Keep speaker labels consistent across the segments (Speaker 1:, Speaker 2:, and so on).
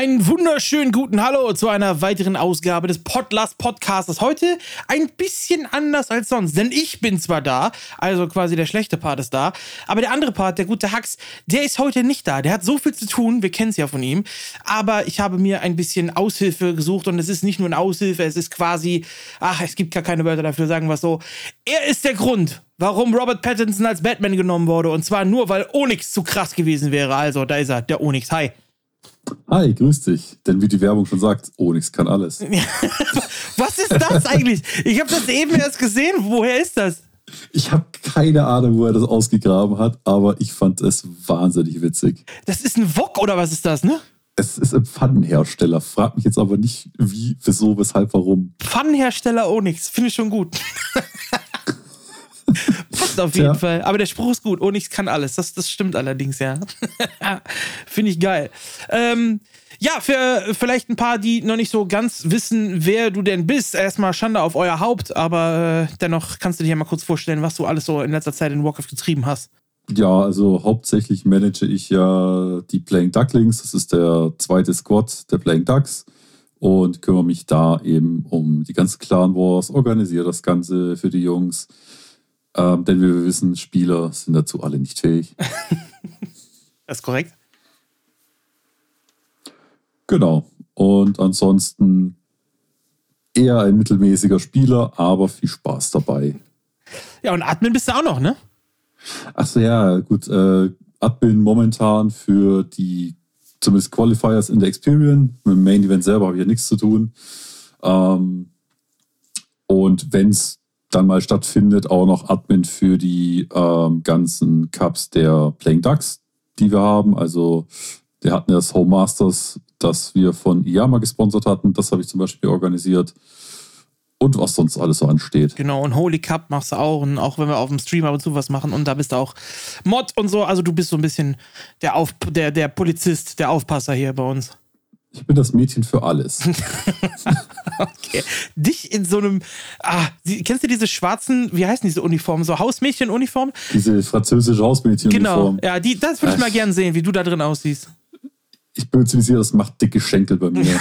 Speaker 1: Einen wunderschönen guten Hallo zu einer weiteren Ausgabe des Podlast Podcasts. Heute ein bisschen anders als sonst, denn ich bin zwar da, also quasi der schlechte Part ist da, aber der andere Part, der gute Hax, der ist heute nicht da. Der hat so viel zu tun, wir kennen es ja von ihm, aber ich habe mir ein bisschen Aushilfe gesucht und es ist nicht nur eine Aushilfe, es ist quasi, ach, es gibt gar keine Wörter dafür, sagen wir es so. Er ist der Grund, warum Robert Pattinson als Batman genommen wurde und zwar nur, weil Onyx zu krass gewesen wäre. Also, da ist er, der Onyx. Hi.
Speaker 2: Hi, grüß dich. Denn wie die Werbung schon sagt, Onyx kann alles.
Speaker 1: Was ist das eigentlich? Ich habe das eben erst gesehen. Woher ist das?
Speaker 2: Ich habe keine Ahnung, wo er das ausgegraben hat, aber ich fand es wahnsinnig witzig.
Speaker 1: Das ist ein Wok oder was ist das, ne?
Speaker 2: Es ist ein Pfannenhersteller. Frag mich jetzt aber nicht, wie, wieso, weshalb, warum.
Speaker 1: Pfannenhersteller Onyx. Finde ich schon gut. Passt auf jeden ja. Fall. Aber der Spruch ist gut. Onyx kann alles. Das, das stimmt allerdings, ja. Finde ich geil. Ähm, ja, für vielleicht ein paar, die noch nicht so ganz wissen, wer du denn bist. Erstmal Schande auf euer Haupt, aber äh, dennoch kannst du dir ja mal kurz vorstellen, was du alles so in letzter Zeit in Warcraft getrieben hast.
Speaker 2: Ja, also hauptsächlich manage ich ja die Playing Ducklings. Das ist der zweite Squad der Playing Ducks und kümmere mich da eben um die ganzen Clan Wars, organisiere das Ganze für die Jungs ähm, denn wir wissen, Spieler sind dazu alle nicht fähig.
Speaker 1: das ist korrekt.
Speaker 2: Genau. Und ansonsten eher ein mittelmäßiger Spieler, aber viel Spaß dabei.
Speaker 1: Ja, und Admin bist du auch noch, ne?
Speaker 2: Achso, ja, gut. Äh, Admin momentan für die zumindest Qualifiers in der Experience. Mit dem Main Event selber habe ich ja nichts zu tun. Ähm, und wenn es dann mal stattfindet, auch noch Admin für die ähm, ganzen Cups der Playing Ducks, die wir haben. Also wir hatten das Home Masters, das wir von Iyama gesponsert hatten. Das habe ich zum Beispiel organisiert. Und was sonst alles so ansteht.
Speaker 1: Genau, und Holy Cup machst du auch. Und auch wenn wir auf dem Stream ab und zu was machen. Und da bist du auch Mod und so. Also du bist so ein bisschen der, auf, der, der Polizist, der Aufpasser hier bei uns.
Speaker 2: Ich bin das Mädchen für alles.
Speaker 1: okay. Dich in so einem. Ah, kennst du diese schwarzen, wie heißen diese Uniformen? So Hausmädchen-Uniformen?
Speaker 2: Diese französische Hausmädchen-Uniform.
Speaker 1: Genau, ja, die, das würde ich mal gern sehen, wie du da drin aussiehst.
Speaker 2: Ich bin ziemlich sicher, das macht dicke Schenkel bei mir.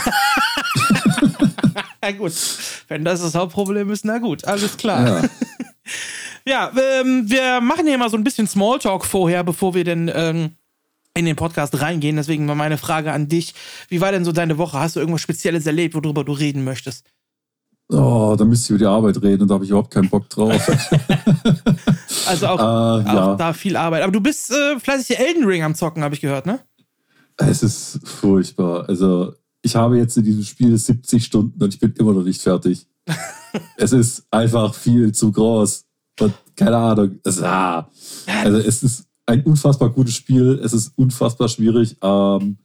Speaker 1: ja, gut. Wenn das das Hauptproblem ist, na gut, alles klar. Ja. Ja, ähm, wir machen hier mal so ein bisschen Smalltalk vorher, bevor wir denn ähm, in den Podcast reingehen. Deswegen war meine Frage an dich. Wie war denn so deine Woche? Hast du irgendwas Spezielles erlebt, worüber du reden möchtest?
Speaker 2: Oh, da müsste ich über die Arbeit reden und da habe ich überhaupt keinen Bock drauf.
Speaker 1: also auch, äh, auch da viel Arbeit. Aber du bist äh, fleißig Elden Ring am Zocken, habe ich gehört, ne?
Speaker 2: Es ist furchtbar. Also, ich habe jetzt in diesem Spiel 70 Stunden und ich bin immer noch nicht fertig. es ist einfach viel zu groß. Und keine Ahnung. Es, ah, also, es ist ein unfassbar gutes Spiel. Es ist unfassbar schwierig. Ähm,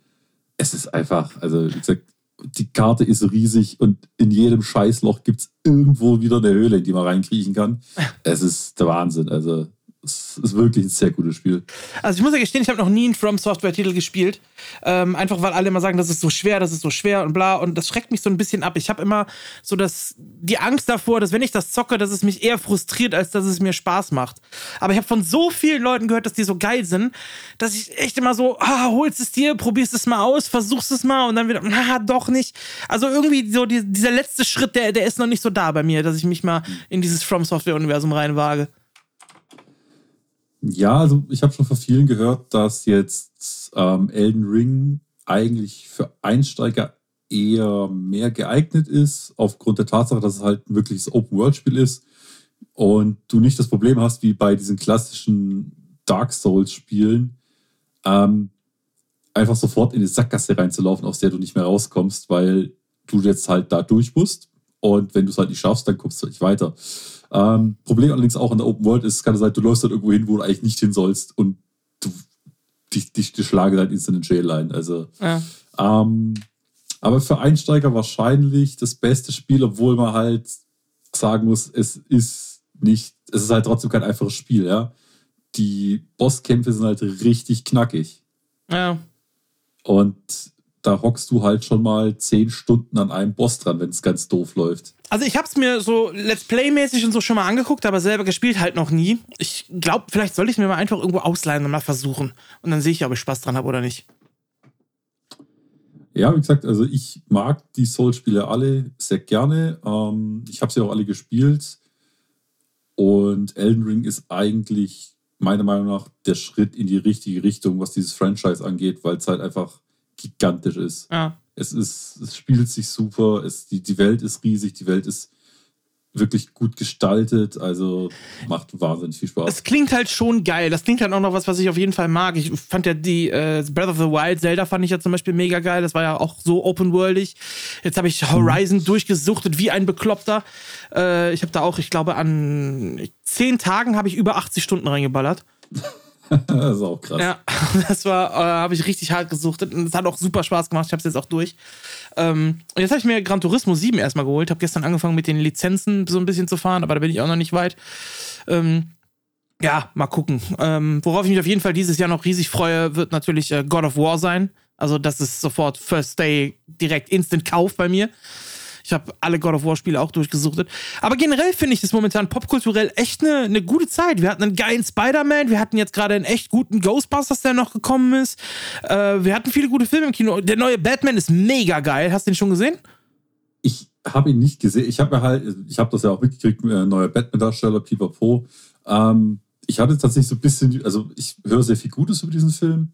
Speaker 2: es ist einfach, also wie gesagt, die Karte ist riesig und in jedem Scheißloch gibt es irgendwo wieder eine Höhle, in die man reinkriechen kann. Es ist der Wahnsinn. Also es ist wirklich ein sehr gutes Spiel.
Speaker 1: Also ich muss ja gestehen, ich habe noch nie einen From Software-Titel gespielt. Ähm, einfach weil alle immer sagen, das ist so schwer, das ist so schwer und bla. Und das schreckt mich so ein bisschen ab. Ich habe immer so das, die Angst davor, dass wenn ich das zocke, dass es mich eher frustriert, als dass es mir Spaß macht. Aber ich habe von so vielen Leuten gehört, dass die so geil sind, dass ich echt immer so, ah, holst es dir, probierst es mal aus, versuchst es mal und dann wieder, na, doch nicht. Also irgendwie so die, dieser letzte Schritt, der, der ist noch nicht so da bei mir, dass ich mich mal in dieses From Software-Universum reinwage.
Speaker 2: Ja, also ich habe schon von vielen gehört, dass jetzt ähm, Elden Ring eigentlich für Einsteiger eher mehr geeignet ist, aufgrund der Tatsache, dass es halt ein wirkliches Open-World-Spiel ist und du nicht das Problem hast, wie bei diesen klassischen Dark Souls-Spielen, ähm, einfach sofort in die Sackgasse reinzulaufen, aus der du nicht mehr rauskommst, weil du jetzt halt da durch musst. Und wenn du es halt nicht schaffst, dann kommst du nicht weiter. Ähm, Problem allerdings auch in der Open World ist, kann es sein, du läufst halt irgendwo hin, wo du eigentlich nicht hin sollst und du, dich, dich, dich schlagen halt instant in Jail ein. Also, ja. ähm, aber für Einsteiger wahrscheinlich das beste Spiel, obwohl man halt sagen muss, es ist nicht, es ist halt trotzdem kein einfaches Spiel, ja. Die Bosskämpfe sind halt richtig knackig.
Speaker 1: Ja.
Speaker 2: Und da hockst du halt schon mal zehn Stunden an einem Boss dran, wenn es ganz doof läuft.
Speaker 1: Also ich habe es mir so Let's Play-mäßig und so schon mal angeguckt, aber selber gespielt halt noch nie. Ich glaube, vielleicht soll ich mir mal einfach irgendwo ausleihen und mal versuchen. Und dann sehe ich, ob ich Spaß dran habe oder nicht.
Speaker 2: Ja, wie gesagt, also ich mag die Souls-Spiele alle sehr gerne. Ähm, ich habe sie auch alle gespielt. Und Elden Ring ist eigentlich meiner Meinung nach der Schritt in die richtige Richtung, was dieses Franchise angeht, weil es halt einfach gigantisch ist.
Speaker 1: Ja.
Speaker 2: Es ist, es spielt sich super, es, die, die Welt ist riesig, die Welt ist wirklich gut gestaltet, also macht wahnsinnig viel Spaß.
Speaker 1: Es klingt halt schon geil. Das klingt halt auch noch was, was ich auf jeden Fall mag. Ich fand ja die äh, Breath of the Wild Zelda fand ich ja zum Beispiel mega geil. Das war ja auch so open-worldig. Jetzt habe ich Horizon mhm. durchgesuchtet wie ein Bekloppter. Äh, ich habe da auch, ich glaube, an zehn Tagen habe ich über 80 Stunden reingeballert.
Speaker 2: das ist auch krass.
Speaker 1: Ja, das war, äh, habe ich richtig hart gesuchtet und es hat auch super Spaß gemacht. Ich habe es jetzt auch durch. Ähm, und jetzt habe ich mir Gran Turismo 7 erstmal geholt. Habe gestern angefangen mit den Lizenzen so ein bisschen zu fahren, aber da bin ich auch noch nicht weit. Ähm, ja, mal gucken. Ähm, worauf ich mich auf jeden Fall dieses Jahr noch riesig freue, wird natürlich äh, God of War sein. Also, das ist sofort First Day direkt Instant Kauf bei mir. Ich habe alle God of War Spiele auch durchgesuchtet. Aber generell finde ich das momentan popkulturell echt eine, eine gute Zeit. Wir hatten einen geilen Spider-Man, wir hatten jetzt gerade einen echt guten Ghostbusters, der noch gekommen ist. Äh, wir hatten viele gute Filme im Kino. Der neue Batman ist mega geil. Hast du den schon gesehen?
Speaker 2: Ich habe ihn nicht gesehen. Ich habe halt, ich habe das ja auch mitgekriegt, äh, neuer Batman-Darsteller, Pipapo. Ähm, ich hatte tatsächlich so ein bisschen, also ich höre sehr viel Gutes über diesen Film.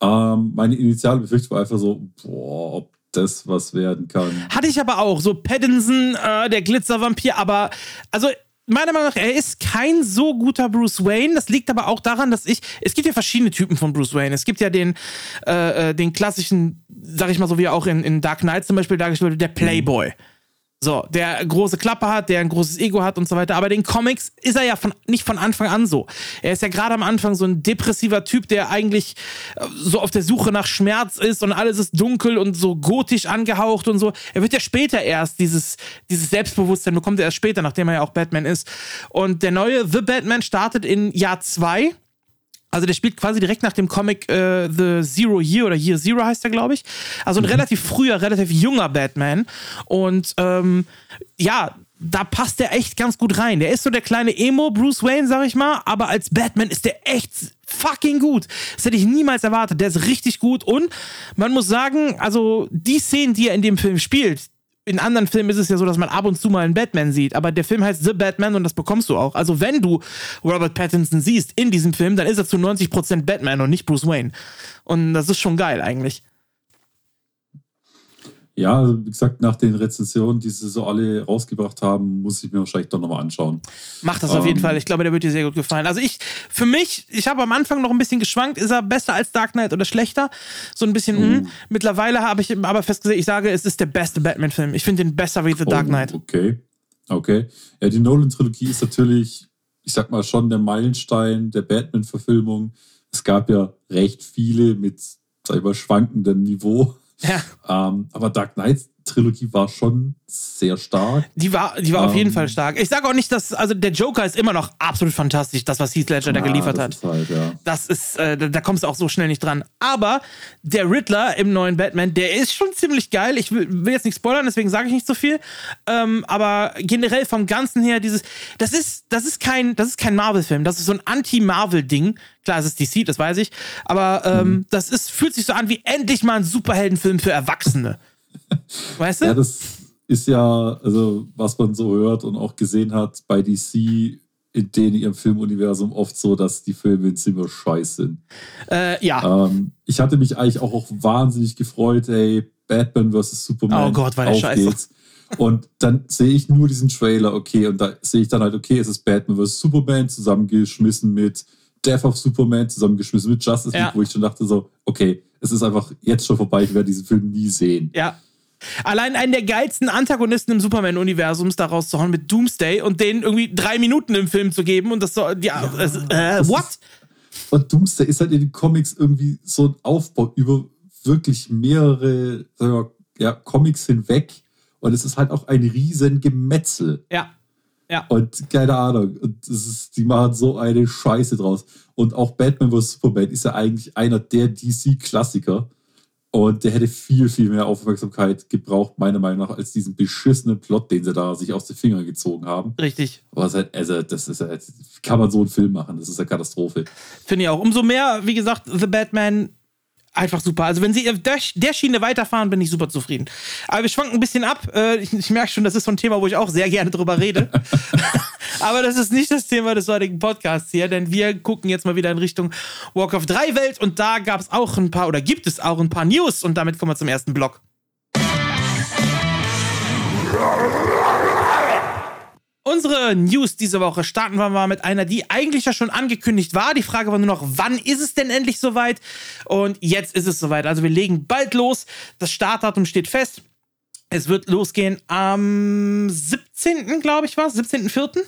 Speaker 2: Ähm, meine initiale Befürchtung war einfach so, boah, ob das was werden kann.
Speaker 1: Hatte ich aber auch. So Pattinson, äh, der Glitzervampir, aber also meiner Meinung nach, er ist kein so guter Bruce Wayne. Das liegt aber auch daran, dass ich. Es gibt ja verschiedene Typen von Bruce Wayne. Es gibt ja den, äh, äh den klassischen, sag ich mal so, wie er auch in, in Dark Knight zum Beispiel dargestellt wird, der Playboy. Mhm. So, der große Klappe hat, der ein großes Ego hat und so weiter. Aber den Comics ist er ja von, nicht von Anfang an so. Er ist ja gerade am Anfang so ein depressiver Typ, der eigentlich äh, so auf der Suche nach Schmerz ist und alles ist dunkel und so gotisch angehaucht und so. Er wird ja später erst dieses, dieses Selbstbewusstsein bekommt er erst später, nachdem er ja auch Batman ist. Und der neue The Batman startet in Jahr zwei also der spielt quasi direkt nach dem Comic äh, The Zero Year oder Year Zero heißt er, glaube ich. Also ein mhm. relativ früher, relativ junger Batman. Und ähm, ja, da passt der echt ganz gut rein. Der ist so der kleine Emo Bruce Wayne, sag ich mal, aber als Batman ist der echt fucking gut. Das hätte ich niemals erwartet. Der ist richtig gut und man muss sagen, also die Szenen, die er in dem Film spielt, in anderen Filmen ist es ja so, dass man ab und zu mal einen Batman sieht, aber der Film heißt The Batman und das bekommst du auch. Also wenn du Robert Pattinson siehst in diesem Film, dann ist er zu 90% Batman und nicht Bruce Wayne. Und das ist schon geil eigentlich.
Speaker 2: Ja, also wie gesagt, nach den Rezensionen, die sie so alle rausgebracht haben, muss ich mir wahrscheinlich doch nochmal anschauen.
Speaker 1: Mach das auf jeden ähm, Fall. Ich glaube, der wird dir sehr gut gefallen. Also ich, für mich, ich habe am Anfang noch ein bisschen geschwankt, ist er besser als Dark Knight oder schlechter? So ein bisschen, mh. Mittlerweile habe ich aber festgestellt, ich sage, es ist der beste Batman-Film. Ich finde den besser wie The Dark oh, Knight.
Speaker 2: Okay. Okay. Ja, die Nolan-Trilogie ist natürlich, ich sag mal, schon der Meilenstein der Batman-Verfilmung. Es gab ja recht viele mit, sag ich mal, schwankendem Niveau.
Speaker 1: Ja.
Speaker 2: Ähm, aber Dark Knight Trilogie war schon sehr stark.
Speaker 1: Die war, die war ähm, auf jeden ähm, Fall stark. Ich sage auch nicht, dass, also der Joker ist immer noch absolut fantastisch, das, was Heath Ledger da geliefert hat.
Speaker 2: Ist halt, ja.
Speaker 1: Das ist, äh, da, da kommst du auch so schnell nicht dran. Aber der Riddler im neuen Batman, der ist schon ziemlich geil. Ich will, will jetzt nicht spoilern, deswegen sage ich nicht so viel. Ähm, aber generell vom Ganzen her, dieses, das ist, das ist kein, das ist kein Marvel-Film. Das ist so ein Anti-Marvel-Ding. Klar, es ist DC, das weiß ich. Aber ähm, mhm. das ist, fühlt sich so an wie endlich mal ein Superheldenfilm für Erwachsene. Weißt du?
Speaker 2: Ja, das ist ja, also was man so hört und auch gesehen hat bei DC in denen ihrem Filmuniversum oft so, dass die Filme ziemlich scheiße sind.
Speaker 1: Äh, ja.
Speaker 2: Ähm, ich hatte mich eigentlich auch, auch wahnsinnig gefreut, hey, Batman vs. Superman.
Speaker 1: Oh Gott, war der scheiße. Geht's.
Speaker 2: Und dann sehe ich nur diesen Trailer, okay, und da sehe ich dann halt, okay, es ist Batman vs. Superman zusammengeschmissen mit Death of Superman, zusammengeschmissen mit Justice League, ja. wo ich schon dachte so, okay, es ist einfach jetzt schon vorbei, ich werde diesen Film nie sehen.
Speaker 1: Ja, Allein einen der geilsten Antagonisten im Superman-Universums da rauszuhauen mit Doomsday und denen irgendwie drei Minuten im Film zu geben und das so, ja, ja äh, what? Ist,
Speaker 2: und Doomsday ist halt in den Comics irgendwie so ein Aufbau über wirklich mehrere wir, ja, Comics hinweg und es ist halt auch ein riesen Gemetzel.
Speaker 1: Ja. Ja.
Speaker 2: Und keine Ahnung, und ist, die machen so eine Scheiße draus. Und auch Batman vs. Superman ist ja eigentlich einer der DC-Klassiker und der hätte viel, viel mehr Aufmerksamkeit gebraucht, meiner Meinung nach, als diesen beschissenen Plot, den sie da sich aus den Fingern gezogen haben.
Speaker 1: Richtig.
Speaker 2: Aber halt, also, das ist halt, kann man so einen Film machen, das ist eine Katastrophe.
Speaker 1: Finde ich auch. Umso mehr, wie gesagt, The Batman einfach super. Also wenn sie auf der, der Schiene weiterfahren, bin ich super zufrieden. Aber wir schwanken ein bisschen ab. Äh, ich, ich merke schon, das ist so ein Thema, wo ich auch sehr gerne drüber rede. Aber das ist nicht das Thema des heutigen Podcasts hier, denn wir gucken jetzt mal wieder in Richtung Warcraft 3 Welt und da gab es auch ein paar oder gibt es auch ein paar News und damit kommen wir zum ersten Block. Unsere News diese Woche starten wir mal mit einer, die eigentlich ja schon angekündigt war. Die Frage war nur noch, wann ist es denn endlich soweit? Und jetzt ist es soweit. Also wir legen bald los. Das Startdatum steht fest. Es wird losgehen am 17. glaube ich war 17.04.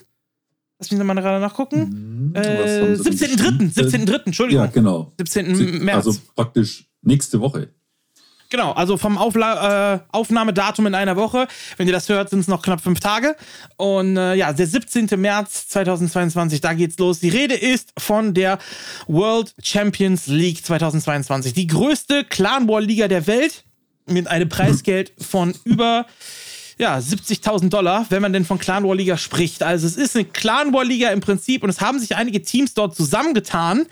Speaker 1: Lass mich nochmal gerade nachgucken. Mhm, äh, 17.3. 17.3. Entschuldigung.
Speaker 2: Ja, genau.
Speaker 1: 17. März.
Speaker 2: Also praktisch nächste Woche.
Speaker 1: Genau, also vom Aufla äh, Aufnahmedatum in einer Woche. Wenn ihr das hört, sind es noch knapp fünf Tage. Und äh, ja, der 17. März 2022, da geht's los. Die Rede ist von der World Champions League 2022. Die größte Clan War Liga der Welt mit einem Preisgeld von über ja, 70.000 Dollar, wenn man denn von Clan War Liga spricht. Also es ist eine Clan War Liga im Prinzip und es haben sich einige Teams dort zusammengetan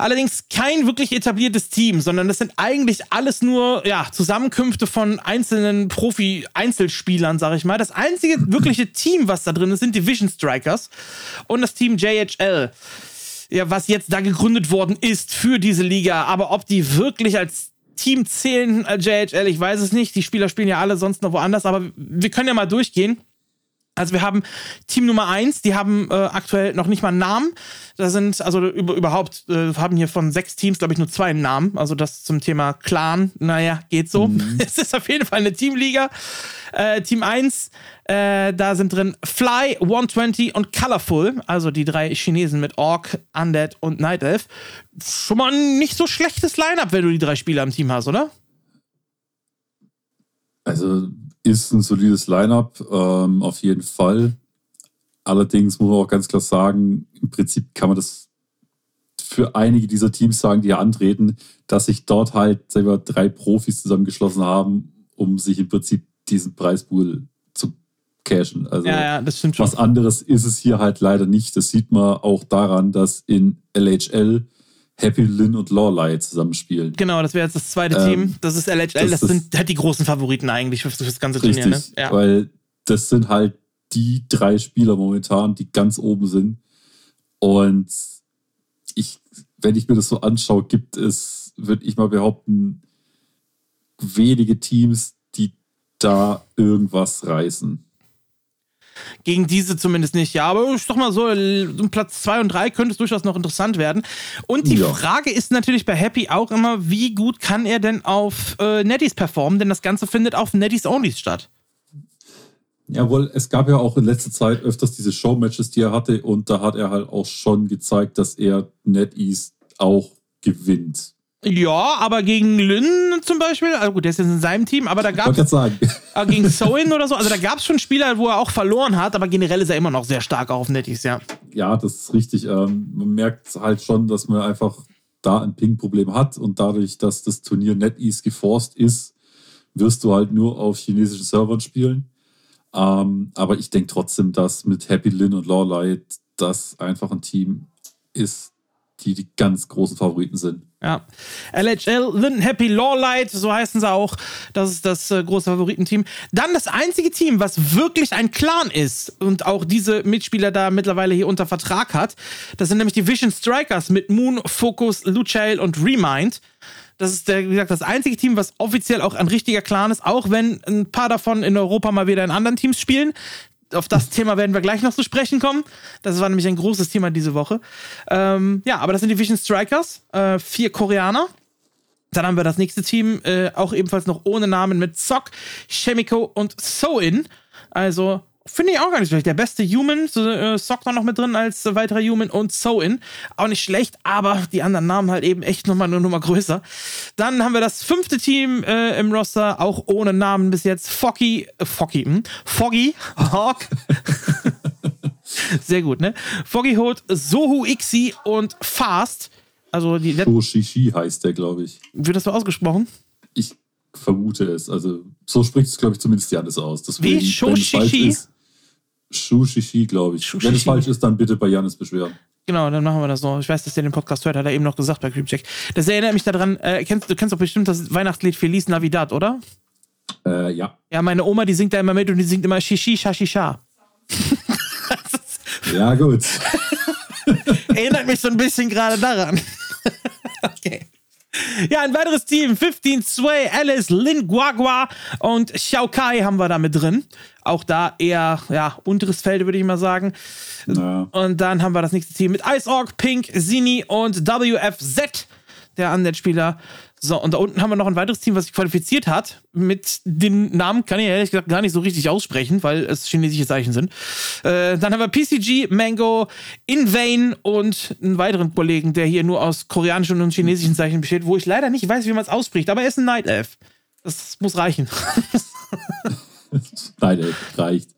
Speaker 1: Allerdings kein wirklich etabliertes Team, sondern das sind eigentlich alles nur ja, Zusammenkünfte von einzelnen Profi-Einzelspielern, sag ich mal. Das einzige wirkliche Team, was da drin ist, sind Division Strikers und das Team JHL. Ja, was jetzt da gegründet worden ist für diese Liga. Aber ob die wirklich als Team zählen, als JHL, ich weiß es nicht. Die Spieler spielen ja alle sonst noch woanders, aber wir können ja mal durchgehen. Also wir haben Team Nummer 1, die haben äh, aktuell noch nicht mal einen Namen. Da sind, also über, überhaupt, äh, haben hier von sechs Teams, glaube ich, nur zwei Namen. Also das zum Thema Clan, naja, geht so. Mhm. Es ist auf jeden Fall eine Teamliga. Äh, Team 1, äh, da sind drin Fly, 120 und Colorful, also die drei Chinesen mit Orc, Undead und Night Elf. Schon mal ein nicht so schlechtes Line-Up, wenn du die drei Spieler im Team hast, oder?
Speaker 2: Also ist ein solides Line-up, ähm, auf jeden Fall. Allerdings muss man auch ganz klar sagen, im Prinzip kann man das für einige dieser Teams sagen, die hier antreten, dass sich dort halt selber drei Profis zusammengeschlossen haben, um sich im Prinzip diesen Preispool zu cashen. Also
Speaker 1: ja, ja, das stimmt
Speaker 2: schon. Was anderes ist es hier halt leider nicht. Das sieht man auch daran, dass in LHL Happy Lynn und Lorelei zusammenspielen.
Speaker 1: Genau, das wäre jetzt das zweite ähm, Team. Das ist LHL. Das, das sind halt die großen Favoriten eigentlich für, für das ganze
Speaker 2: richtig,
Speaker 1: Turnier.
Speaker 2: Ne? Ja. Weil das sind halt die drei Spieler momentan, die ganz oben sind. Und ich, wenn ich mir das so anschaue, gibt es, würde ich mal behaupten, wenige Teams, die da irgendwas reißen.
Speaker 1: Gegen diese zumindest nicht, ja. Aber ich doch mal so, Platz 2 und 3 könnte es durchaus noch interessant werden. Und die ja. Frage ist natürlich bei Happy auch immer, wie gut kann er denn auf äh, Netties performen? Denn das Ganze findet auf Netties Onlys statt.
Speaker 2: Jawohl, es gab ja auch in letzter Zeit öfters diese Showmatches, die er hatte. Und da hat er halt auch schon gezeigt, dass er NetEase auch gewinnt.
Speaker 1: Ja, aber gegen Lynn zum Beispiel, also gut, der ist jetzt in seinem Team, aber da gab es. Äh, gegen Soin oder so, also da gab es schon Spieler, wo er auch verloren hat, aber generell ist er immer noch sehr stark auf Netties, ja.
Speaker 2: Ja, das ist richtig. Ähm, man merkt halt schon, dass man einfach da ein Ping-Problem hat und dadurch, dass das Turnier NetEase geforst ist, wirst du halt nur auf chinesischen Servern spielen. Ähm, aber ich denke trotzdem, dass mit Happy Lin und Lawlight das einfach ein Team ist, die die ganz großen Favoriten sind.
Speaker 1: Ja. LHL, Lynn Happy Lawlight, so heißen sie auch. Das ist das äh, große Favoritenteam. Dann das einzige Team, was wirklich ein Clan ist und auch diese Mitspieler da mittlerweile hier unter Vertrag hat. Das sind nämlich die Vision Strikers mit Moon, Focus, Luchail und Remind. Das ist, der, wie gesagt, das einzige Team, was offiziell auch ein richtiger Clan ist, auch wenn ein paar davon in Europa mal wieder in anderen Teams spielen auf das Thema werden wir gleich noch zu sprechen kommen. Das war nämlich ein großes Thema diese Woche. Ähm, ja, aber das sind die Vision Strikers, äh, vier Koreaner. Dann haben wir das nächste Team, äh, auch ebenfalls noch ohne Namen mit Sock, Chemico und Soin. Also Finde ich auch gar nicht schlecht. Der beste Human, so, äh, Sock noch mit drin als äh, weiterer Human und So-In. Auch nicht schlecht, aber die anderen Namen halt eben echt nochmal eine Nummer größer. Dann haben wir das fünfte Team äh, im Roster, auch ohne Namen bis jetzt. Foggy, äh, Foggy, hm? Foggy, Hawk. Sehr gut, ne? Foggy Hood, Sohu Ixi und Fast. Also die
Speaker 2: Shoshishi heißt der, glaube ich.
Speaker 1: Wird das so ausgesprochen?
Speaker 2: Ich vermute es. Also so spricht es, glaube ich, zumindest Janis aus.
Speaker 1: Deswegen, Wie? Shoshishi?
Speaker 2: Shushishi, glaube ich. Shushishi. Wenn es falsch ist, dann bitte bei Janis beschweren.
Speaker 1: Genau, dann machen wir das so. Ich weiß, dass der den Podcast hört, hat er eben noch gesagt bei Creepcheck. Das erinnert mich daran, äh, kennst, du kennst doch bestimmt das Weihnachtslied Feliz Navidad, oder?
Speaker 2: Äh, ja.
Speaker 1: Ja, meine Oma, die singt da immer mit und die singt immer Shishi Shashisha.
Speaker 2: ja, gut.
Speaker 1: erinnert mich so ein bisschen gerade daran. okay. Ja, ein weiteres Team, 15 Sway, Alice, Lin Guagua und Xiao Kai haben wir da mit drin. Auch da eher, ja, unteres Feld, würde ich mal sagen. Ja. Und dann haben wir das nächste Team mit Ice Orc, Pink, Zini und WFZ, der Undead-Spieler. So, und da unten haben wir noch ein weiteres Team, was sich qualifiziert hat. Mit den Namen kann ich ehrlich gesagt gar nicht so richtig aussprechen, weil es chinesische Zeichen sind. Äh, dann haben wir PCG, Mango, Invain und einen weiteren Kollegen, der hier nur aus koreanischen und chinesischen Zeichen besteht, wo ich leider nicht weiß, wie man es ausspricht, aber er ist ein Night Elf. Das muss reichen.
Speaker 2: Night Elf reicht.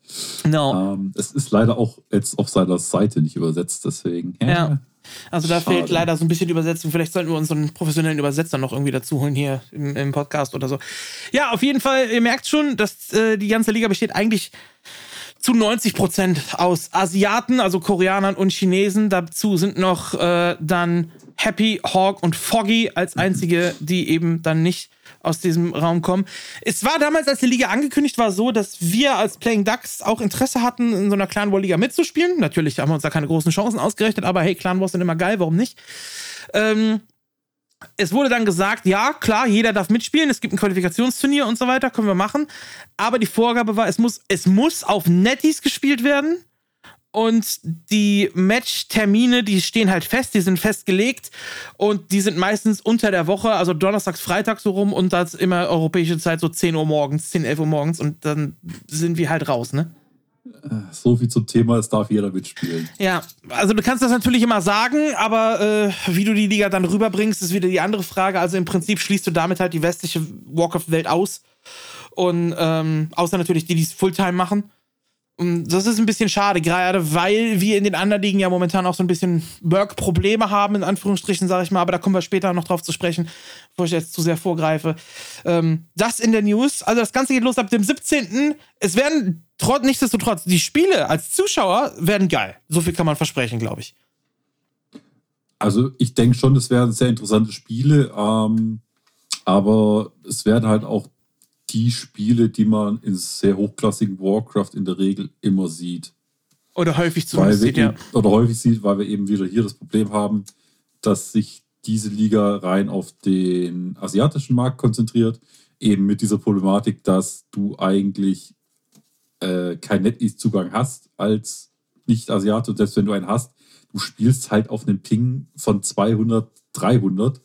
Speaker 2: No. Ähm, es ist leider auch jetzt auf seiner Seite nicht übersetzt, deswegen.
Speaker 1: Ja. ja. Also da Schade. fehlt leider so ein bisschen Übersetzung. Vielleicht sollten wir uns so einen professionellen Übersetzer noch irgendwie dazu holen hier im, im Podcast oder so. Ja, auf jeden Fall, ihr merkt schon, dass äh, die ganze Liga besteht eigentlich zu 90 Prozent aus Asiaten, also Koreanern und Chinesen. Dazu sind noch äh, dann Happy, Hawk und Foggy als einzige, die eben dann nicht aus diesem Raum kommen. Es war damals, als die Liga angekündigt war, so, dass wir als Playing Ducks auch Interesse hatten, in so einer Clan War Liga mitzuspielen. Natürlich haben wir uns da keine großen Chancen ausgerechnet, aber hey, Clan Wars sind immer geil, warum nicht? Ähm, es wurde dann gesagt, ja, klar, jeder darf mitspielen, es gibt ein Qualifikationsturnier und so weiter, können wir machen. Aber die Vorgabe war, es muss, es muss auf Netties gespielt werden. Und die Match-Termine, die stehen halt fest, die sind festgelegt und die sind meistens unter der Woche, also donnerstags, freitags so rum und das immer europäische Zeit so 10 Uhr morgens, 10, 11 Uhr morgens und dann sind wir halt raus, ne?
Speaker 2: So viel zum Thema, es darf jeder mitspielen.
Speaker 1: Ja, also du kannst das natürlich immer sagen, aber äh, wie du die Liga dann rüberbringst, ist wieder die andere Frage. Also im Prinzip schließt du damit halt die westliche Walk-of-Welt aus. Und ähm, außer natürlich die, die es Fulltime machen. Und das ist ein bisschen schade, gerade weil wir in den anderen Ligen ja momentan auch so ein bisschen Work-Probleme haben, in Anführungsstrichen, sage ich mal, aber da kommen wir später noch drauf zu sprechen, bevor ich jetzt zu sehr vorgreife. Ähm, das in der News, also das Ganze geht los ab dem 17. Es werden trotz, nichtsdestotrotz, die Spiele als Zuschauer werden geil. So viel kann man versprechen, glaube ich.
Speaker 2: Also ich denke schon, es werden sehr interessante Spiele, ähm, aber es werden halt auch die Spiele, die man in sehr hochklassigen Warcraft in der Regel immer sieht.
Speaker 1: Oder häufig zumindest
Speaker 2: sieht, ja. Oder häufig sieht, weil wir eben wieder hier das Problem haben, dass sich diese Liga rein auf den asiatischen Markt konzentriert. Eben mit dieser Problematik, dass du eigentlich äh, keinen NetEase-Zugang hast als Nicht-Asiate. Und selbst wenn du einen hast, du spielst halt auf einen Ping von 200, 300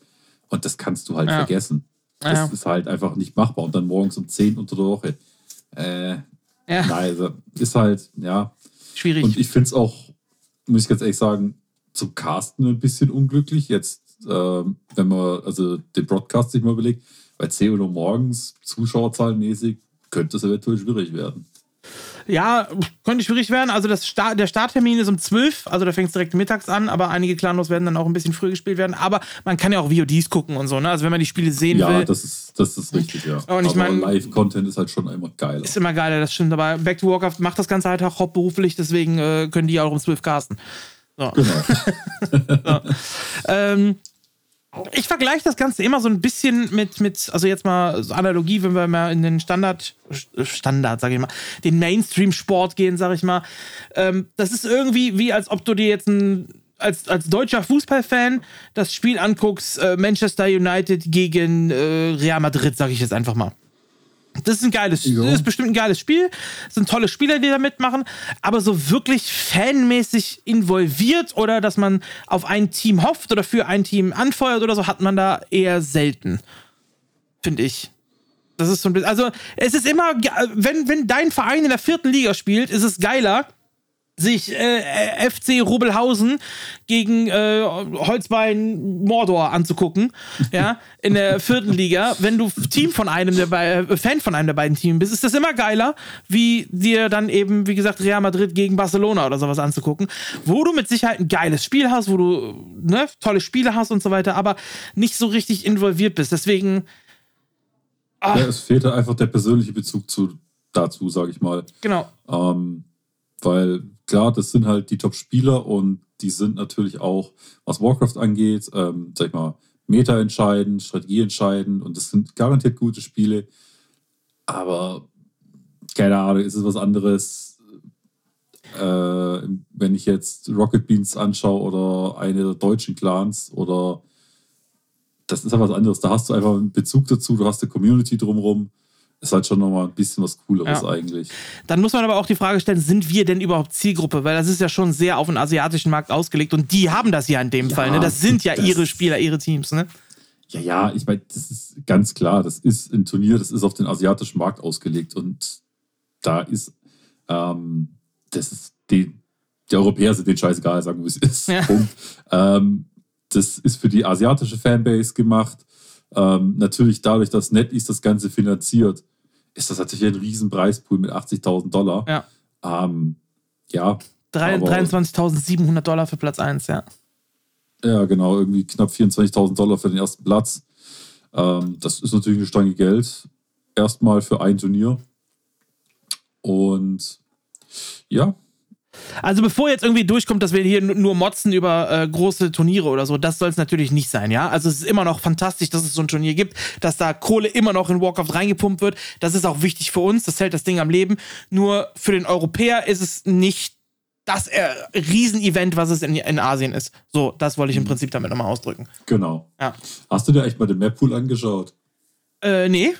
Speaker 2: und das kannst du halt ja. vergessen. Das ja. ist halt einfach nicht machbar. Und dann morgens um 10 unter der Woche. Äh, ja. Nein, also ist halt, ja.
Speaker 1: Schwierig.
Speaker 2: Und ich finde es auch, muss ich ganz ehrlich sagen, zum Casten ein bisschen unglücklich. Jetzt, äh, wenn man also den Broadcast sich mal überlegt, bei 10 Uhr morgens, zuschauerzahlenmäßig, könnte es eventuell schwierig werden.
Speaker 1: Ja, könnte schwierig werden. Also das Start, der Starttermin ist um 12, also da fängt es direkt mittags an, aber einige Clanlos werden dann auch ein bisschen früher gespielt werden. Aber man kann ja auch VODs gucken und so, ne? Also wenn man die Spiele sehen
Speaker 2: ja,
Speaker 1: will.
Speaker 2: Ja, das ist, das ist richtig, ja.
Speaker 1: Und ich aber
Speaker 2: Live-Content ist halt schon immer geiler.
Speaker 1: Ist immer geiler, das stimmt. Aber Back to Warcraft macht das Ganze halt auch hauptberuflich, deswegen äh, können die auch um 12 casten. So. Genau. so. ähm, ich vergleiche das Ganze immer so ein bisschen mit, mit also jetzt mal so Analogie, wenn wir mal in den Standard, Standard, sage ich mal, den Mainstream-Sport gehen, sage ich mal. Ähm, das ist irgendwie wie, als ob du dir jetzt ein, als, als deutscher Fußballfan das Spiel anguckst, äh, Manchester United gegen äh, Real Madrid, sage ich jetzt einfach mal. Das ist ein geiles, ja. das ist bestimmt ein geiles Spiel. Das sind tolle Spieler, die da mitmachen. Aber so wirklich fanmäßig involviert oder dass man auf ein Team hofft oder für ein Team anfeuert oder so, hat man da eher selten. Finde ich. Das ist so ein bisschen, also es ist immer, wenn, wenn dein Verein in der vierten Liga spielt, ist es geiler, sich äh, FC Rubelhausen gegen äh, Holzbein Mordor anzugucken, ja, in der vierten Liga. Wenn du Team von einem der äh, Fan von einem der beiden Teams bist, ist das immer geiler, wie dir dann eben, wie gesagt, Real Madrid gegen Barcelona oder sowas anzugucken, wo du mit Sicherheit ein geiles Spiel hast, wo du ne, tolle Spiele hast und so weiter, aber nicht so richtig involviert bist. Deswegen.
Speaker 2: Ja, es fehlt einfach der persönliche Bezug zu, dazu, sage ich mal.
Speaker 1: Genau.
Speaker 2: Ähm, weil klar, das sind halt die Top-Spieler und die sind natürlich auch, was Warcraft angeht, ähm, sag ich mal, Meta entscheiden, Strategie entscheiden und das sind garantiert gute Spiele. Aber keine Ahnung, ist es was anderes, äh, wenn ich jetzt Rocket Beans anschaue oder eine der deutschen Clans oder das ist ja was anderes. Da hast du einfach einen Bezug dazu, du hast eine Community drumherum ist halt schon nochmal ein bisschen was Cooleres ja. eigentlich.
Speaker 1: Dann muss man aber auch die Frage stellen, sind wir denn überhaupt Zielgruppe? Weil das ist ja schon sehr auf den asiatischen Markt ausgelegt und die haben das ja in dem ja, Fall. Ne? Das sind ja das ihre Spieler, ihre Teams. Ne?
Speaker 2: Ja, ja, ich meine, das ist ganz klar, das ist ein Turnier, das ist auf den asiatischen Markt ausgelegt und da ist, ähm, das ist die, die Europäer sind den scheißegal, sagen wir es ist. Ja. Ähm, das ist für die asiatische Fanbase gemacht. Ähm, natürlich dadurch, dass NetEase das Ganze finanziert, ist das natürlich ein riesen Preispool mit 80.000 Dollar.
Speaker 1: Ja.
Speaker 2: Ähm, ja.
Speaker 1: 23.700 Dollar für Platz 1, ja.
Speaker 2: Ja, genau, irgendwie knapp 24.000 Dollar für den ersten Platz. Ähm, das ist natürlich eine Stange Geld. Erstmal für ein Turnier. Und ja,
Speaker 1: also bevor jetzt irgendwie durchkommt, dass wir hier nur motzen über äh, große Turniere oder so, das soll es natürlich nicht sein, ja. Also es ist immer noch fantastisch, dass es so ein Turnier gibt, dass da Kohle immer noch in Warcraft reingepumpt wird. Das ist auch wichtig für uns, das hält das Ding am Leben. Nur für den Europäer ist es nicht das äh, Riesenevent, was es in, in Asien ist. So, das wollte ich im mhm. Prinzip damit nochmal ausdrücken.
Speaker 2: Genau.
Speaker 1: Ja.
Speaker 2: Hast du dir echt mal den Map-Pool angeschaut?
Speaker 1: Äh, nee.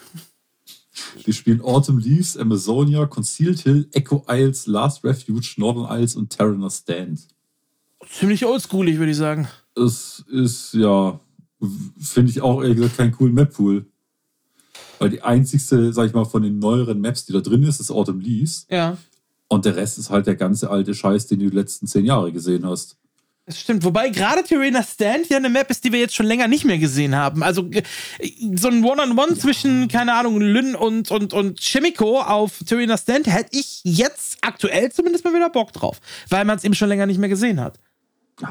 Speaker 2: Die spielen Autumn Leaves, Amazonia, Concealed Hill, Echo Isles, Last Refuge, Northern Isles und Terraner Stand.
Speaker 1: Ziemlich oldschoolig, würde ich sagen.
Speaker 2: Es ist, ja, finde ich auch ehrlich gesagt keinen coolen Map-Pool. Weil die einzigste, sag ich mal, von den neueren Maps, die da drin ist, ist Autumn Leaves.
Speaker 1: Ja.
Speaker 2: Und der Rest ist halt der ganze alte Scheiß, den du die letzten zehn Jahre gesehen hast.
Speaker 1: Das stimmt. Wobei gerade Terena Stand ja eine Map ist, die wir jetzt schon länger nicht mehr gesehen haben. Also so ein One-on-One -on -One ja. zwischen, keine Ahnung, Lynn und, und, und Chimico auf Terena Stand hätte ich jetzt aktuell zumindest mal wieder Bock drauf. Weil man es eben schon länger nicht mehr gesehen hat.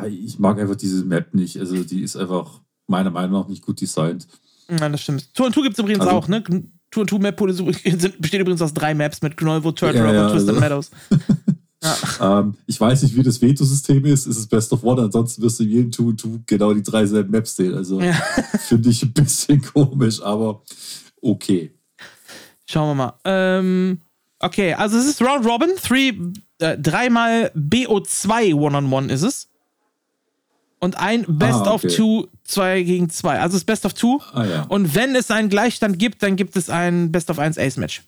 Speaker 2: Ich mag einfach diese Map nicht. Also die ist einfach meiner Meinung nach nicht gut designt.
Speaker 1: Nein, das stimmt. Tour und Tour gibt es übrigens also, auch, ne? Tour und Tour Map besteht übrigens aus drei Maps mit Gnoivo, Turtle ja, ja, und Twisted also. Meadows.
Speaker 2: Ja. Ähm, ich weiß nicht, wie das Veto-System ist. Es ist Best of One, ansonsten wirst du in jedem Two Two genau die drei selben Maps sehen. Also ja. finde ich ein bisschen komisch, aber okay.
Speaker 1: Schauen wir mal. Ähm, okay, also es ist Round Robin. Three, äh, dreimal BO2 One-on-One ist es. Und ein Best ah, okay. of Two, zwei gegen zwei. Also es ist Best of Two.
Speaker 2: Ah, ja.
Speaker 1: Und wenn es einen Gleichstand gibt, dann gibt es ein Best of 1 Ace-Match.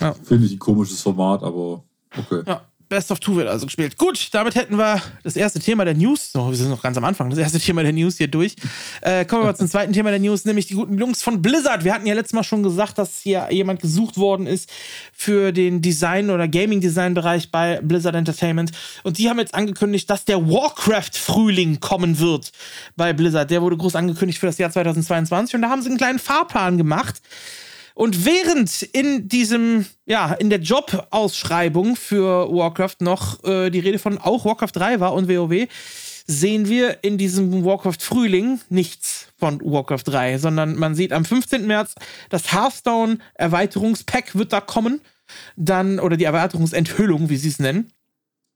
Speaker 2: Ja. Finde ich ein komisches Format, aber okay.
Speaker 1: Ja, Best of Two wird also gespielt. Gut, damit hätten wir das erste Thema der News, so, wir sind noch ganz am Anfang, das erste Thema der News hier durch. Äh, kommen wir mal zum zweiten Thema der News, nämlich die guten Jungs von Blizzard. Wir hatten ja letztes Mal schon gesagt, dass hier jemand gesucht worden ist für den Design- oder Gaming-Design-Bereich bei Blizzard Entertainment. Und die haben jetzt angekündigt, dass der Warcraft-Frühling kommen wird bei Blizzard. Der wurde groß angekündigt für das Jahr 2022 und da haben sie einen kleinen Fahrplan gemacht und während in diesem, ja, in der Jobausschreibung für Warcraft noch äh, die Rede von auch Warcraft 3 war und WoW, sehen wir in diesem Warcraft Frühling nichts von Warcraft 3, sondern man sieht am 15. März das Hearthstone Erweiterungspack wird da kommen. Dann, oder die Erweiterungsenthüllung, wie sie es nennen.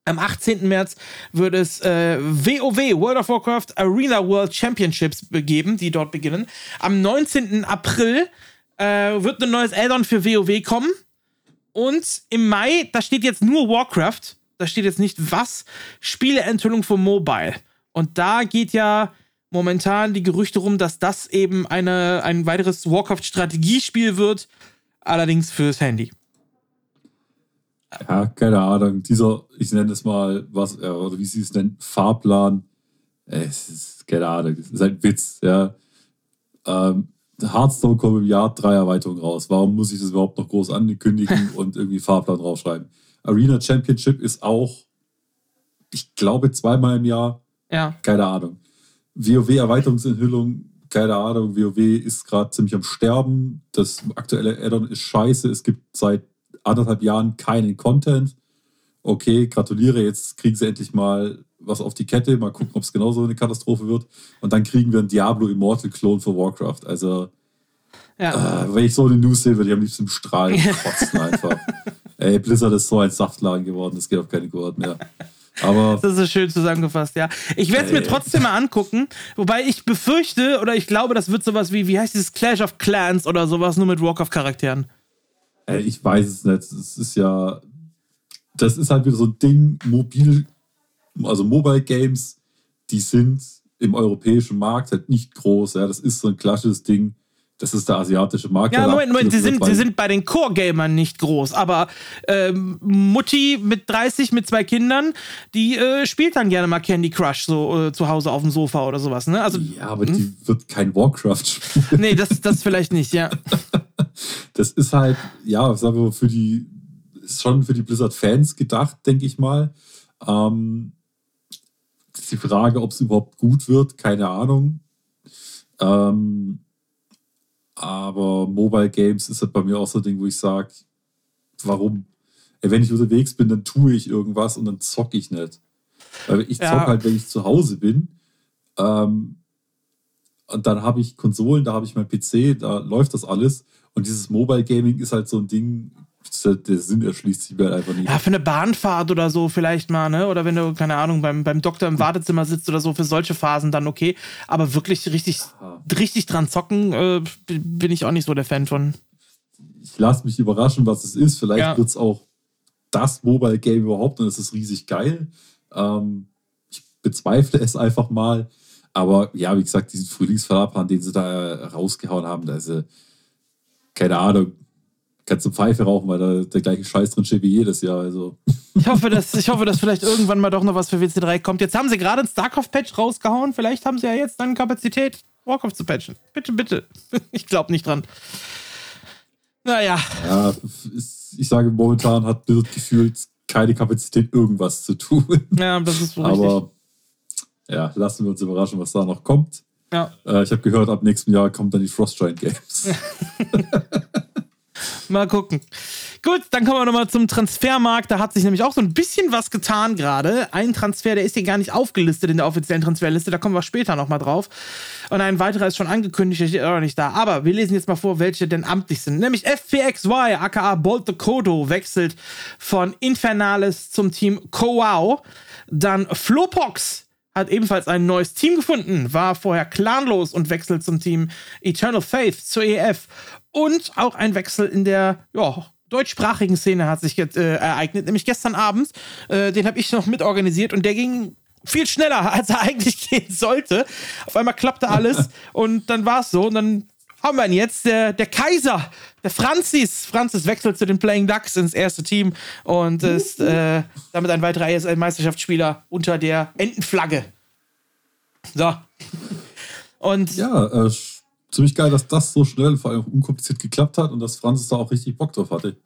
Speaker 1: Am 18. März wird es äh, WoW, World of Warcraft Arena World Championships geben, die dort beginnen. Am 19. April äh, wird ein neues Addon für WoW kommen. Und im Mai, da steht jetzt nur Warcraft, da steht jetzt nicht was, Spieleenthüllung für Mobile. Und da geht ja momentan die Gerüchte rum, dass das eben eine, ein weiteres Warcraft-Strategiespiel wird, allerdings fürs Handy.
Speaker 2: Ja, keine Ahnung. Dieser, ich nenne es mal, was, oder wie sie es nennen, Fahrplan. Es ist, keine Ahnung, es ist ein Witz, ja. Ähm, Hearthstone kommt im Jahr drei Erweiterungen raus. Warum muss ich das überhaupt noch groß ankündigen und irgendwie Fahrplan draufschreiben? Arena Championship ist auch, ich glaube, zweimal im Jahr.
Speaker 1: Ja.
Speaker 2: Keine Ahnung. WoW-Erweiterungsenthüllung, keine Ahnung. WoW ist gerade ziemlich am Sterben. Das aktuelle Addon ist scheiße. Es gibt seit anderthalb Jahren keinen Content. Okay, gratuliere, jetzt kriegen sie endlich mal was auf die Kette. Mal gucken, ob es genauso eine Katastrophe wird. Und dann kriegen wir einen Diablo Immortal Clone für Warcraft. Also, ja. äh, wenn ich so eine News sehe, würde ich am liebsten strahlen kotzen einfach. Ey, Blizzard ist so ein Saftladen geworden, das geht auf keine Gurt mehr. Aber
Speaker 1: das ist schön zusammengefasst, ja. Ich werde es mir trotzdem mal angucken, wobei ich befürchte oder ich glaube, das wird sowas wie, wie heißt dieses Clash of Clans oder sowas, nur mit Warcraft-Charakteren.
Speaker 2: Ey, ich weiß es nicht. Es ist ja, das ist halt wieder so ein Ding, mobil, also Mobile Games, die sind im europäischen Markt halt nicht groß. Ja, das ist so ein klassisches Ding. Das ist der asiatische Markt.
Speaker 1: Ja, Moment, Moment, sie sind, sie sind bei den Core-Gamern nicht groß, aber ähm, Mutti mit 30, mit zwei Kindern, die äh, spielt dann gerne mal Candy Crush so äh, zu Hause auf dem Sofa oder sowas, ne? Also,
Speaker 2: ja, aber hm? die wird kein Warcraft spielen.
Speaker 1: Nee, das, das vielleicht nicht, ja.
Speaker 2: das ist halt, ja, sagen wir, für die, ist schon für die Blizzard-Fans gedacht, denke ich mal. Ähm, die Frage, ob es überhaupt gut wird, keine Ahnung. Ähm, aber Mobile Games ist halt bei mir auch so ein Ding, wo ich sage, warum? Ey, wenn ich unterwegs bin, dann tue ich irgendwas und dann zocke ich nicht. Weil ich ja. halt, wenn ich zu Hause bin. Ähm, und dann habe ich Konsolen, da habe ich mein PC, da läuft das alles. Und dieses Mobile Gaming ist halt so ein Ding, der Sinn erschließt sich mir halt einfach nicht.
Speaker 1: Ja, für eine Bahnfahrt oder so vielleicht mal, ne? Oder wenn du, keine Ahnung, beim, beim Doktor im Wartezimmer sitzt oder so, für solche Phasen dann okay. Aber wirklich richtig, richtig dran zocken, äh, bin ich auch nicht so der Fan von.
Speaker 2: Ich lasse mich überraschen, was es ist. Vielleicht ja. wird es auch das Mobile Game überhaupt und es ist riesig geil. Ähm, ich bezweifle es einfach mal. Aber ja, wie gesagt, diesen Frühlingsfahrplan, den sie da rausgehauen haben, da ist, äh, keine Ahnung, kannst du Pfeife rauchen, weil da der gleiche Scheiß drin steht wie jedes Jahr. Also.
Speaker 1: Ich hoffe, dass, ich hoffe, dass vielleicht irgendwann mal doch noch was für WC3 kommt. Jetzt haben sie gerade ein StarCraft-Patch rausgehauen. Vielleicht haben sie ja jetzt dann Kapazität, Warcraft zu patchen. Bitte, bitte. Ich glaube nicht dran. Naja.
Speaker 2: Ja, ich sage, momentan hat Bild gefühlt keine Kapazität, irgendwas zu tun.
Speaker 1: Ja, das ist
Speaker 2: wohl Aber ja, lassen wir uns überraschen, was da noch kommt. Ja. Äh, ich habe gehört, ab nächstem Jahr kommt dann die Frost Giant Games.
Speaker 1: Mal gucken. Gut, dann kommen wir nochmal zum Transfermarkt. Da hat sich nämlich auch so ein bisschen was getan gerade. Ein Transfer, der ist hier gar nicht aufgelistet in der offiziellen Transferliste. Da kommen wir später nochmal drauf. Und ein weiterer ist schon angekündigt, der steht auch noch nicht da. Aber wir lesen jetzt mal vor, welche denn amtlich sind. Nämlich FPXY, aka Bolt the Kodo, wechselt von Infernales zum Team Kowau. Dann Flopox hat ebenfalls ein neues Team gefunden, war vorher clanlos und wechselt zum Team Eternal Faith zur EF. Und auch ein Wechsel in der ja, deutschsprachigen Szene hat sich jetzt, äh, ereignet, nämlich gestern Abend. Äh, den habe ich noch mitorganisiert und der ging viel schneller, als er eigentlich gehen sollte. Auf einmal klappte alles und dann war es so. Und dann haben wir ihn jetzt, der, der Kaiser, der Franzis. Franzis wechselt zu den Playing Ducks ins erste Team und ist äh, damit ein weiterer ESL-Meisterschaftsspieler unter der Entenflagge. So. Und
Speaker 2: ja, äh, ziemlich geil, dass das so schnell, vor allem unkompliziert geklappt hat und dass Franzis da auch richtig Bock drauf hatte.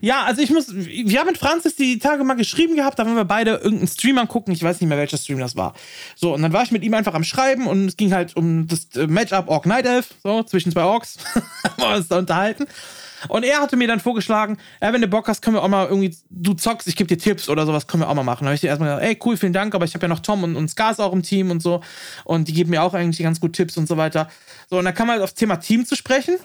Speaker 1: Ja, also ich muss, wir haben mit Franzis die Tage mal geschrieben gehabt, da wollen wir beide irgendeinen Stream angucken, ich weiß nicht mehr, welcher Stream das war. So, und dann war ich mit ihm einfach am Schreiben und es ging halt um das äh, Matchup Orc Night Elf, so, zwischen zwei Orks, haben wir uns da unterhalten. Und er hatte mir dann vorgeschlagen, ja, wenn du Bock hast, können wir auch mal irgendwie, du zockst, ich gebe dir Tipps oder sowas, können wir auch mal machen. Da habe ich dir erstmal gesagt, ey, cool, vielen Dank, aber ich habe ja noch Tom und, und Skars auch im Team und so. Und die geben mir auch eigentlich ganz gut Tipps und so weiter. So, und dann kam halt aufs Thema Team zu sprechen.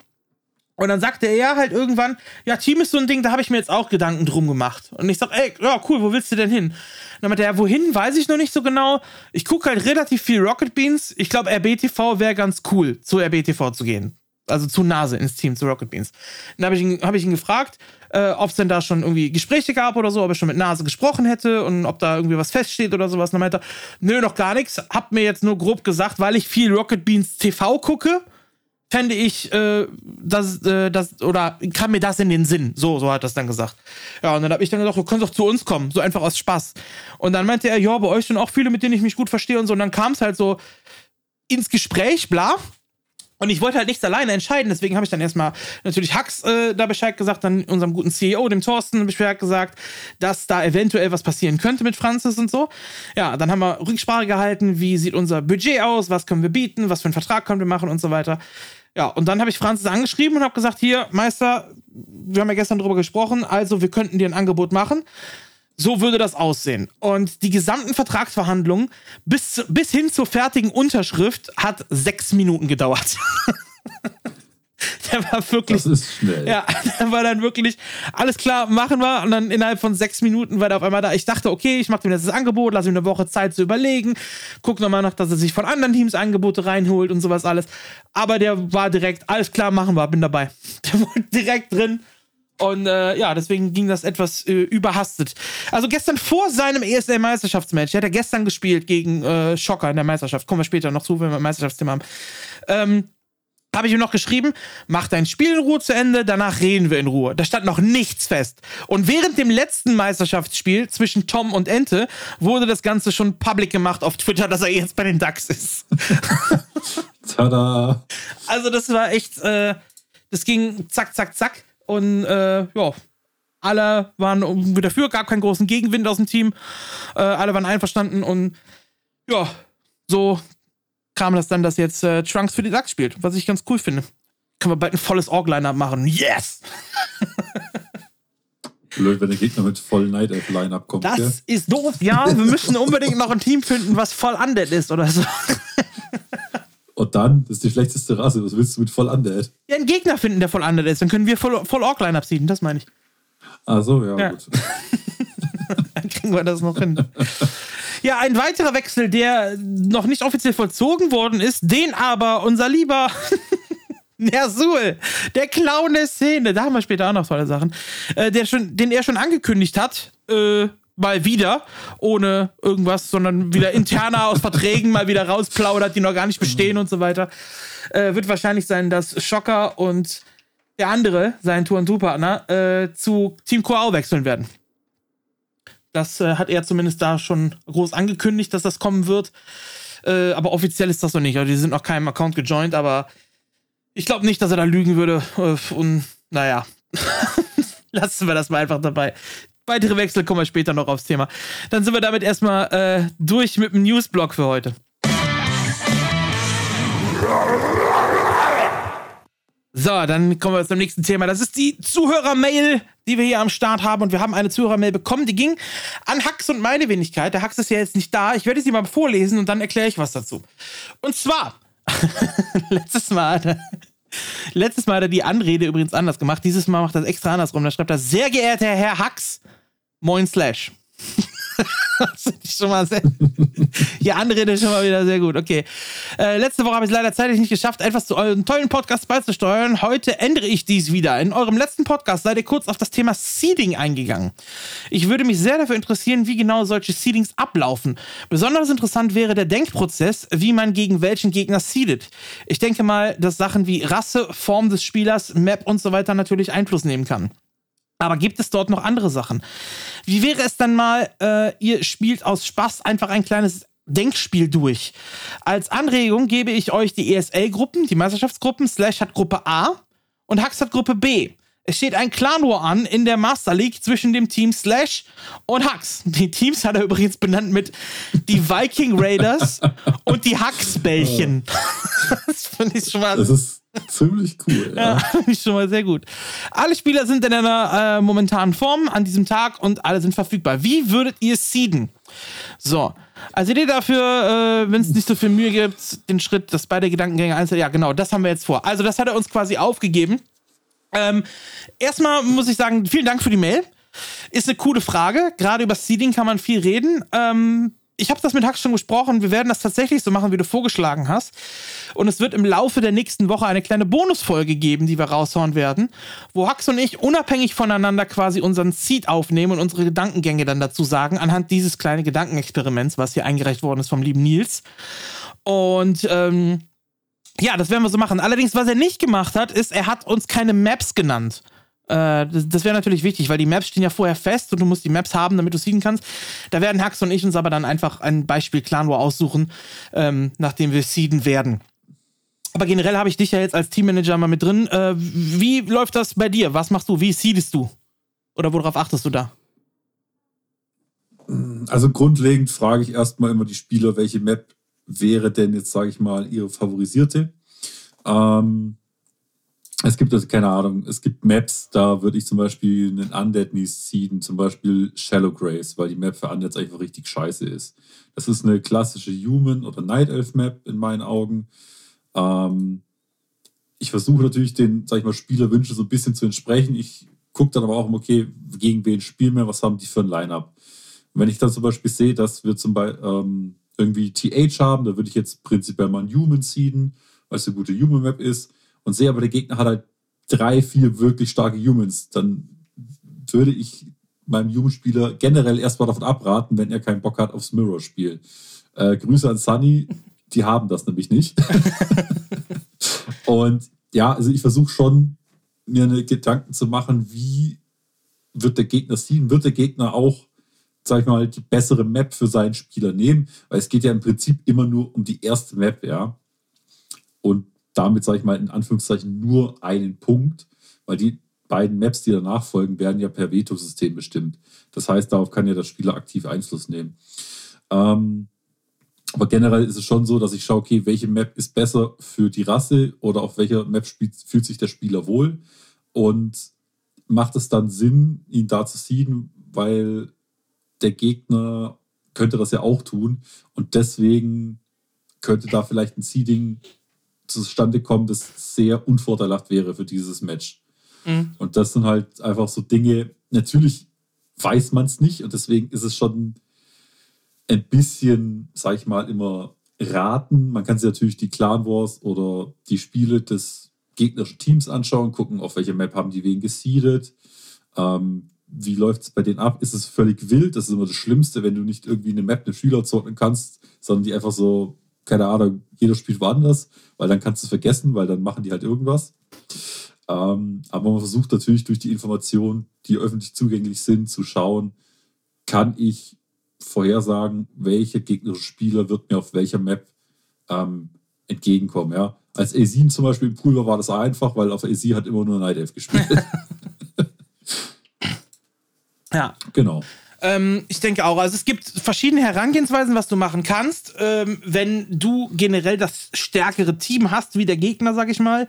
Speaker 1: Und dann sagte er halt irgendwann, ja, Team ist so ein Ding, da habe ich mir jetzt auch Gedanken drum gemacht. Und ich sag, ey, ja, cool, wo willst du denn hin? Und dann meinte er, wohin, weiß ich noch nicht so genau. Ich gucke halt relativ viel Rocket Beans. Ich glaube, RBTV wäre ganz cool, zu RBTV zu gehen also zu Nase ins Team, zu Rocket Beans. Dann habe ich, ihn, hab ich ihn gefragt, äh, ob es denn da schon irgendwie Gespräche gab oder so, ob er schon mit Nase gesprochen hätte und ob da irgendwie was feststeht oder sowas. Und dann meinte er, nö, noch gar nichts. Hab mir jetzt nur grob gesagt, weil ich viel Rocket Beans TV gucke, fände ich, äh, das, äh, das, oder kam mir das in den Sinn. So, so hat es dann gesagt. Ja, und dann habe ich dann gesagt, du kannst doch zu uns kommen, so einfach aus Spaß. Und dann meinte er, ja, bei euch sind auch viele, mit denen ich mich gut verstehe und so. Und dann kam es halt so ins Gespräch, bla. Und ich wollte halt nichts alleine entscheiden, deswegen habe ich dann erstmal natürlich Hux äh, da Bescheid gesagt, dann unserem guten CEO, dem Thorsten, Bescheid gesagt, dass da eventuell was passieren könnte mit Francis und so. Ja, dann haben wir Rücksprache gehalten, wie sieht unser Budget aus, was können wir bieten, was für einen Vertrag können wir machen und so weiter. Ja, und dann habe ich Francis angeschrieben und habe gesagt, hier, Meister, wir haben ja gestern drüber gesprochen, also wir könnten dir ein Angebot machen. So würde das aussehen. Und die gesamten Vertragsverhandlungen bis, bis hin zur fertigen Unterschrift hat sechs Minuten gedauert. Der war wirklich.
Speaker 2: Das ist schnell.
Speaker 1: Ja, der war dann wirklich, alles klar, machen wir. Und dann innerhalb von sechs Minuten war der auf einmal da. Ich dachte, okay, ich mache ihm jetzt das Angebot, lasse ihm eine Woche Zeit zu überlegen. Guck nochmal nach, dass er sich von anderen Teams Angebote reinholt und sowas alles. Aber der war direkt, alles klar, machen wir, bin dabei. Der war direkt drin. Und äh, ja, deswegen ging das etwas äh, überhastet. Also gestern vor seinem ESL-Meisterschaftsmatch, der hat er gestern gespielt gegen äh, Schocker in der Meisterschaft. Kommen wir später noch zu, wenn wir ein Meisterschaftsthema haben. Ähm, habe ich ihm noch geschrieben, mach dein Spiel in Ruhe zu Ende, danach reden wir in Ruhe. Da stand noch nichts fest. Und während dem letzten Meisterschaftsspiel zwischen Tom und Ente wurde das Ganze schon public gemacht auf Twitter, dass er jetzt bei den Ducks ist.
Speaker 2: Tada!
Speaker 1: Also das war echt, äh, das ging zack, zack, zack. Und äh, ja, alle waren irgendwie dafür, gab keinen großen Gegenwind aus dem Team. Äh, alle waren einverstanden und ja, so kam das dann, dass jetzt äh, Trunks für die Ducks spielt, was ich ganz cool finde. Können wir bald ein volles Org-Line-Up machen. Yes!
Speaker 2: Blöd, wenn der Gegner mit voll Night Elf Line-Up kommt.
Speaker 1: Das
Speaker 2: gell?
Speaker 1: ist doof, ja. Wir müssen unbedingt noch ein Team finden, was voll undead ist oder so.
Speaker 2: Und dann, das ist die schlechteste Rasse. Was willst du mit voll Undead?
Speaker 1: Ja, einen Gegner finden, der voll undead ist. Dann können wir voll, voll Org-Line-Up ziehen, das meine ich.
Speaker 2: Ach so, ja,
Speaker 1: Ja.
Speaker 2: gut.
Speaker 1: Dann kriegen wir das noch hin. Ja, ein weiterer Wechsel, der noch nicht offiziell vollzogen worden ist, den aber unser lieber Nersul, der Clown der Szene, da haben wir später auch noch tolle Sachen, äh, der schon, den er schon angekündigt hat, äh, mal wieder, ohne irgendwas, sondern wieder interner aus Verträgen mal wieder rausplaudert, die noch gar nicht bestehen und so weiter, äh, wird wahrscheinlich sein, dass Schocker und der andere, sein Tour-and-Tour-Partner, äh, zu Team Coao wechseln werden. Das äh, hat er zumindest da schon groß angekündigt, dass das kommen wird. Äh, aber offiziell ist das noch nicht. Also die sind noch keinem Account gejoint, aber ich glaube nicht, dass er da lügen würde. Äh, und naja, lassen wir das mal einfach dabei. Weitere Wechsel kommen wir später noch aufs Thema. Dann sind wir damit erstmal äh, durch mit dem Newsblock für heute. So, dann kommen wir zum nächsten Thema. Das ist die Zuhörermail, die wir hier am Start haben. Und wir haben eine Zuhörermail bekommen, die ging an Hax und meine Wenigkeit. Der Hax ist ja jetzt nicht da. Ich werde sie mal vorlesen und dann erkläre ich was dazu. Und zwar, letztes Mal, letztes Mal hat er die Anrede übrigens anders gemacht. Dieses Mal macht er das extra andersrum. Da schreibt er, sehr geehrter Herr Hax, moin Slash. das ich schon mal sehr. Die Anrede ist schon mal wieder sehr gut. Okay. Äh, letzte Woche habe ich es leider zeitlich nicht geschafft, etwas zu eurem tollen Podcast beizusteuern. Heute ändere ich dies wieder. In eurem letzten Podcast seid ihr kurz auf das Thema Seeding eingegangen. Ich würde mich sehr dafür interessieren, wie genau solche Seedings ablaufen. Besonders interessant wäre der Denkprozess, wie man gegen welchen Gegner seedet. Ich denke mal, dass Sachen wie Rasse, Form des Spielers, Map und so weiter natürlich Einfluss nehmen kann. Aber gibt es dort noch andere Sachen? Wie wäre es dann mal, äh, ihr spielt aus Spaß einfach ein kleines Denkspiel durch? Als Anregung gebe ich euch die ESL-Gruppen, die Meisterschaftsgruppen, Slash hat Gruppe A und Hux hat Gruppe B. Es steht ein Clan War an in der Master League zwischen dem Team Slash und Hux. Die Teams hat er übrigens benannt mit die Viking Raiders und die Hux-Bällchen. das finde ich schon mal
Speaker 2: Das ist ziemlich cool. Ja.
Speaker 1: ja, schon mal sehr gut. Alle Spieler sind in einer äh, momentanen Form an diesem Tag und alle sind verfügbar. Wie würdet ihr seeden? So, als Idee dafür, äh, wenn es nicht so viel Mühe gibt, den Schritt, dass beide Gedankengänge einzeln. Ja, genau, das haben wir jetzt vor. Also, das hat er uns quasi aufgegeben. Ähm, erstmal muss ich sagen, vielen Dank für die Mail. Ist eine coole Frage. Gerade über Seeding kann man viel reden. Ähm, ich habe das mit Hax schon gesprochen. Wir werden das tatsächlich so machen, wie du vorgeschlagen hast. Und es wird im Laufe der nächsten Woche eine kleine Bonusfolge geben, die wir raushauen werden, wo Hax und ich unabhängig voneinander quasi unseren Seed aufnehmen und unsere Gedankengänge dann dazu sagen, anhand dieses kleinen Gedankenexperiments, was hier eingereicht worden ist vom lieben Nils. Und ähm, ja, das werden wir so machen. Allerdings, was er nicht gemacht hat, ist, er hat uns keine Maps genannt. Äh, das das wäre natürlich wichtig, weil die Maps stehen ja vorher fest und du musst die Maps haben, damit du seeden kannst. Da werden Hax und ich uns aber dann einfach ein Beispiel Clan War aussuchen, ähm, nachdem wir seeden werden. Aber generell habe ich dich ja jetzt als Teammanager mal mit drin. Äh, wie läuft das bei dir? Was machst du? Wie seedest du? Oder worauf achtest du da?
Speaker 2: Also grundlegend frage ich erstmal immer die Spieler, welche Map wäre denn jetzt, sage ich mal, ihre favorisierte. Ähm, es gibt also keine Ahnung, es gibt Maps, da würde ich zum Beispiel einen Undead nie seeden, zum Beispiel Shallow Grace, weil die Map für Undeads einfach richtig scheiße ist. Das ist eine klassische Human- oder Night Elf Map in meinen Augen. Ähm, ich versuche natürlich den, sag ich mal, Spielerwünschen so ein bisschen zu entsprechen. Ich gucke dann aber auch, okay, gegen wen spielen wir, was haben die für ein Line-Up. Wenn ich dann zum Beispiel sehe, dass wir zum Beispiel ähm, irgendwie TH haben, da würde ich jetzt prinzipiell mal einen Human seeden, weil es eine gute Human-Map ist, und sehe aber, der Gegner hat halt drei, vier wirklich starke Humans, dann würde ich meinem Human-Spieler generell erstmal davon abraten, wenn er keinen Bock hat aufs Mirror-Spiel. Äh, Grüße an Sunny, die haben das nämlich nicht. und ja, also ich versuche schon, mir eine Gedanken zu machen, wie wird der Gegner ziehen? Wird der Gegner auch, sag ich mal, die bessere Map für seinen Spieler nehmen? Weil es geht ja im Prinzip immer nur um die erste Map, ja. Und damit, sage ich mal, in Anführungszeichen nur einen Punkt, weil die beiden Maps, die danach folgen, werden ja per Veto-System bestimmt. Das heißt, darauf kann ja der Spieler aktiv Einfluss nehmen. Ähm, aber generell ist es schon so, dass ich schaue, okay, welche Map ist besser für die Rasse oder auf welcher Map fühlt sich der Spieler wohl und macht es dann Sinn, ihn da zu ziehen, weil der Gegner könnte das ja auch tun und deswegen könnte da vielleicht ein Seeding zustande kommen, das sehr unvorteilhaft wäre für dieses Match. Mhm. Und das sind halt einfach so Dinge, natürlich weiß man es nicht und deswegen ist es schon ein bisschen, sag ich mal, immer raten. Man kann sich natürlich die Clan Wars oder die Spiele des gegnerischen Teams anschauen, gucken, auf welcher Map haben die wen gesiedet. Ähm, wie läuft es bei denen ab? Ist es völlig wild? Das ist immer das Schlimmste, wenn du nicht irgendwie eine Map, eine Schüler zuordnen kannst, sondern die einfach so keine Ahnung, jeder spielt woanders, weil dann kannst du es vergessen, weil dann machen die halt irgendwas. Ähm, aber man versucht natürlich durch die Informationen, die öffentlich zugänglich sind, zu schauen, kann ich vorhersagen, welcher gegnerische Spieler wird mir auf welcher Map ähm, entgegenkommen. Ja? Als A7 zum Beispiel im Pool war, war das einfach, weil auf A7 hat immer nur Night Elf gespielt.
Speaker 1: ja.
Speaker 2: Genau.
Speaker 1: Ähm, ich denke auch. Also es gibt verschiedene Herangehensweisen, was du machen kannst. Ähm, wenn du generell das stärkere Team hast, wie der Gegner, sag ich mal,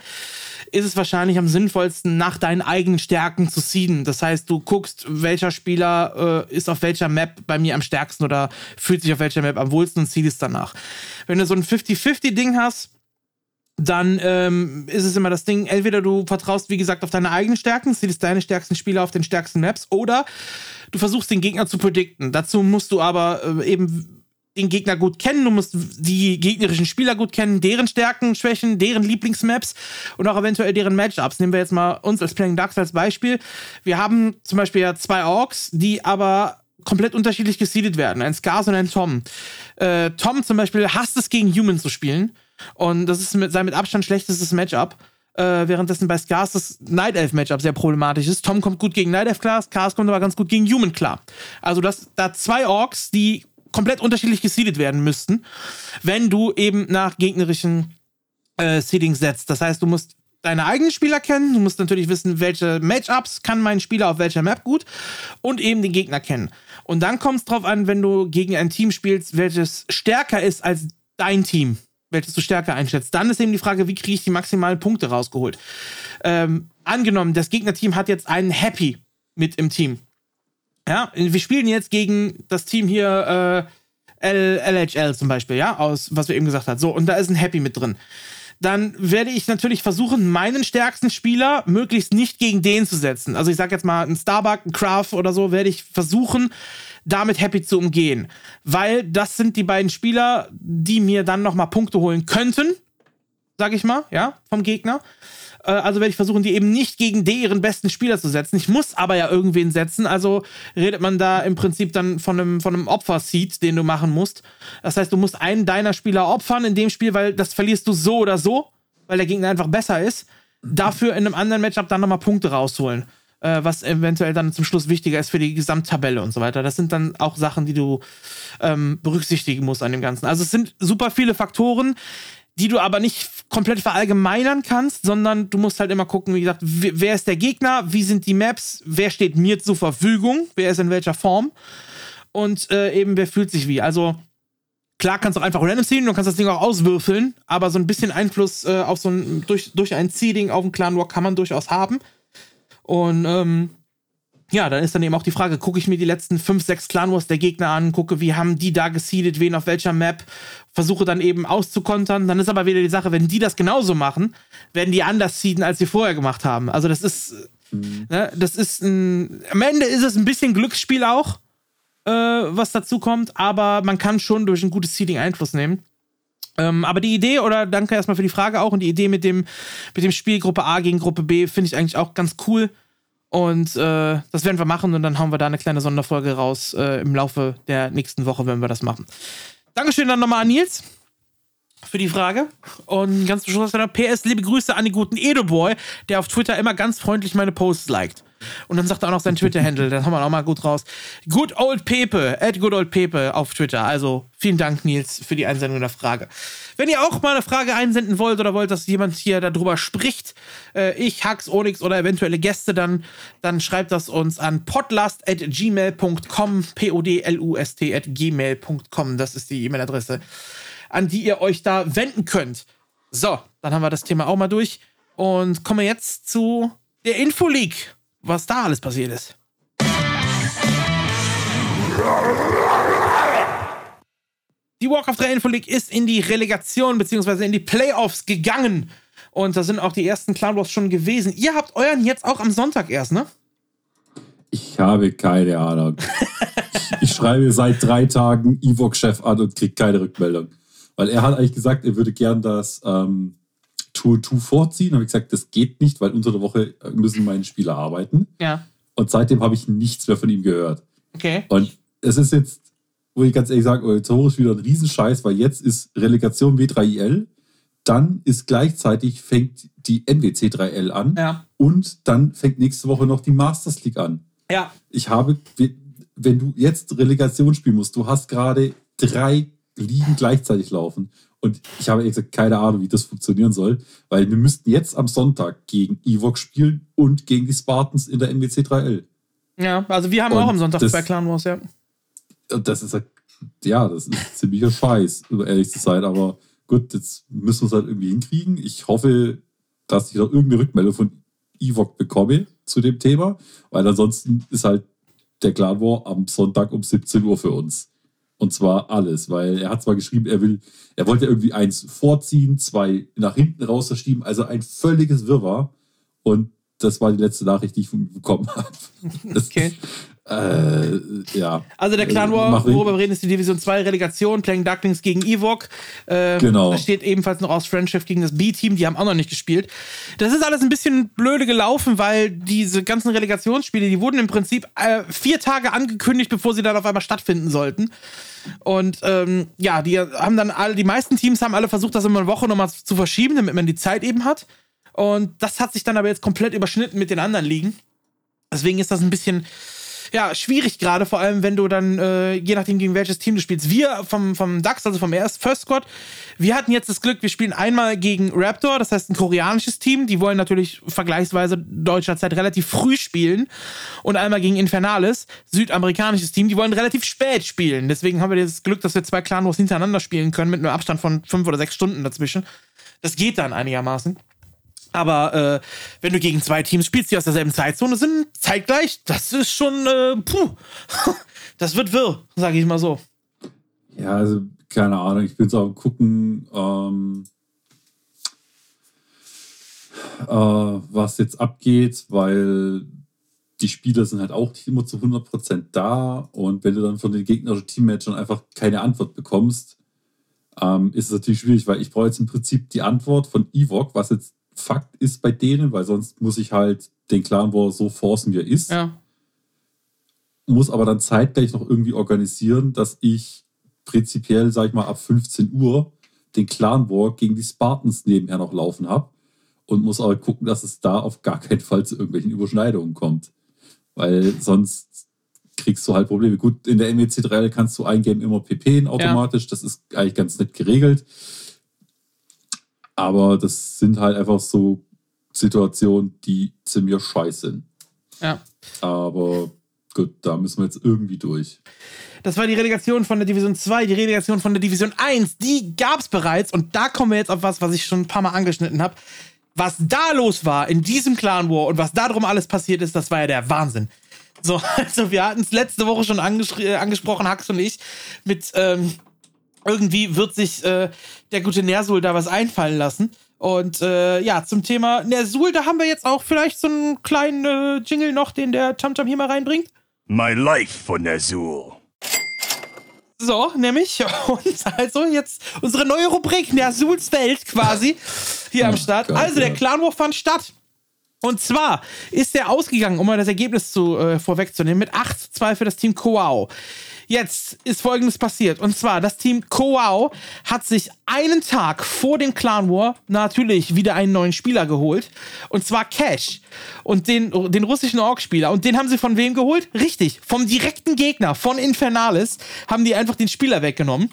Speaker 1: ist es wahrscheinlich am sinnvollsten, nach deinen eigenen Stärken zu seeden. Das heißt, du guckst, welcher Spieler äh, ist auf welcher Map bei mir am stärksten oder fühlt sich auf welcher Map am wohlsten und seedest danach. Wenn du so ein 50-50-Ding hast, dann ähm, ist es immer das Ding, entweder du vertraust, wie gesagt, auf deine eigenen Stärken, siehst deine stärksten Spieler auf den stärksten Maps, oder du versuchst den Gegner zu predikten. Dazu musst du aber äh, eben den Gegner gut kennen, du musst die gegnerischen Spieler gut kennen, deren Stärken, Schwächen, deren Lieblingsmaps und auch eventuell deren Matchups. Nehmen wir jetzt mal uns als Playing Ducks als Beispiel. Wir haben zum Beispiel ja zwei Orks, die aber komplett unterschiedlich gesiedet werden. Ein Scars und ein Tom. Äh, Tom zum Beispiel hasst es, gegen Humans zu spielen. Und das ist mit, sein mit Abstand schlechtestes Matchup. Äh, währenddessen bei Scars das Night Elf Matchup sehr problematisch ist. Tom kommt gut gegen Night Elf klar, Scars kommt aber ganz gut gegen Human klar. Also das, da zwei Orks, die komplett unterschiedlich gesiedet werden müssten, wenn du eben nach gegnerischen äh, Seedings setzt. Das heißt, du musst deine eigenen Spieler kennen, du musst natürlich wissen, welche Matchups kann mein Spieler auf welcher Map gut und eben den Gegner kennen. Und dann kommt es drauf an, wenn du gegen ein Team spielst, welches stärker ist als dein Team welches du stärker einschätzt. Dann ist eben die Frage, wie kriege ich die maximalen Punkte rausgeholt. Ähm, angenommen, das Gegnerteam hat jetzt einen Happy mit im Team. Ja, wir spielen jetzt gegen das Team hier äh, LHL zum Beispiel, ja, aus was wir eben gesagt haben. So, und da ist ein Happy mit drin. Dann werde ich natürlich versuchen, meinen stärksten Spieler möglichst nicht gegen den zu setzen. Also ich sag jetzt mal, ein Starbuck, ein Craft oder so, werde ich versuchen, damit Happy zu umgehen. Weil das sind die beiden Spieler, die mir dann nochmal Punkte holen könnten, sag ich mal, ja, vom Gegner. Äh, also werde ich versuchen, die eben nicht gegen deren besten Spieler zu setzen. Ich muss aber ja irgendwen setzen. Also redet man da im Prinzip dann von einem, von einem Opfer-Seed, den du machen musst. Das heißt, du musst einen deiner Spieler opfern in dem Spiel, weil das verlierst du so oder so, weil der Gegner einfach besser ist. Dafür in einem anderen Matchup dann nochmal Punkte rausholen äh, was eventuell dann zum Schluss wichtiger ist für die Gesamttabelle und so weiter. Das sind dann auch Sachen, die du ähm, berücksichtigen musst an dem Ganzen. Also es sind super viele Faktoren, die du aber nicht komplett verallgemeinern kannst, sondern du musst halt immer gucken, wie gesagt, wer ist der Gegner, wie sind die Maps, wer steht mir zur Verfügung, wer ist in welcher Form und äh, eben wer fühlt sich wie. Also klar kannst du auch einfach random ziehen, du kannst das Ding auch auswürfeln, aber so ein bisschen Einfluss äh, auf so ein, durch, durch ein Seeding auf einen Clan War kann man durchaus haben. Und ähm, ja, dann ist dann eben auch die Frage, gucke ich mir die letzten fünf, sechs Clan Wars der Gegner an, gucke, wie haben die da geseedet, wen auf welcher Map, versuche dann eben auszukontern. Dann ist aber wieder die Sache, wenn die das genauso machen, werden die anders seeden, als sie vorher gemacht haben. Also das ist, mhm. ne, das ist ein, am Ende ist es ein bisschen Glücksspiel auch, äh, was dazu kommt, aber man kann schon durch ein gutes Seeding Einfluss nehmen. Ähm, aber die Idee, oder danke erstmal für die Frage auch, und die Idee mit dem, mit dem Spiel Gruppe A gegen Gruppe B finde ich eigentlich auch ganz cool. Und äh, das werden wir machen und dann hauen wir da eine kleine Sonderfolge raus äh, im Laufe der nächsten Woche, wenn wir das machen. Dankeschön dann nochmal an Nils für die Frage. Und ganz zum Schluss PS, liebe Grüße an den guten Edoboy, der auf Twitter immer ganz freundlich meine Posts liked. Und dann sagt er auch noch sein Twitter-Handle, das haben wir auch mal gut raus. Good Old Pepe, at Good Old Pepe auf Twitter. Also vielen Dank, Nils, für die Einsendung der Frage. Wenn ihr auch mal eine Frage einsenden wollt oder wollt, dass jemand hier darüber spricht, äh, ich, Hax, Onyx oder eventuelle Gäste, dann, dann schreibt das uns an podlast at gmail.com, P-O-D-L-U-S-T at gmail.com. Das ist die E-Mail-Adresse, an die ihr euch da wenden könnt. So, dann haben wir das Thema auch mal durch und kommen jetzt zu der Infoleak was da alles passiert ist. Die Walk of the Info League ist in die Relegation bzw. in die Playoffs gegangen. Und da sind auch die ersten Clan Wars schon gewesen. Ihr habt euren jetzt auch am Sonntag erst, ne?
Speaker 2: Ich habe keine Ahnung. ich, schreibe seit drei Tagen Evoc-Chef an und kriege keine Rückmeldung. Weil er hat eigentlich gesagt, er würde gern das ähm, Tour 2 vorziehen. habe ich gesagt, das geht nicht, weil unter der Woche müssen meine Spieler arbeiten.
Speaker 1: Ja.
Speaker 2: Und seitdem habe ich nichts mehr von ihm gehört.
Speaker 1: Okay.
Speaker 2: Und es ist jetzt, wo ich ganz ehrlich sage, organisatorisch wieder ein Riesenscheiß, weil jetzt ist Relegation W3IL, dann ist gleichzeitig fängt die NWC 3L an
Speaker 1: ja.
Speaker 2: und dann fängt nächste Woche noch die Masters League an.
Speaker 1: Ja.
Speaker 2: Ich habe, wenn du jetzt Relegation spielen musst, du hast gerade drei Ligen gleichzeitig laufen und ich habe gesagt, keine Ahnung, wie das funktionieren soll, weil wir müssten jetzt am Sonntag gegen Evox spielen und gegen die Spartans in der MWC 3L.
Speaker 1: Ja, also wir haben und auch am Sonntag das, bei Clan Wars, ja.
Speaker 2: Das ist ja, das ist ziemlicher Scheiß, um ehrlich zu sein, aber gut, jetzt müssen wir es halt irgendwie hinkriegen. Ich hoffe, dass ich da irgendeine Rückmeldung von Evox bekomme zu dem Thema, weil ansonsten ist halt der Clan War am Sonntag um 17 Uhr für uns. Und zwar alles, weil er hat zwar geschrieben, er will, er wollte irgendwie eins vorziehen, zwei nach hinten raus verschieben, also ein völliges Wirrwarr. Und das war die letzte Nachricht, die ich von ihm bekommen habe.
Speaker 1: okay.
Speaker 2: Äh, ja.
Speaker 1: Also der Clan War, worüber wir reden, ist die Division 2 Relegation, Playing Ducklings gegen Evok.
Speaker 2: Äh, genau.
Speaker 1: Da steht ebenfalls noch aus Friendship gegen das B-Team, die haben auch noch nicht gespielt. Das ist alles ein bisschen blöde gelaufen, weil diese ganzen Relegationsspiele, die wurden im Prinzip äh, vier Tage angekündigt, bevor sie dann auf einmal stattfinden sollten. Und ähm, ja, die haben dann alle, die meisten Teams haben alle versucht, das immer eine Woche nochmal zu verschieben, damit man die Zeit eben hat. Und das hat sich dann aber jetzt komplett überschnitten mit den anderen Ligen. Deswegen ist das ein bisschen ja, schwierig gerade, vor allem wenn du dann, äh, je nachdem gegen welches Team du spielst. Wir vom, vom DAX, also vom First Squad, wir hatten jetzt das Glück, wir spielen einmal gegen Raptor, das heißt ein koreanisches Team, die wollen natürlich vergleichsweise deutscher Zeit relativ früh spielen und einmal gegen Infernales, südamerikanisches Team, die wollen relativ spät spielen. Deswegen haben wir das Glück, dass wir zwei Clan Wars hintereinander spielen können mit einem Abstand von fünf oder sechs Stunden dazwischen. Das geht dann einigermaßen. Aber äh, wenn du gegen zwei Teams spielst, die aus derselben Zeitzone sind, zeitgleich, das ist schon, äh, puh, das wird wirr, sage ich mal so.
Speaker 2: Ja, also keine Ahnung, ich bin so am gucken, ähm, äh, was jetzt abgeht, weil die Spieler sind halt auch nicht immer zu 100% da und wenn du dann von den gegnerischen Teammatchern einfach keine Antwort bekommst, ähm, ist es natürlich schwierig, weil ich brauche jetzt im Prinzip die Antwort von Evok, was jetzt Fakt ist bei denen, weil sonst muss ich halt den Clan War so forcen, wie er ist.
Speaker 1: Ja.
Speaker 2: Muss aber dann zeitgleich noch irgendwie organisieren, dass ich prinzipiell, sag ich mal, ab 15 Uhr den Clan War gegen die Spartans nebenher noch laufen habe. Und muss aber gucken, dass es da auf gar keinen Fall zu irgendwelchen Überschneidungen kommt. Weil sonst kriegst du halt Probleme. Gut, in der MEC 3 kannst du eingeben immer PP automatisch. Ja. Das ist eigentlich ganz nett geregelt. Aber das sind halt einfach so Situationen, die ziemlich scheiße sind.
Speaker 1: Ja.
Speaker 2: Aber gut, da müssen wir jetzt irgendwie durch.
Speaker 1: Das war die Relegation von der Division 2, die Relegation von der Division 1. Die gab es bereits und da kommen wir jetzt auf was, was ich schon ein paar Mal angeschnitten habe. Was da los war in diesem Clan War und was da drum alles passiert ist, das war ja der Wahnsinn. So, also wir hatten es letzte Woche schon äh, angesprochen, Hax und ich, mit ähm, irgendwie wird sich äh, der gute Nersul da was einfallen lassen. Und äh, ja, zum Thema Nersul, da haben wir jetzt auch vielleicht so einen kleinen äh, Jingle noch, den der Tamtam hier mal reinbringt.
Speaker 3: My life for Nersul.
Speaker 1: So, nämlich. Und also jetzt unsere neue Rubrik, Nersuls Welt quasi, hier oh am Start. Gott, also, der Clan War fand statt. Und zwar ist er ausgegangen, um mal das Ergebnis zu, äh, vorwegzunehmen, mit 8 zu 2 für das Team Koao. Jetzt ist folgendes passiert. Und zwar, das Team Koao hat sich einen Tag vor dem Clan War natürlich wieder einen neuen Spieler geholt. Und zwar Cash. Und den, den russischen Org-Spieler. Und den haben sie von wem geholt? Richtig, vom direkten Gegner, von Infernalis, haben die einfach den Spieler weggenommen.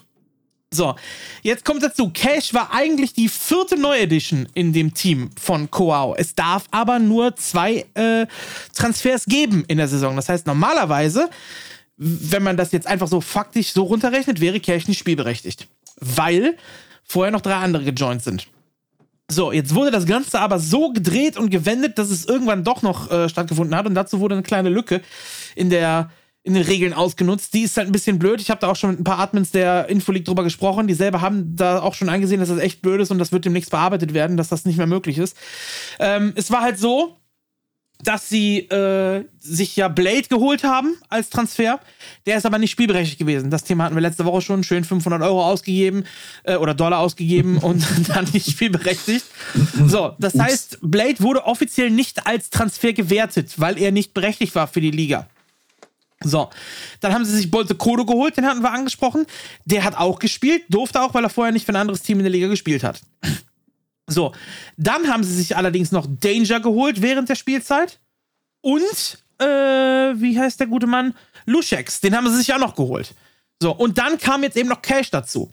Speaker 1: So, jetzt kommt dazu, Cash war eigentlich die vierte Neuedition in dem Team von Koao. Es darf aber nur zwei äh, Transfers geben in der Saison. Das heißt, normalerweise wenn man das jetzt einfach so faktisch so runterrechnet, wäre Cash nicht spielberechtigt. Weil vorher noch drei andere gejoint sind. So, jetzt wurde das Ganze aber so gedreht und gewendet, dass es irgendwann doch noch äh, stattgefunden hat. Und dazu wurde eine kleine Lücke in, der, in den Regeln ausgenutzt. Die ist halt ein bisschen blöd. Ich habe da auch schon mit ein paar Admins der Infoleague drüber gesprochen. Die selber haben da auch schon eingesehen, dass das echt blöd ist und das wird demnächst bearbeitet werden, dass das nicht mehr möglich ist. Ähm, es war halt so, dass sie äh, sich ja Blade geholt haben als Transfer. Der ist aber nicht spielberechtigt gewesen. Das Thema hatten wir letzte Woche schon. Schön 500 Euro ausgegeben äh, oder Dollar ausgegeben und dann nicht spielberechtigt. So, das heißt, Blade wurde offiziell nicht als Transfer gewertet, weil er nicht berechtigt war für die Liga. So, dann haben sie sich Bolte Kodo geholt, den hatten wir angesprochen. Der hat auch gespielt, durfte auch, weil er vorher nicht für ein anderes Team in der Liga gespielt hat. So, dann haben sie sich allerdings noch Danger geholt während der Spielzeit. Und, äh, wie heißt der gute Mann? Luschex, den haben sie sich auch noch geholt. So, und dann kam jetzt eben noch Cash dazu.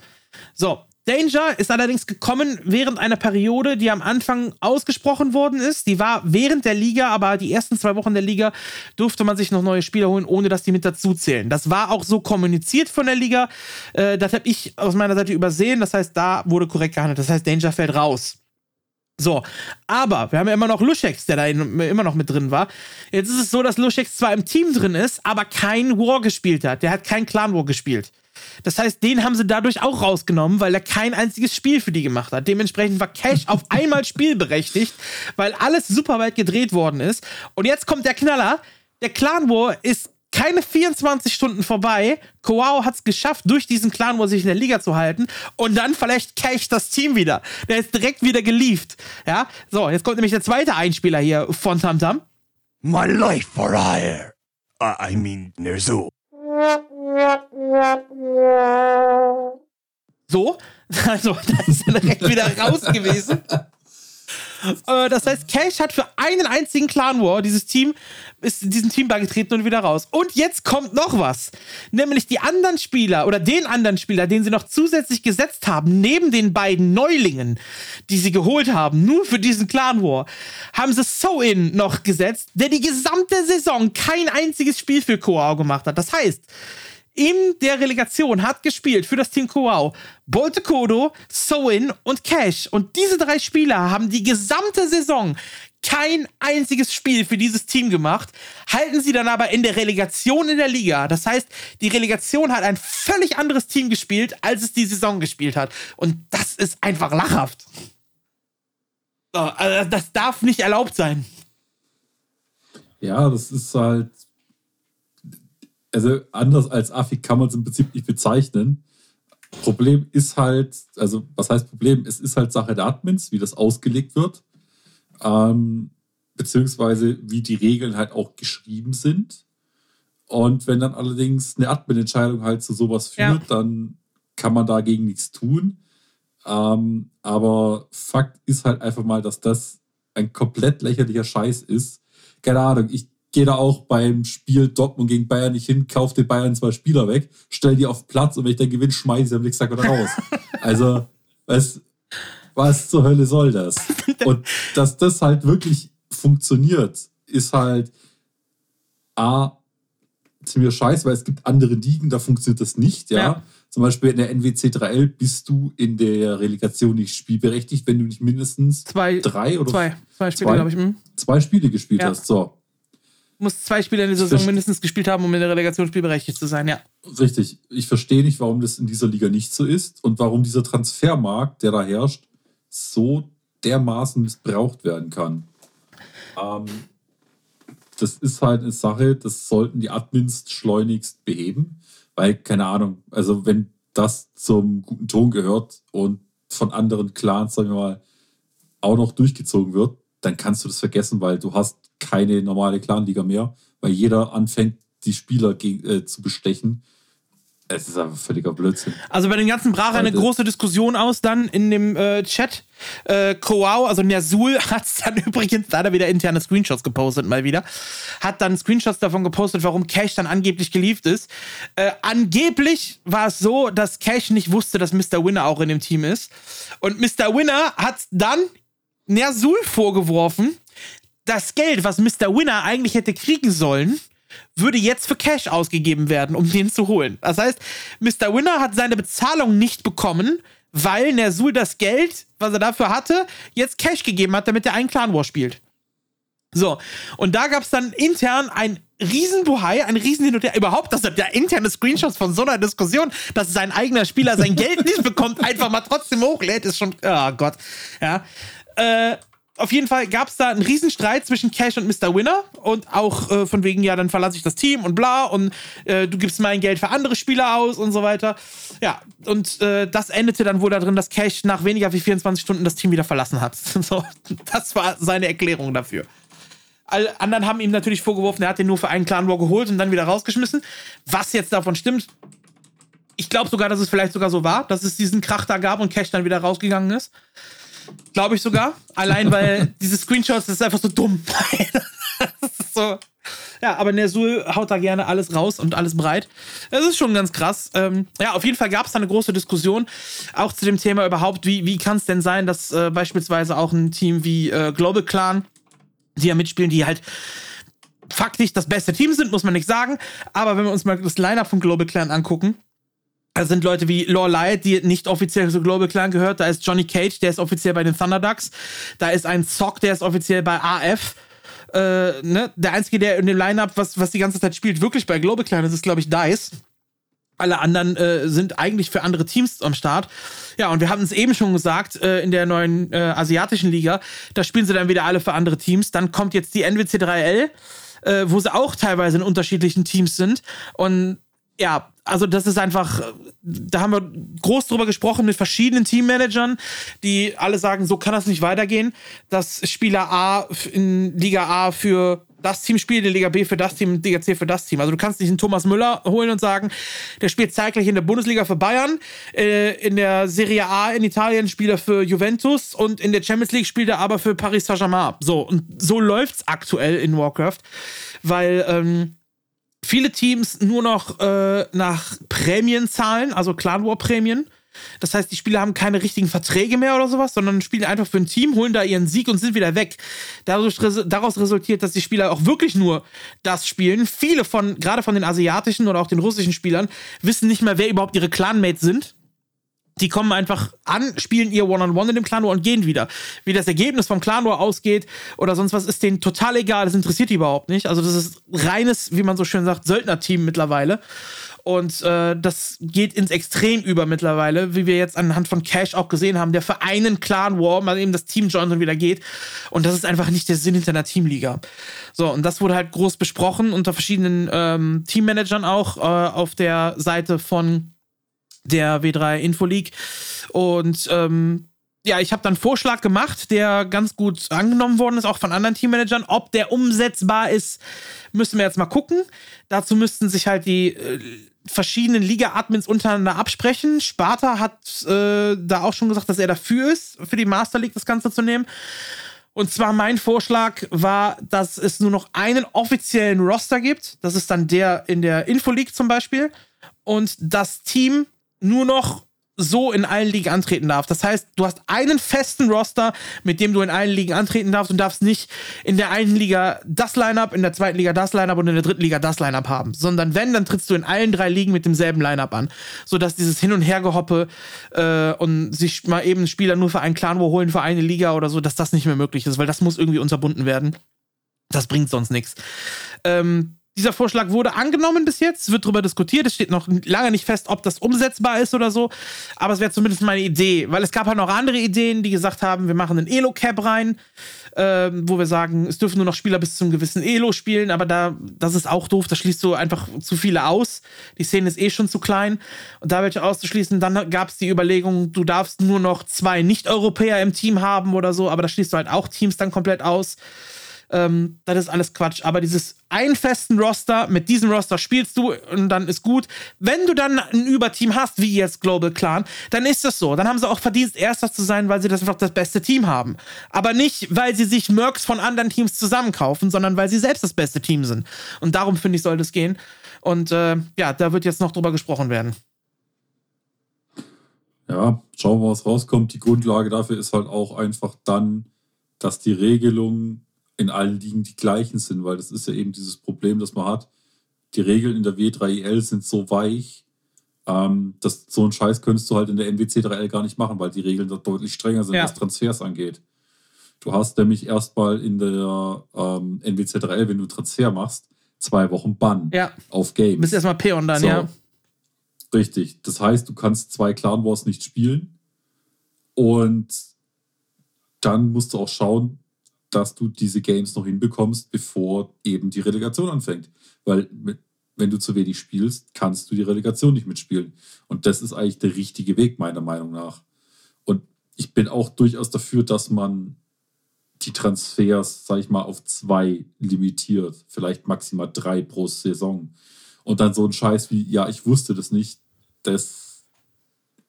Speaker 1: So, Danger ist allerdings gekommen während einer Periode, die am Anfang ausgesprochen worden ist. Die war während der Liga, aber die ersten zwei Wochen der Liga durfte man sich noch neue Spieler holen, ohne dass die mit dazu zählen. Das war auch so kommuniziert von der Liga. Äh, das habe ich aus meiner Seite übersehen. Das heißt, da wurde korrekt gehandelt. Das heißt, Danger fällt raus. So, aber wir haben ja immer noch Luschex, der da immer noch mit drin war. Jetzt ist es so, dass Luschex zwar im Team drin ist, aber kein War gespielt hat. Der hat kein Clan War gespielt. Das heißt, den haben sie dadurch auch rausgenommen, weil er kein einziges Spiel für die gemacht hat. Dementsprechend war Cash auf einmal spielberechtigt, weil alles super weit gedreht worden ist. Und jetzt kommt der Knaller. Der Clan War ist keine 24 Stunden vorbei. Koao hat es geschafft, durch diesen Clan War sich in der Liga zu halten. Und dann vielleicht Cash das Team wieder. Der ist direkt wieder geliefert. Ja, so, jetzt kommt nämlich der zweite Einspieler hier von Tamtam.
Speaker 3: My life for hire. Uh, I mean, Nerzo.
Speaker 1: So, also, da ist er direkt wieder raus gewesen. Äh, das heißt, Cash hat für einen einzigen Clan War dieses Team, ist diesem Team beigetreten und wieder raus. Und jetzt kommt noch was. Nämlich die anderen Spieler oder den anderen Spieler, den sie noch zusätzlich gesetzt haben, neben den beiden Neulingen, die sie geholt haben, nur für diesen Clan War, haben sie So-In noch gesetzt, der die gesamte Saison kein einziges Spiel für Koao gemacht hat. Das heißt, in der Relegation hat gespielt für das Team Koao Bolte Kodo, Soin und Cash. Und diese drei Spieler haben die gesamte Saison kein einziges Spiel für dieses Team gemacht, halten sie dann aber in der Relegation in der Liga. Das heißt, die Relegation hat ein völlig anderes Team gespielt, als es die Saison gespielt hat. Und das ist einfach lachhaft. Also das darf nicht erlaubt sein.
Speaker 2: Ja, das ist halt also anders als Affi kann man es im Prinzip nicht bezeichnen. Problem ist halt, also was heißt Problem? Es ist halt Sache der Admins, wie das ausgelegt wird, ähm, beziehungsweise wie die Regeln halt auch geschrieben sind. Und wenn dann allerdings eine Admin-Entscheidung halt zu sowas führt, ja. dann kann man dagegen nichts tun. Ähm, aber Fakt ist halt einfach mal, dass das ein komplett lächerlicher Scheiß ist. Keine Ahnung, ich gehe da auch beim Spiel Dortmund gegen Bayern nicht hin, kaufe den Bayern zwei Spieler weg, stell die auf Platz und wenn ich dann gewinne, schmeiße ich am nächsten Tag wieder raus. also, was, was zur Hölle soll das? Und dass das halt wirklich funktioniert, ist halt A, ziemlich scheiße, weil es gibt andere Ligen, da funktioniert das nicht, ja. ja. Zum Beispiel in der NWC 3L bist du in der Relegation nicht spielberechtigt, wenn du nicht mindestens
Speaker 1: zwei,
Speaker 2: drei oder
Speaker 1: zwei, zwei Spiele, glaube ich. Hm.
Speaker 2: Zwei Spiele gespielt ja. hast. So.
Speaker 1: Muss zwei Spiele in der Saison mindestens gespielt haben, um in der Relegation spielberechtigt zu sein, ja.
Speaker 2: Richtig. Ich verstehe nicht, warum das in dieser Liga nicht so ist und warum dieser Transfermarkt, der da herrscht, so dermaßen missbraucht werden kann. Ähm, das ist halt eine Sache, das sollten die Admins schleunigst beheben, weil, keine Ahnung, also wenn das zum guten Ton gehört und von anderen Clans, sagen wir mal, auch noch durchgezogen wird, dann kannst du das vergessen, weil du hast keine normale Clanliga mehr, weil jeder anfängt, die Spieler gegen, äh, zu bestechen es ist einfach völliger Blödsinn.
Speaker 1: Also bei den ganzen brach eine große Diskussion aus dann in dem äh, Chat. Äh, Koau, also Nersul, hat dann übrigens leider wieder interne Screenshots gepostet, mal wieder. Hat dann Screenshots davon gepostet, warum Cash dann angeblich geliefert ist. Äh, angeblich war es so, dass Cash nicht wusste, dass Mr. Winner auch in dem Team ist. Und Mr. Winner hat dann Nersul vorgeworfen, das Geld, was Mr. Winner eigentlich hätte kriegen sollen, würde jetzt für Cash ausgegeben werden, um den zu holen. Das heißt, Mr. Winner hat seine Bezahlung nicht bekommen, weil Nersul das Geld, was er dafür hatte, jetzt Cash gegeben hat, damit er einen Clan War spielt. So, und da gab es dann intern ein Riesenbuhai, ein riesen Hin und Her. Überhaupt, dass er der interne Screenshots von so einer Diskussion, dass sein eigener Spieler sein Geld nicht bekommt, einfach mal trotzdem hochlädt, ist schon, oh Gott. Ja. Äh, auf jeden Fall gab es da einen Riesenstreit zwischen Cash und Mr. Winner und auch äh, von wegen, ja, dann verlasse ich das Team und bla und äh, du gibst mein Geld für andere Spieler aus und so weiter. Ja, und äh, das endete dann wohl darin, dass Cash nach weniger wie 24 Stunden das Team wieder verlassen hat. so, das war seine Erklärung dafür. Alle anderen haben ihm natürlich vorgeworfen, er hat den nur für einen Clan War geholt und dann wieder rausgeschmissen. Was jetzt davon stimmt, ich glaube sogar, dass es vielleicht sogar so war, dass es diesen Krach da gab und Cash dann wieder rausgegangen ist. Glaube ich sogar. Allein weil diese Screenshots, das ist einfach so dumm. so. Ja, aber Nersul haut da gerne alles raus und alles breit. Das ist schon ganz krass. Ähm, ja, auf jeden Fall gab es da eine große Diskussion, auch zu dem Thema überhaupt, wie, wie kann es denn sein, dass äh, beispielsweise auch ein Team wie äh, Global Clan, die ja mitspielen, die halt faktisch das beste Team sind, muss man nicht sagen. Aber wenn wir uns mal das Line-Up von Global Clan angucken, da sind Leute wie Lorelei, die nicht offiziell zu Global Clan gehört. Da ist Johnny Cage, der ist offiziell bei den Thunderducks. Da ist ein Zock, der ist offiziell bei AF. Äh, ne? Der einzige, der in dem Lineup, was, was die ganze Zeit spielt, wirklich bei Global Clan ist, ist, glaube ich, Dice. Alle anderen äh, sind eigentlich für andere Teams am Start. Ja, und wir hatten es eben schon gesagt, äh, in der neuen äh, asiatischen Liga, da spielen sie dann wieder alle für andere Teams. Dann kommt jetzt die NWC 3L, äh, wo sie auch teilweise in unterschiedlichen Teams sind. Und ja, also das ist einfach, da haben wir groß drüber gesprochen mit verschiedenen Teammanagern, die alle sagen, so kann das nicht weitergehen, dass Spieler A in Liga A für das Team spielt, in Liga B für das Team, Liga C für das Team. Also du kannst nicht einen Thomas Müller holen und sagen, der spielt zeitgleich in der Bundesliga für Bayern, äh, in der Serie A in Italien spielt er für Juventus und in der Champions League spielt er aber für Paris Saint-Germain. So, und so läuft's aktuell in Warcraft, weil ähm, viele Teams nur noch äh, nach Prämien zahlen, also Clan War Prämien. Das heißt, die Spieler haben keine richtigen Verträge mehr oder sowas, sondern spielen einfach für ein Team, holen da ihren Sieg und sind wieder weg. Daraus resultiert, dass die Spieler auch wirklich nur das spielen. Viele von, gerade von den asiatischen oder auch den russischen Spielern, wissen nicht mehr, wer überhaupt ihre Clanmates sind die kommen einfach an, spielen ihr One-on-One -on -One in dem Clan War und gehen wieder. Wie das Ergebnis vom Clan War ausgeht oder sonst was, ist denen total egal. Das interessiert die überhaupt nicht. Also, das ist reines, wie man so schön sagt, Söldner-Team mittlerweile. Und äh, das geht ins Extrem über mittlerweile, wie wir jetzt anhand von Cash auch gesehen haben, der für einen Clan War mal eben das Team joint und wieder geht. Und das ist einfach nicht der Sinn hinter einer Teamliga. So, und das wurde halt groß besprochen unter verschiedenen ähm, Teammanagern auch äh, auf der Seite von der W3 Info League. Und ähm, ja, ich habe dann einen Vorschlag gemacht, der ganz gut angenommen worden ist, auch von anderen Teammanagern. Ob der umsetzbar ist, müssen wir jetzt mal gucken. Dazu müssten sich halt die äh, verschiedenen Liga-Admins untereinander absprechen. Sparta hat äh, da auch schon gesagt, dass er dafür ist, für die Master League das Ganze zu nehmen. Und zwar mein Vorschlag war, dass es nur noch einen offiziellen Roster gibt. Das ist dann der in der Info League zum Beispiel. Und das Team nur noch so in allen Ligen antreten darf. Das heißt, du hast einen festen Roster, mit dem du in allen Ligen antreten darfst und darfst nicht in der einen Liga das Lineup, in der zweiten Liga das Lineup und in der dritten Liga das Lineup haben, sondern wenn, dann trittst du in allen drei Ligen mit demselben Lineup an, sodass dieses Hin und Hergehoppe äh, und sich mal eben Spieler nur für einen Clan holen für eine Liga oder so, dass das nicht mehr möglich ist, weil das muss irgendwie unterbunden werden. Das bringt sonst nichts. Ähm, dieser Vorschlag wurde angenommen bis jetzt, wird darüber diskutiert. Es steht noch lange nicht fest, ob das umsetzbar ist oder so. Aber es wäre zumindest meine Idee, weil es gab halt noch andere Ideen, die gesagt haben, wir machen einen Elo-Cap rein, äh, wo wir sagen, es dürfen nur noch Spieler bis zum gewissen Elo spielen, aber da, das ist auch doof, da schließt du einfach zu viele aus. Die Szene ist eh schon zu klein. Und da welche auszuschließen, dann gab es die Überlegung, du darfst nur noch zwei Nicht-Europäer im Team haben oder so, aber da schließt du halt auch Teams dann komplett aus. Ähm, das ist alles Quatsch. Aber dieses einen festen Roster, mit diesem Roster spielst du und dann ist gut. Wenn du dann ein Überteam hast, wie jetzt Global Clan, dann ist das so. Dann haben sie auch verdient, Erster zu sein, weil sie das einfach das beste Team haben. Aber nicht, weil sie sich Mercs von anderen Teams zusammenkaufen, sondern weil sie selbst das beste Team sind. Und darum, finde ich, soll das gehen. Und äh, ja, da wird jetzt noch drüber gesprochen werden.
Speaker 2: Ja, schauen wir, was rauskommt. Die Grundlage dafür ist halt auch einfach dann, dass die Regelung in allen Ligen die gleichen sind, weil das ist ja eben dieses Problem, das man hat. Die Regeln in der W3EL sind so weich, ähm, dass so einen Scheiß könntest du halt in der NWC 3L gar nicht machen, weil die Regeln da deutlich strenger sind, ja. was Transfers angeht. Du hast nämlich erstmal in der ähm, NWC 3L, wenn du Transfer machst, zwei Wochen Bann
Speaker 1: ja.
Speaker 2: auf Games.
Speaker 1: Bist erstmal Peon dann, so. ja.
Speaker 2: Richtig. Das heißt, du kannst zwei Clan Wars nicht spielen und dann musst du auch schauen, dass du diese Games noch hinbekommst, bevor eben die Relegation anfängt. Weil wenn du zu wenig spielst, kannst du die Relegation nicht mitspielen. Und das ist eigentlich der richtige Weg, meiner Meinung nach. Und ich bin auch durchaus dafür, dass man die Transfers, sag ich mal, auf zwei limitiert. Vielleicht maximal drei pro Saison. Und dann so ein Scheiß wie, ja, ich wusste das nicht, das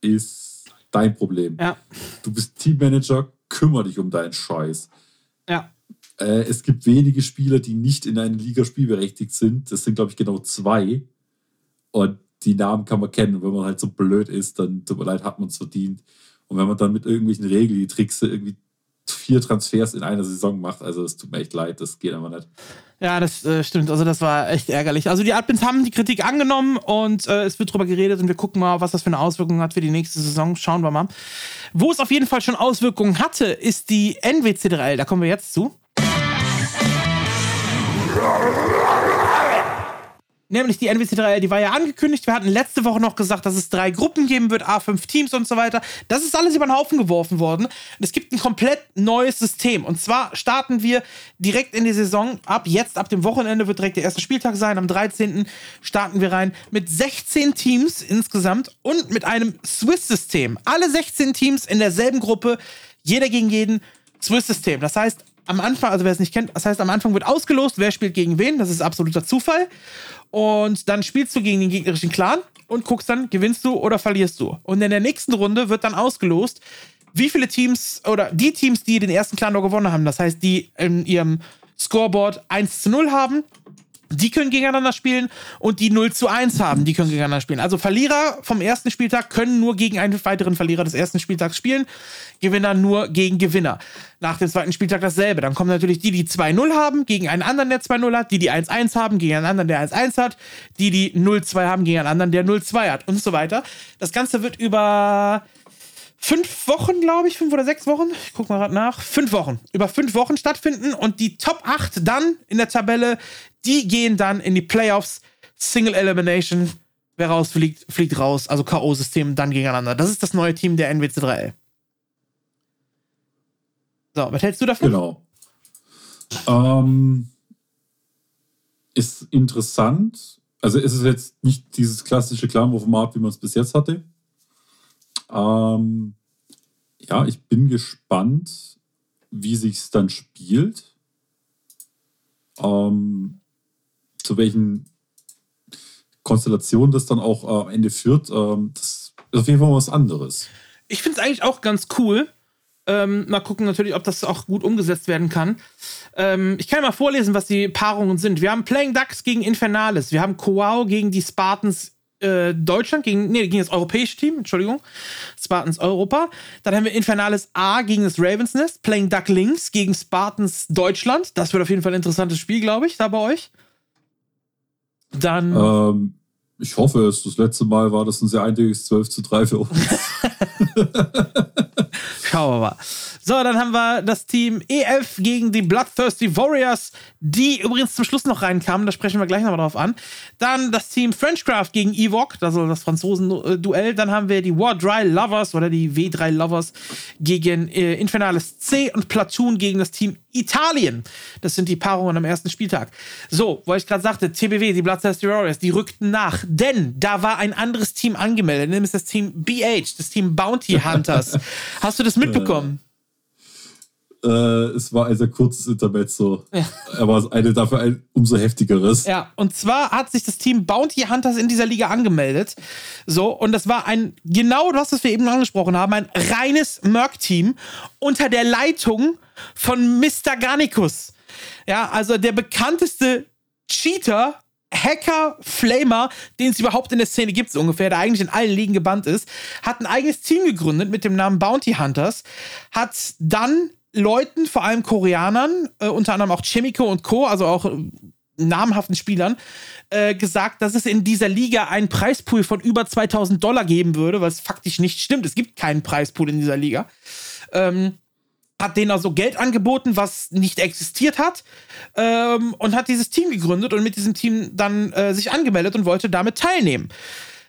Speaker 2: ist dein Problem.
Speaker 1: Ja.
Speaker 2: Du bist Teammanager, kümmere dich um deinen Scheiß.
Speaker 1: Ja.
Speaker 2: Äh, es gibt wenige Spieler, die nicht in einer Liga spielberechtigt sind. Das sind, glaube ich, genau zwei. Und die Namen kann man kennen. Und wenn man halt so blöd ist, dann tut mir leid, hat man es verdient. Und wenn man dann mit irgendwelchen Regeltricks irgendwie vier Transfers in einer Saison macht, also es tut mir echt leid, das geht aber nicht.
Speaker 1: Ja, das äh, stimmt. Also das war echt ärgerlich. Also die Admins haben die Kritik angenommen und äh, es wird drüber geredet und wir gucken mal, was das für eine Auswirkung hat für die nächste Saison. Schauen wir mal. Wo es auf jeden Fall schon Auswirkungen hatte, ist die NWC3L. Da kommen wir jetzt zu. Nämlich die NWC3L, die war ja angekündigt. Wir hatten letzte Woche noch gesagt, dass es drei Gruppen geben wird, A5 Teams und so weiter. Das ist alles über den Haufen geworfen worden. Es gibt ein komplett neues System. Und zwar starten wir direkt in die Saison. Ab jetzt, ab dem Wochenende wird direkt der erste Spieltag sein. Am 13. starten wir rein mit 16 Teams insgesamt und mit einem Swiss-System. Alle 16 Teams in derselben Gruppe, jeder gegen jeden. Swiss-System. Das heißt, am Anfang, also wer es nicht kennt, das heißt, am Anfang wird ausgelost, wer spielt gegen wen. Das ist absoluter Zufall. Und dann spielst du gegen den gegnerischen Clan und guckst dann, gewinnst du oder verlierst du. Und in der nächsten Runde wird dann ausgelost, wie viele Teams oder die Teams, die den ersten Clan noch gewonnen haben, das heißt, die in ihrem Scoreboard 1 zu 0 haben, die können gegeneinander spielen und die 0 zu 1 haben, die können gegeneinander spielen. Also Verlierer vom ersten Spieltag können nur gegen einen weiteren Verlierer des ersten Spieltags spielen, Gewinner nur gegen Gewinner. Nach dem zweiten Spieltag dasselbe. Dann kommen natürlich die, die 2-0 haben, gegen einen anderen, der 2-0 hat, die, die 1-1 haben, gegen einen anderen, der 1-1 hat, die, die 0-2 haben, gegen einen anderen, der 0-2 hat und so weiter. Das Ganze wird über fünf Wochen, glaube ich, fünf oder sechs Wochen, ich gucke mal gerade nach, fünf Wochen, über fünf Wochen stattfinden und die Top 8 dann in der Tabelle, die gehen dann in die Playoffs, Single Elimination, wer rausfliegt, fliegt raus, also K.O.-System dann gegeneinander. Das ist das neue Team der NWC3L. So, was hältst du davon?
Speaker 2: Genau. Ähm, ist interessant. Also ist es jetzt nicht dieses klassische Klammerformat, wie man es bis jetzt hatte. Ähm, ja, ich bin gespannt, wie sich es dann spielt. Ähm, zu welchen Konstellationen das dann auch äh, am Ende führt. Ähm, das ist auf jeden Fall was anderes.
Speaker 1: Ich finde es eigentlich auch ganz cool. Ähm, mal gucken natürlich, ob das auch gut umgesetzt werden kann. Ähm, ich kann mal vorlesen, was die Paarungen sind. Wir haben Playing Ducks gegen Infernales. Wir haben Koao gegen die Spartans äh, Deutschland gegen, nee, gegen das europäische Team, Entschuldigung, Spartans Europa. Dann haben wir Infernales A gegen das Ravens Nest, Playing Duck Links gegen Spartans Deutschland. Das wird auf jeden Fall ein interessantes Spiel, glaube ich, da bei euch. Dann.
Speaker 2: Ähm, ich hoffe es. Das letzte Mal war das ein sehr eindeutiges 12 zu 3 für uns.
Speaker 1: Schauen wir mal. So, dann haben wir das Team EF gegen die Bloodthirsty Warriors, die übrigens zum Schluss noch reinkamen. Da sprechen wir gleich nochmal drauf an. Dann das Team Frenchcraft gegen Ewok, also das Franzosen-Duell. Dann haben wir die War Dry Lovers oder die W3 Lovers gegen äh, Infernales C und Platoon gegen das Team Italien. Das sind die Paarungen am ersten Spieltag. So, weil ich gerade sagte, TBW, die Bloodthirsty Warriors, die rückten nach, denn da war ein anderes Team angemeldet, nämlich das Team BH, das Team Bounty Hunters. Hast du das mitbekommen?
Speaker 2: Äh, es war ein sehr kurzes Intermezzo, ja. aber eine dafür ein umso heftigeres.
Speaker 1: Ja, und zwar hat sich das Team Bounty Hunters in dieser Liga angemeldet. So, und das war ein, genau das, was wir eben angesprochen haben, ein reines Merc-Team unter der Leitung von Mr. Garnicus. Ja, also der bekannteste Cheater Hacker Flamer, den es überhaupt in der Szene gibt, so ungefähr, der eigentlich in allen Ligen gebannt ist, hat ein eigenes Team gegründet mit dem Namen Bounty Hunters, hat dann Leuten, vor allem Koreanern, äh, unter anderem auch Chemico und Co., also auch äh, namhaften Spielern, äh, gesagt, dass es in dieser Liga einen Preispool von über 2000 Dollar geben würde, was faktisch nicht stimmt. Es gibt keinen Preispool in dieser Liga. Ähm, hat denen also Geld angeboten, was nicht existiert hat, ähm, und hat dieses Team gegründet und mit diesem Team dann äh, sich angemeldet und wollte damit teilnehmen.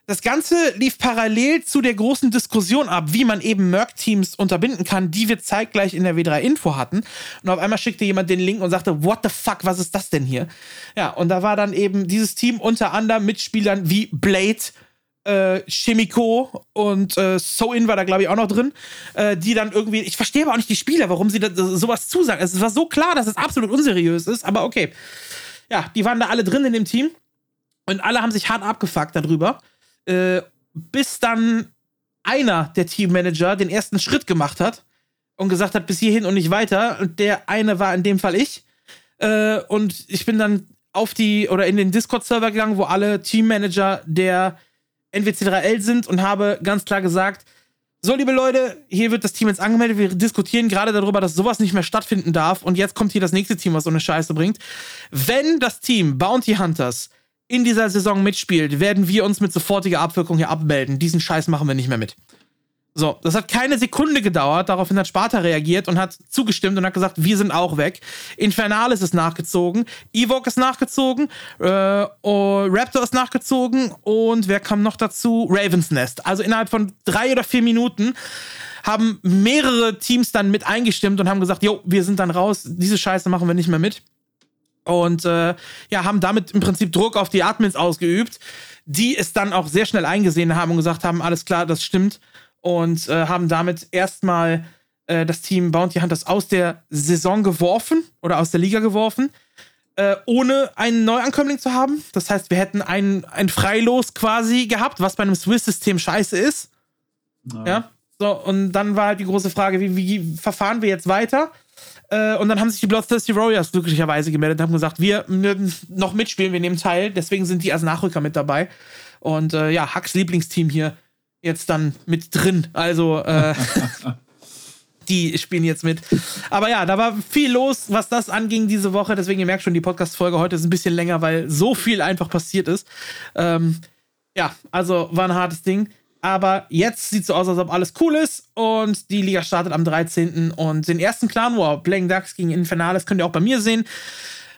Speaker 1: Das Ganze lief parallel zu der großen Diskussion ab, wie man eben Merc-Teams unterbinden kann, die wir zeitgleich in der W3-Info hatten. Und auf einmal schickte jemand den Link und sagte, what the fuck, was ist das denn hier? Ja, und da war dann eben dieses Team unter anderem mit Spielern wie Blade, äh, Chemico und äh, So-In war da, glaube ich, auch noch drin, äh, die dann irgendwie, ich verstehe aber auch nicht die Spieler, warum sie da, sowas zusagen. Es war so klar, dass es absolut unseriös ist, aber okay. Ja, die waren da alle drin in dem Team und alle haben sich hart abgefuckt darüber. Äh, bis dann einer der Teammanager den ersten Schritt gemacht hat und gesagt hat, bis hierhin und nicht weiter. Und der eine war in dem Fall ich. Äh, und ich bin dann auf die oder in den Discord-Server gegangen, wo alle Teammanager der NWC3L sind und habe ganz klar gesagt, so, liebe Leute, hier wird das Team jetzt angemeldet. Wir diskutieren gerade darüber, dass sowas nicht mehr stattfinden darf. Und jetzt kommt hier das nächste Team, was so eine Scheiße bringt. Wenn das Team Bounty Hunters in dieser Saison mitspielt, werden wir uns mit sofortiger Abwirkung hier abmelden. Diesen Scheiß machen wir nicht mehr mit. So, das hat keine Sekunde gedauert. Daraufhin hat Sparta reagiert und hat zugestimmt und hat gesagt, wir sind auch weg. Infernales ist nachgezogen, Evoke ist nachgezogen, äh, oh, Raptor ist nachgezogen und wer kam noch dazu? Ravens Nest. Also innerhalb von drei oder vier Minuten haben mehrere Teams dann mit eingestimmt und haben gesagt, jo, wir sind dann raus, diese Scheiße machen wir nicht mehr mit und äh, ja, haben damit im Prinzip Druck auf die Admins ausgeübt, die es dann auch sehr schnell eingesehen haben und gesagt haben, alles klar, das stimmt und äh, haben damit erstmal äh, das Team Bounty Hunters aus der Saison geworfen oder aus der Liga geworfen, äh, ohne einen Neuankömmling zu haben. Das heißt, wir hätten ein, ein Freilos quasi gehabt, was bei einem Swiss-System scheiße ist. Ja. ja. So, und dann war halt die große Frage, wie, wie verfahren wir jetzt weiter? Äh, und dann haben sich die Bloodthirsty Warriors glücklicherweise gemeldet und haben gesagt, wir noch mitspielen, wir nehmen teil. Deswegen sind die als Nachrücker mit dabei. Und äh, ja, Hacks Lieblingsteam hier jetzt dann mit drin. Also äh, die spielen jetzt mit. Aber ja, da war viel los, was das anging diese Woche. Deswegen, ihr merkt schon, die Podcast-Folge heute ist ein bisschen länger, weil so viel einfach passiert ist. Ähm, ja, also war ein hartes Ding. Aber jetzt sieht so aus, als ob alles cool ist und die Liga startet am 13. Und den ersten Clan War, Playing Ducks gegen Infernales, könnt ihr auch bei mir sehen.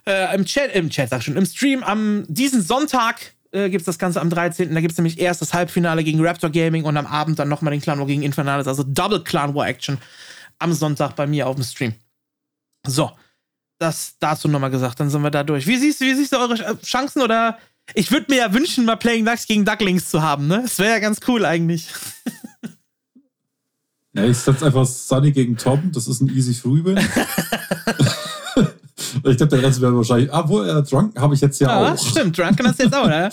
Speaker 1: Äh, Im Chat, im Chat sag ich schon, im Stream am diesen Sonntag äh, gibt es das Ganze am 13. Da gibt es nämlich erst das Halbfinale gegen Raptor Gaming und am Abend dann nochmal den Clan War gegen Infernales, also Double Clan War Action am Sonntag bei mir auf dem Stream. So, das dazu nochmal gesagt, dann sind wir da durch. Wie siehst, wie siehst du eure Chancen oder ich würde mir ja wünschen, mal Playing Ducks gegen Ducklings zu haben, ne? Das wäre ja ganz cool eigentlich.
Speaker 2: Ja, ich setze einfach Sunny gegen Tom, das ist ein easy Free-Win. ich glaube, der Rest wäre wahrscheinlich. Ah, wo er äh, Drunken habe ich jetzt ja, ja auch.
Speaker 1: Stimmt, Drunken hast du jetzt auch, oder?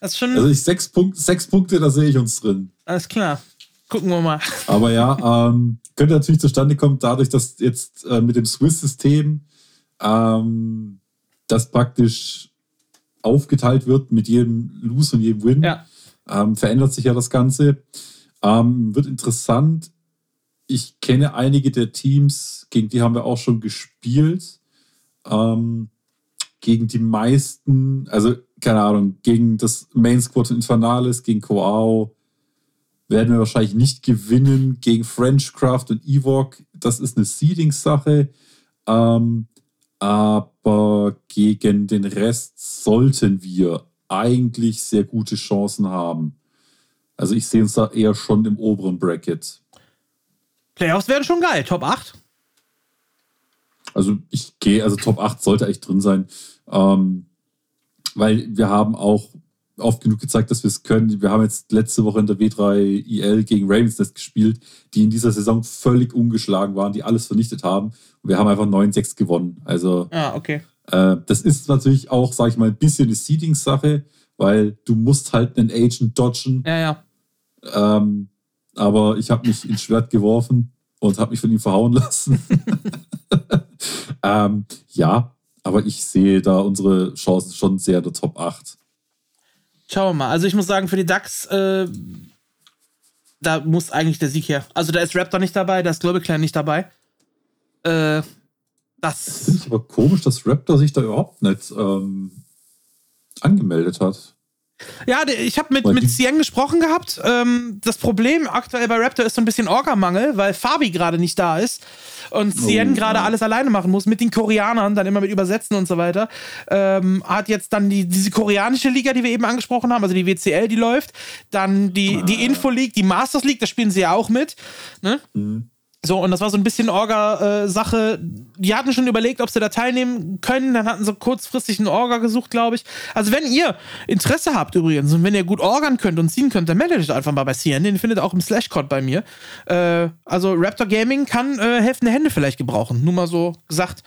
Speaker 2: Das ist schon. Also ich sechs, Punkt, sechs Punkte, da sehe ich uns drin.
Speaker 1: Alles klar. Gucken wir mal.
Speaker 2: Aber ja, ähm, könnte natürlich zustande kommen, dadurch, dass jetzt äh, mit dem Swiss-System ähm, das praktisch aufgeteilt wird mit jedem Lose und jedem Win. Ja. Ähm, verändert sich ja das Ganze. Ähm, wird interessant. Ich kenne einige der Teams, gegen die haben wir auch schon gespielt. Ähm, gegen die meisten, also keine Ahnung, gegen das Main Squad Infernales, gegen Koao, werden wir wahrscheinlich nicht gewinnen gegen Frenchcraft und Ewok. Das ist eine Seeding-Sache. Ähm, aber gegen den Rest sollten wir eigentlich sehr gute Chancen haben. Also ich sehe uns da eher schon im oberen Bracket.
Speaker 1: Playoffs wären schon geil. Top 8?
Speaker 2: Also ich gehe, also Top 8 sollte echt drin sein. Ähm, weil wir haben auch oft genug gezeigt, dass wir es können. Wir haben jetzt letzte Woche in der W3 IL gegen Ravens Nest gespielt, die in dieser Saison völlig ungeschlagen waren, die alles vernichtet haben. Und wir haben einfach 9-6 gewonnen. Also
Speaker 1: ah, okay.
Speaker 2: Äh, das ist natürlich auch, sag ich mal, ein bisschen eine Seeding-Sache, weil du musst halt einen Agent dodgen.
Speaker 1: Ja, ja.
Speaker 2: Ähm, aber ich habe mich ins Schwert geworfen und habe mich von ihm verhauen lassen. ähm, ja, aber ich sehe da unsere Chancen schon sehr der Top 8.
Speaker 1: Schauen wir mal. Also ich muss sagen, für die Ducks, äh, da muss eigentlich der Sieg her. Also da ist Raptor nicht dabei, da ist Global Clan nicht dabei. Äh, das.
Speaker 2: Das finde ich aber komisch, dass Raptor sich da überhaupt nicht ähm, angemeldet hat.
Speaker 1: Ja, ich habe mit, mit Cien gesprochen gehabt. Ähm, das Problem aktuell bei Raptor ist so ein bisschen Orgamangel, weil Fabi gerade nicht da ist und Cien oh, gerade ja. alles alleine machen muss mit den Koreanern, dann immer mit Übersetzen und so weiter. Ähm, hat jetzt dann die, diese koreanische Liga, die wir eben angesprochen haben, also die WCL, die läuft. Dann die, ah. die Info League, die Masters League, da spielen sie ja auch mit. Ne? Mhm. So, und das war so ein bisschen Orga-Sache. die hatten schon überlegt, ob sie da teilnehmen können. Dann hatten sie kurzfristig einen Orga gesucht, glaube ich. Also, wenn ihr Interesse habt übrigens und wenn ihr gut orgern könnt und ziehen könnt, dann meldet euch einfach mal bei CN. Den findet ihr auch im Slashcode bei mir. Äh, also, Raptor Gaming kann äh, helfende Hände vielleicht gebrauchen. Nur mal so gesagt.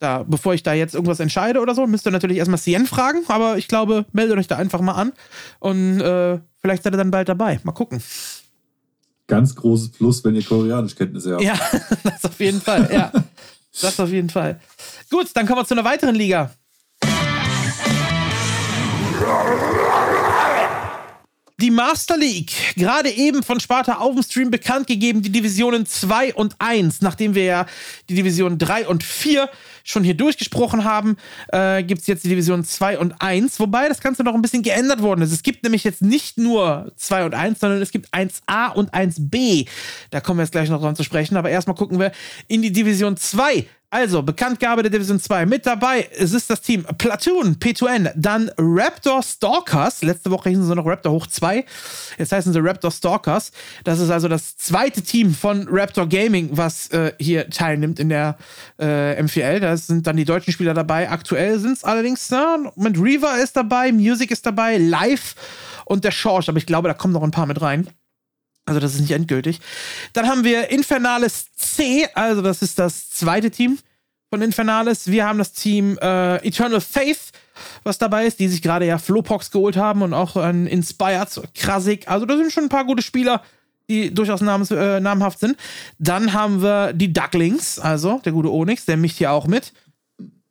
Speaker 1: Da, bevor ich da jetzt irgendwas entscheide oder so, müsst ihr natürlich erstmal CN fragen, aber ich glaube, meldet euch da einfach mal an und äh, vielleicht seid ihr dann bald dabei. Mal gucken
Speaker 2: ganz großes Plus, wenn ihr Koreanischkenntnisse habt.
Speaker 1: Ja, das auf jeden Fall, ja. Das auf jeden Fall. Gut, dann kommen wir zu einer weiteren Liga. Die Master League, gerade eben von Sparta auf dem Stream bekannt gegeben, die Divisionen 2 und 1. Nachdem wir ja die Divisionen 3 und 4 schon hier durchgesprochen haben, äh, gibt es jetzt die Division 2 und 1, wobei das Ganze noch ein bisschen geändert worden ist. Es gibt nämlich jetzt nicht nur 2 und 1, sondern es gibt 1a und 1b. Da kommen wir jetzt gleich noch dran zu sprechen, aber erstmal gucken wir in die Division 2. Also, Bekanntgabe der Division 2. Mit dabei es ist das Team Platoon, P2N, dann Raptor Stalkers. Letzte Woche hießen sie noch Raptor Hoch 2. Jetzt heißen sie Raptor Stalkers. Das ist also das zweite Team von Raptor Gaming, was äh, hier teilnimmt in der äh, MVL. Da sind dann die deutschen Spieler dabei. Aktuell sind es allerdings, na, mit Reaver ist dabei, Music ist dabei, Live und der Schorsch. Aber ich glaube, da kommen noch ein paar mit rein. Also das ist nicht endgültig. Dann haben wir Infernales C, also das ist das zweite Team von Infernales. Wir haben das Team äh, Eternal Faith, was dabei ist, die sich gerade ja Flowpox geholt haben und auch ein Inspired, Krasik. Also da sind schon ein paar gute Spieler, die durchaus namens, äh, namhaft sind. Dann haben wir die Ducklings, also der gute Onyx, der mischt hier auch mit.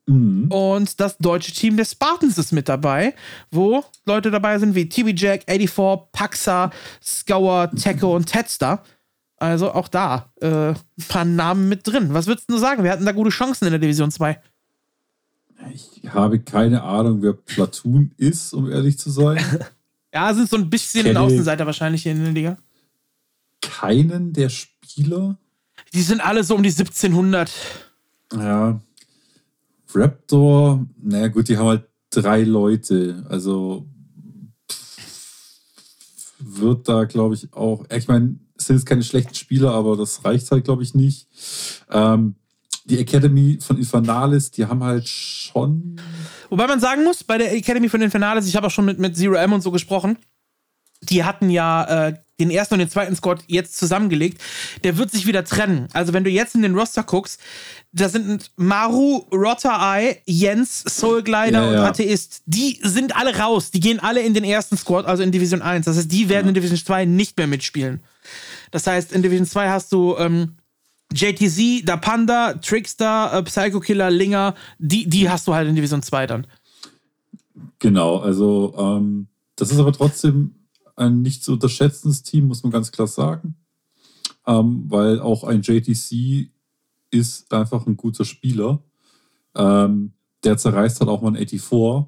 Speaker 1: Mhm. Und das deutsche Team der Spartans ist mit dabei, wo Leute dabei sind wie TB Jack, 84, Paxa, Scour, Techo und Tedster. Also auch da äh, ein paar Namen mit drin. Was würdest du sagen? Wir hatten da gute Chancen in der Division 2.
Speaker 2: Ich habe keine Ahnung, wer Platoon ist, um ehrlich zu sein.
Speaker 1: ja, sind so ein bisschen ein Außenseiter wahrscheinlich hier in der Liga.
Speaker 2: Keinen der Spieler?
Speaker 1: Die sind alle so um die 1700.
Speaker 2: Ja, Raptor, naja gut, die haben halt drei Leute. Also wird da, glaube ich, auch. Ich meine, sind jetzt keine schlechten Spieler, aber das reicht halt, glaube ich, nicht. Ähm, die Academy von Infernalis, die haben halt schon.
Speaker 1: Wobei man sagen muss, bei der Academy von Infernalis, ich habe auch schon mit, mit Zero M und so gesprochen, die hatten ja äh, den ersten und den zweiten Squad jetzt zusammengelegt. Der wird sich wieder trennen. Also, wenn du jetzt in den Roster guckst, da sind Maru, Rotter Eye, Jens, Soulglider ja, ja. und Atheist. Die sind alle raus. Die gehen alle in den ersten Squad, also in Division 1. Das heißt, die werden ja. in Division 2 nicht mehr mitspielen. Das heißt, in Division 2 hast du ähm, JTZ, Da Panda, Trickster, äh, Psycho Killer, Linger. Die, die hast du halt in Division 2 dann.
Speaker 2: Genau, also ähm, das ist aber trotzdem ein nicht zu unterschätzendes Team, muss man ganz klar sagen. Ähm, weil auch ein JTC ist einfach ein guter Spieler. Ähm, der zerreißt halt auch mal ein 84.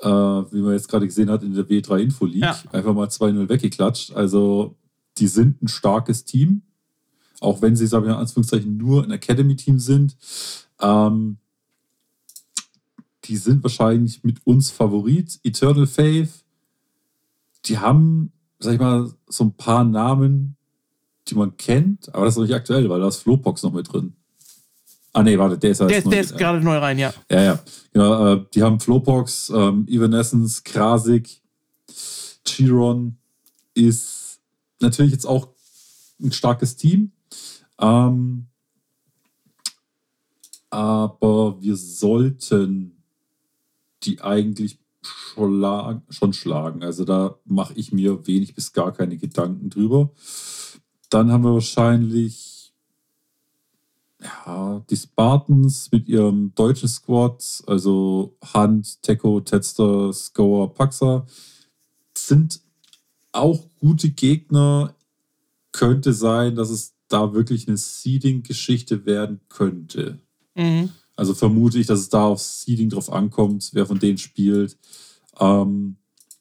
Speaker 2: äh, wie man jetzt gerade gesehen hat in der W3 Info League,
Speaker 1: Ja.
Speaker 2: einfach mal 2-0 weggeklatscht. Also die sind ein starkes Team, auch wenn sie, sagen wir in Anführungszeichen, nur ein Academy-Team sind. Ähm, die sind wahrscheinlich mit uns Favorit. Eternal Faith, die haben, sag ich mal, so ein paar Namen, die man kennt, aber das ist noch nicht aktuell, weil da ist Flowpox noch mit drin. Ah, nee, warte, der ist
Speaker 1: Der, der
Speaker 2: neu-
Speaker 1: ist gerade neu rein, ja.
Speaker 2: ja, ja. Genau, äh, die haben Flowpox, ähm, Evanescence, Krasik, Chiron ist natürlich jetzt auch ein starkes Team. Ähm, aber wir sollten die eigentlich schla- schon schlagen. Also da mache ich mir wenig bis gar keine Gedanken drüber. Dann haben wir wahrscheinlich ja, die Spartans mit ihrem deutschen Squad, also Hunt, Teko, Tetster, Scorer, Paxa, sind auch gute Gegner. Könnte sein, dass es da wirklich eine Seeding-Geschichte werden könnte.
Speaker 1: Mhm.
Speaker 2: Also vermute ich, dass es da auf Seeding drauf ankommt, wer von denen spielt. Ähm,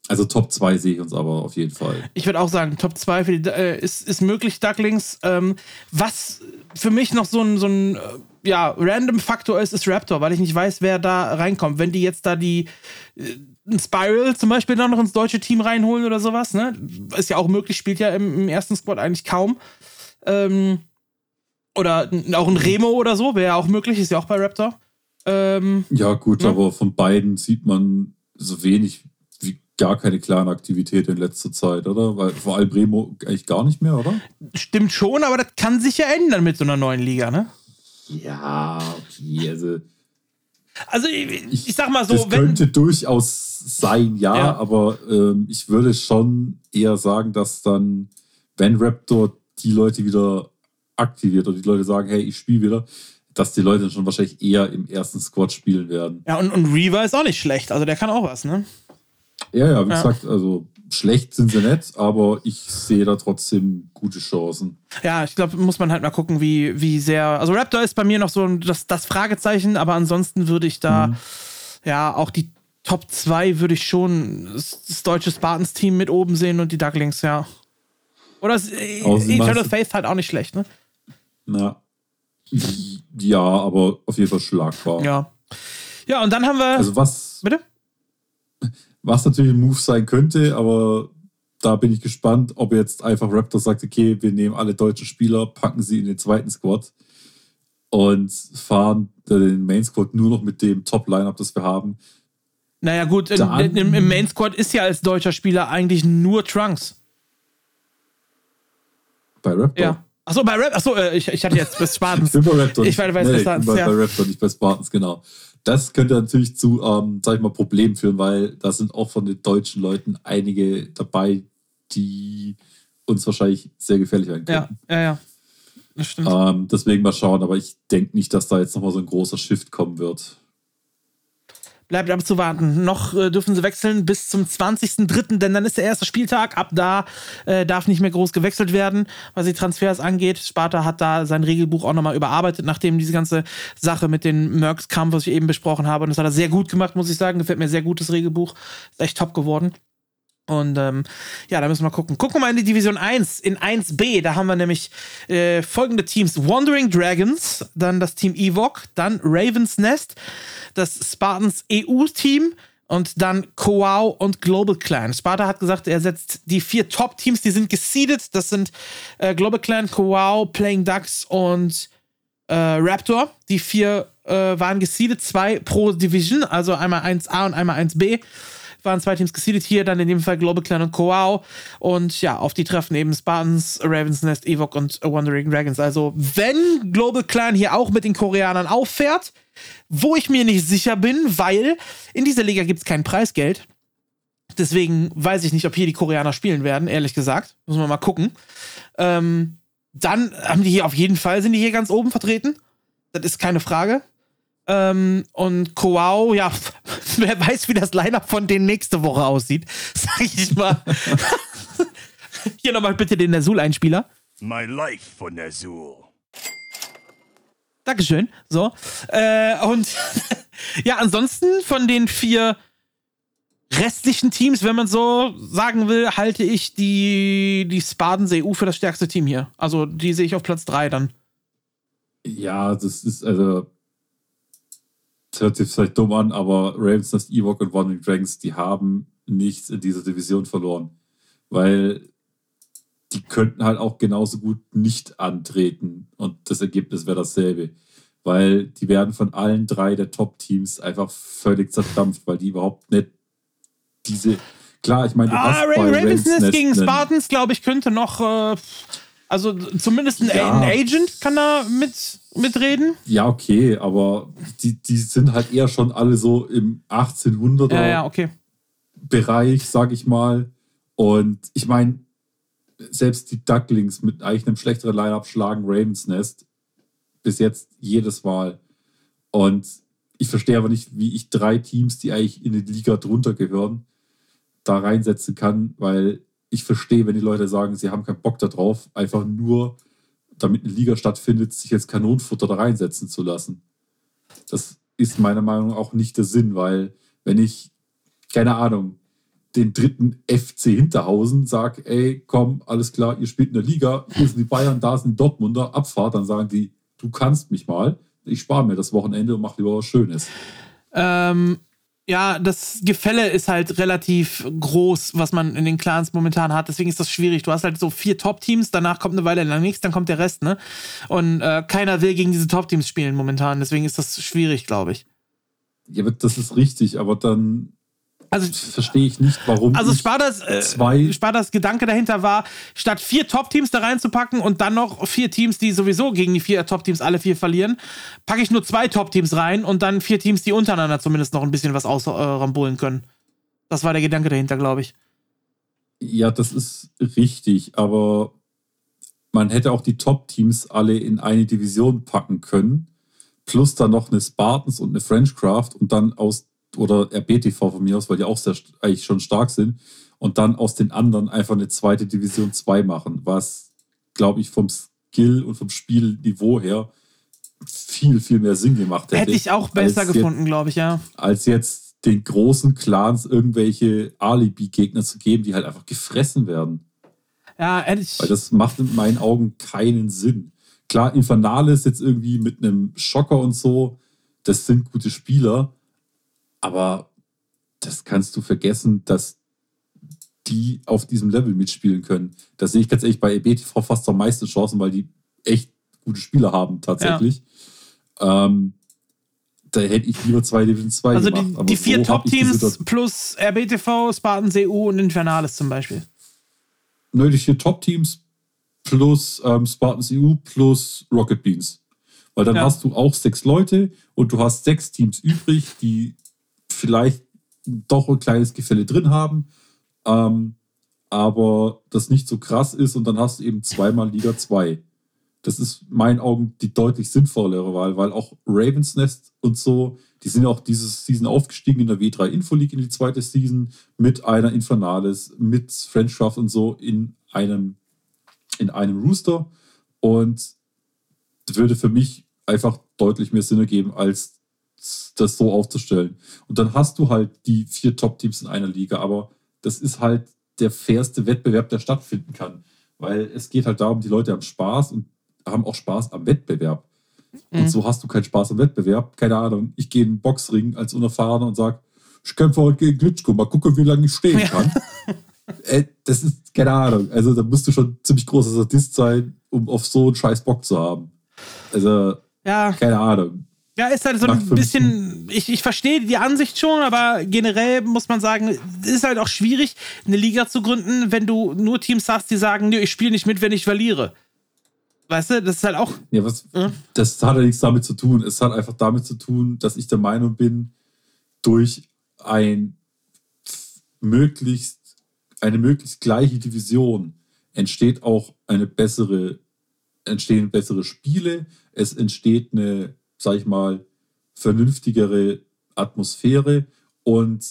Speaker 2: also Top 2 sehe ich uns aber auf jeden Fall.
Speaker 1: Ich würde auch sagen, Top 2 für die, äh, ist, ist möglich, Ducklings. Ähm, was für mich noch so ein, so ein äh, ja, random Faktor ist, ist Raptor, weil ich nicht weiß, wer da reinkommt. Wenn die jetzt da die äh, Spiral zum Beispiel dann noch ins deutsche Team reinholen oder sowas, ne? Ist ja auch möglich, spielt ja im, im ersten Squad eigentlich kaum. Ähm, oder auch ein Remo oder so, wäre ja auch möglich, ist ja auch bei Raptor. Ähm,
Speaker 2: Ja, gut,
Speaker 1: Ja.
Speaker 2: aber von beiden sieht man so wenig wie gar keine klare Aktivität in letzter Zeit, oder? Weil vor allem Bremo eigentlich gar nicht mehr, oder?
Speaker 1: stimmt schon, aber das kann sich ja ändern mit so einer neuen Liga, ne?
Speaker 2: Ja, okay, also
Speaker 1: Also ich, ich sag mal so,
Speaker 2: das
Speaker 1: wenn.
Speaker 2: könnte durchaus sein, ja,
Speaker 1: Ja.
Speaker 2: aber ähm, ich würde schon eher sagen, dass dann, wenn Raptor die Leute wieder aktiviert und die Leute sagen, hey, ich spiele wieder, dass die Leute dann schon wahrscheinlich eher im ersten Squad spielen werden.
Speaker 1: Ja, und, und Reaver ist auch nicht schlecht. Also der kann auch was, ne?
Speaker 2: Ja, ja, wie
Speaker 1: Ja.
Speaker 2: gesagt, also schlecht sind sie nicht, aber ich sehe da trotzdem gute Chancen.
Speaker 1: Ja, ich glaube, muss man halt mal gucken, wie, wie sehr. Also Raptor ist bei mir noch so das, das Fragezeichen, aber ansonsten würde ich da,
Speaker 2: Mhm.
Speaker 1: ja, auch die Top 2 würde ich schon das, deutsche Spartans-Team mit oben sehen und die Ducklings, ja. Oder Eternal Faith halt auch nicht schlecht, ne?
Speaker 2: Na, ja, aber auf jeden Fall schlagbar.
Speaker 1: Ja. Ja, und dann haben wir.
Speaker 2: Also was,
Speaker 1: bitte?
Speaker 2: was natürlich ein Move sein könnte, aber da bin ich gespannt, ob jetzt einfach Raptor sagt, okay, wir nehmen alle deutschen Spieler, packen sie in den zweiten Squad und fahren den Main Squad nur noch mit dem Top-Lineup, das wir haben.
Speaker 1: Naja, gut,
Speaker 2: Dann-
Speaker 1: im, im Main Squad ist ja als deutscher Spieler eigentlich nur Trunks.
Speaker 2: Bei Raptor.
Speaker 1: Ja. Achso, bei Rap. Achso, äh, ich, ich hatte jetzt bis
Speaker 2: Ich
Speaker 1: Spartans.
Speaker 2: bin bei Raptor.
Speaker 1: Ich weiß, weiß,
Speaker 2: nee,
Speaker 1: bei
Speaker 2: ich
Speaker 1: Spartans,
Speaker 2: bei,
Speaker 1: ja.
Speaker 2: bei Raptor, nicht bei Spartans, genau. Das könnte natürlich zu, ähm, sag ich mal, Problemen führen, weil da sind auch von den deutschen Leuten einige dabei, die uns wahrscheinlich sehr gefährlich werden
Speaker 1: Ja,
Speaker 2: könnten.
Speaker 1: ja, ja. Das stimmt.
Speaker 2: Ähm, deswegen mal schauen, aber ich denke nicht, dass da jetzt nochmal so ein großer Shift kommen wird.
Speaker 1: Bleibt abzuwarten. Noch äh, dürfen sie wechseln bis zum 20.03., denn dann ist der erste Spieltag. Ab da äh, darf nicht mehr groß gewechselt werden, was die Transfers angeht. Sparta hat da sein Regelbuch auch nochmal überarbeitet, nachdem diese ganze Sache mit den Mercs kam, was ich eben besprochen habe. Und das hat er sehr gut gemacht, muss ich sagen. Gefällt mir sehr gut, das Regelbuch. Ist echt top geworden. Und ähm, ja, da müssen wir gucken. Gucken wir mal in die Division 1, in 1b. Da haben wir nämlich äh, folgende Teams: Wandering Dragons, dann das Team Evok, dann Ravens Nest, das Spartans EU-Team und dann Coao und Global Clan. Sparta hat gesagt, er setzt die vier Top-Teams, die sind geseedet. Das sind äh, Global Clan, Coao, Playing Ducks und äh, Raptor. Die vier äh, waren geseedet, zwei pro Division, also einmal 1A und einmal 1B waren zwei Teams geseedet hier, dann in dem Fall Global Clan und Coao. Und ja, auf die treffen eben Spartans, Ravens Nest, Evok und Wandering Dragons. Also, wenn Global Clan hier auch mit den Koreanern auffährt, wo ich mir nicht sicher bin, weil in dieser Liga gibt es kein Preisgeld. Deswegen weiß ich nicht, ob hier die Koreaner spielen werden, ehrlich gesagt. Muss man mal gucken. Ähm, dann haben die hier auf jeden Fall, sind die hier ganz oben vertreten. Das ist keine Frage. Ähm, und Coao, ja, wer weiß, wie das Lineup von denen nächste Woche aussieht, sag ich mal. Hier nochmal bitte den Nazul-Einspieler.
Speaker 3: My life for Nazul.
Speaker 1: Dankeschön. So. Äh, und ja, ansonsten von den vier restlichen Teams, wenn man so sagen will, halte ich die, die Spartans EU für das stärkste Team hier. Also die sehe ich auf Platz 3 dann.
Speaker 2: Ja, das ist also. Das hört sich vielleicht dumm an, aber Ravens, das Ewok und Wandering Dragons, die haben nichts in dieser Division verloren. Weil die könnten halt auch genauso gut nicht antreten und das Ergebnis wäre dasselbe. Weil die werden von allen drei der Top-Teams einfach völlig zerdampft, weil die überhaupt nicht diese. Klar, ich meine, du
Speaker 1: Ah,
Speaker 2: hast
Speaker 1: Ravens Nest gegen Spartans, glaube ich, könnte noch. Äh, also zumindest ein,
Speaker 2: Ja.
Speaker 1: Agent kann da mit, mitreden.
Speaker 2: Ja, okay, aber die, die sind halt eher schon alle so im 1800er
Speaker 1: Ja, ja, okay.
Speaker 2: Bereich, sag ich mal. Und ich meine, selbst die Ducklings mit eigentlich einem schlechteren Line-Up schlagen Ravens Nest bis jetzt jedes Mal. Und ich verstehe aber nicht, wie ich drei Teams, die eigentlich in die Liga drunter gehören, da reinsetzen kann, weil ich verstehe, wenn die Leute sagen, sie haben keinen Bock darauf, einfach nur, damit eine Liga stattfindet, sich jetzt Kanonenfutter da reinsetzen zu lassen. Das ist meiner Meinung nach auch nicht der Sinn, weil wenn ich, keine Ahnung, den dritten FC Hinterhausen sag, ey, komm, alles klar, ihr spielt in der Liga, hier sind die Bayern, da sind die Dortmunder, Abfahrt, dann sagen die, du kannst mich mal, ich spare mir das Wochenende und mach lieber was Schönes.
Speaker 1: Ähm, ja, das Gefälle ist halt relativ groß, was man in den Clans momentan hat. Deswegen ist das schwierig. Du hast halt so vier Top-Teams, danach kommt eine Weile lang nichts, dann kommt der Rest, ne? Und äh, keiner will gegen diese Top-Teams spielen momentan. Deswegen ist das schwierig, glaube ich.
Speaker 2: Ja, das ist richtig, aber dann
Speaker 1: Also,
Speaker 2: verstehe ich nicht, warum
Speaker 1: also Spartas, äh,
Speaker 2: zwei-
Speaker 1: Spartas Gedanke dahinter war, statt vier Top-Teams da reinzupacken und dann noch vier Teams, die sowieso gegen die vier Top-Teams alle vier verlieren, packe ich nur zwei Top-Teams rein und dann vier Teams, die untereinander zumindest noch ein bisschen was ausrambolen können. Das war der Gedanke dahinter, glaube ich.
Speaker 2: Ja, das ist richtig, aber man hätte auch die Top-Teams alle in eine Division packen können, plus dann noch eine Spartans und eine Frenchcraft und dann aus, oder RBTV von mir aus, weil die auch sehr, eigentlich schon stark sind, und dann aus den anderen einfach eine zweite Division 2 machen, was, glaube ich, vom Skill und vom Spielniveau her viel, viel mehr Sinn gemacht hätte.
Speaker 1: Hätte ich auch besser gefunden, glaube ich, ja.
Speaker 2: als jetzt den großen Clans irgendwelche Alibi-Gegner zu geben, die halt einfach gefressen werden.
Speaker 1: Ja, hätte ich.
Speaker 2: Weil das macht in meinen Augen keinen Sinn. Klar, Infernales jetzt irgendwie mit einem Schocker und so, das sind gute Spieler, aber das kannst du vergessen, dass die auf diesem Level mitspielen können. Da sehe ich ganz ehrlich bei EBTV fast am meisten Chancen, weil die echt gute Spieler haben tatsächlich. Ähm, da hätte ich lieber zwei Division 2
Speaker 1: also
Speaker 2: gemacht.
Speaker 1: die,
Speaker 2: aber
Speaker 1: die vier
Speaker 2: so die
Speaker 1: Top-Teams plus RBTV, Spartans EU und Infernales zum Beispiel.
Speaker 2: Nö, die vier Top-Teams plus ähm, Spartans EU plus Rocket Beans. Weil dann
Speaker 1: Ja.
Speaker 2: hast du auch sechs Leute und du hast sechs Teams übrig, die vielleicht doch ein kleines Gefälle drin haben, ähm, aber das nicht so krass ist und dann hast du eben zweimal Liga 2. Das ist in meinen Augen die deutlich sinnvollere Wahl, weil auch Ravens Nest und so, die sind auch dieses Season aufgestiegen in der W3 Info League in die zweite Season mit einer Infernales, mit Friendschaft und so in einem, in einem Rooster und würde für mich einfach deutlich mehr Sinn ergeben, als das so aufzustellen. Und dann hast du halt die vier Top-Teams in einer Liga, aber das ist halt der fairste Wettbewerb, der stattfinden kann. Weil es geht halt darum, die Leute haben Spaß und haben auch Spaß am Wettbewerb.
Speaker 1: Mhm.
Speaker 2: Und so hast du keinen Spaß am Wettbewerb. Keine Ahnung, ich gehe in den Boxring als Unerfahrener und sage, ich kämpfe heute gegen Glitschko, mal gucken, wie lange ich stehen
Speaker 1: Ja.
Speaker 2: kann. äh, das ist, keine Ahnung, also da musst du schon ziemlich großer Sadist sein, um auf so einen scheiß Bock zu haben. Also,
Speaker 1: Ja,
Speaker 2: keine Ahnung.
Speaker 1: Ja, ist halt so ein bisschen. Ich, ich verstehe die Ansicht schon, aber generell muss man sagen, es ist halt auch schwierig, eine Liga zu gründen, wenn du nur Teams hast, die sagen, nö, ich spiele nicht mit, wenn ich verliere. Weißt du, das ist halt auch.
Speaker 2: Ja, was,
Speaker 1: Ja.
Speaker 2: das hat ja nichts damit zu tun. Es hat einfach damit zu tun, dass ich der Meinung bin, durch ein möglichst, eine möglichst gleiche Division entsteht auch eine bessere, entstehen bessere Spiele, es entsteht eine, sag ich mal, vernünftigere Atmosphäre und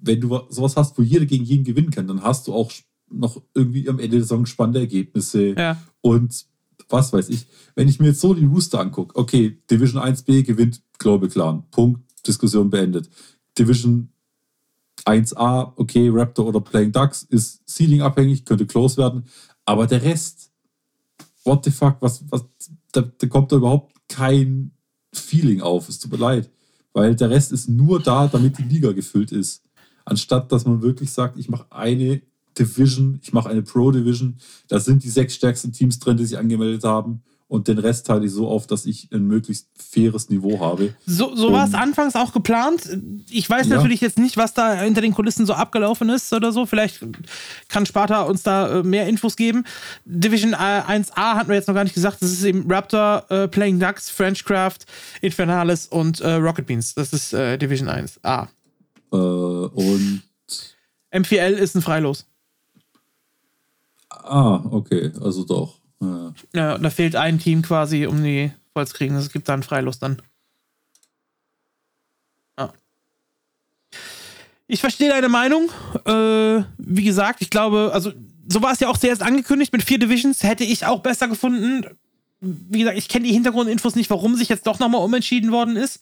Speaker 2: wenn du sowas hast, wo jeder gegen jeden gewinnen kann, dann hast du auch noch irgendwie am Ende der Saison spannende Ergebnisse
Speaker 1: Ja.
Speaker 2: und was weiß ich. Wenn ich mir jetzt so die Rooster angucke, okay, Division 1b gewinnt Global Clan. Punkt, Diskussion beendet. Division 1A, okay, Raptor oder Playing Ducks ist Seeding abhängig, könnte close werden. Aber der Rest, what the fuck, was, was, da, da kommt da überhaupt kein Feeling auf. Es tut mir leid. Weil der Rest ist nur da, damit die Liga gefüllt ist. Anstatt dass man wirklich sagt, ich mache eine Division, ich mache eine Pro Division. Da sind die sechs stärksten Teams drin, die sich angemeldet haben und den Rest teile ich so auf, dass ich ein möglichst faires Niveau habe.
Speaker 1: So, so war es anfangs auch geplant. Ich weiß ja. natürlich jetzt nicht, was da hinter den Kulissen so abgelaufen ist oder so. Vielleicht kann Sparta uns da äh, mehr Infos geben. Division 1A hatten wir jetzt noch gar nicht gesagt. Das ist eben Raptor, äh, Playing Ducks, Frenchcraft, Infernales und äh, Rocket Beans. Das ist äh, Division 1A.
Speaker 2: Äh, und
Speaker 1: MPL ist ein Freilos.
Speaker 2: Ah, okay, also doch.
Speaker 1: Ja. ja, da fehlt ein Team quasi, um die voll zu kriegen. Es gibt da einen Freilust dann. Ja. Ich verstehe deine Meinung. Äh, wie gesagt, ich glaube, also so war es ja auch zuerst angekündigt mit vier Divisions. Hätte ich auch besser gefunden. Wie gesagt, ich kenne die Hintergrundinfos nicht, warum sich jetzt doch nochmal umentschieden worden ist.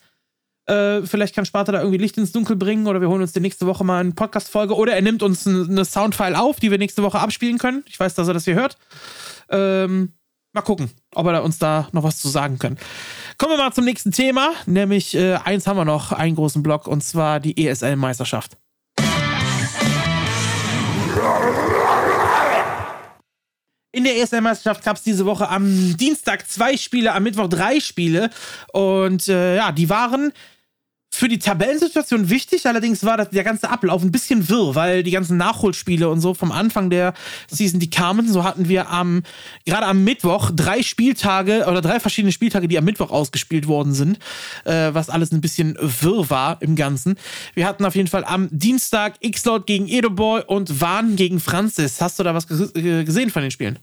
Speaker 1: Äh, vielleicht kann Sparta da irgendwie Licht ins Dunkel bringen oder wir holen uns die nächste Woche mal eine Podcast-Folge oder er nimmt uns eine Soundfile auf, die wir nächste Woche abspielen können. Ich weiß, dass er das hier hört. Ähm, mal gucken, ob er uns da noch was zu sagen kann. Kommen wir mal zum nächsten Thema, nämlich äh, eins haben wir noch, einen großen Block, und zwar die ESL-Meisterschaft. In der ESL-Meisterschaft gab es diese Woche am Dienstag zwei Spiele, am Mittwoch drei Spiele. Und äh, ja, die waren für die Tabellensituation wichtig, allerdings war der ganze Ablauf ein bisschen wirr, weil die ganzen Nachholspiele und so vom Anfang der Season, die kamen, so hatten wir am, gerade am Mittwoch drei Spieltage oder drei verschiedene Spieltage, die am Mittwoch ausgespielt worden sind, äh, was alles ein bisschen wirr war im Ganzen. Wir hatten auf jeden Fall am Dienstag X-Lord gegen Edoboy und Wahn gegen Francis. Hast du da was gesehen von den Spielen?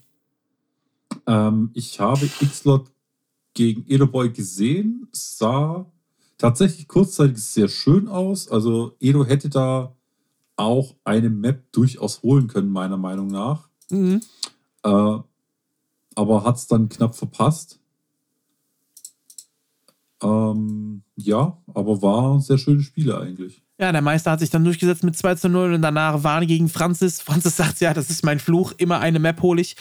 Speaker 2: Ähm, ich habe X-Lord gegen Edoboy gesehen, sah tatsächlich kurzzeitig sehr schön aus. Also Edo hätte da auch eine Map durchaus holen können, meiner Meinung nach. Mhm. Äh, aber hat es dann knapp verpasst. Ähm, ja, aber war sehr schöne Spiele eigentlich.
Speaker 1: Ja, der Meister hat sich dann durchgesetzt mit 2 zu 0 und danach waren gegen Francis. Francis sagt, ja, das ist mein Fluch, immer eine Map hole ich.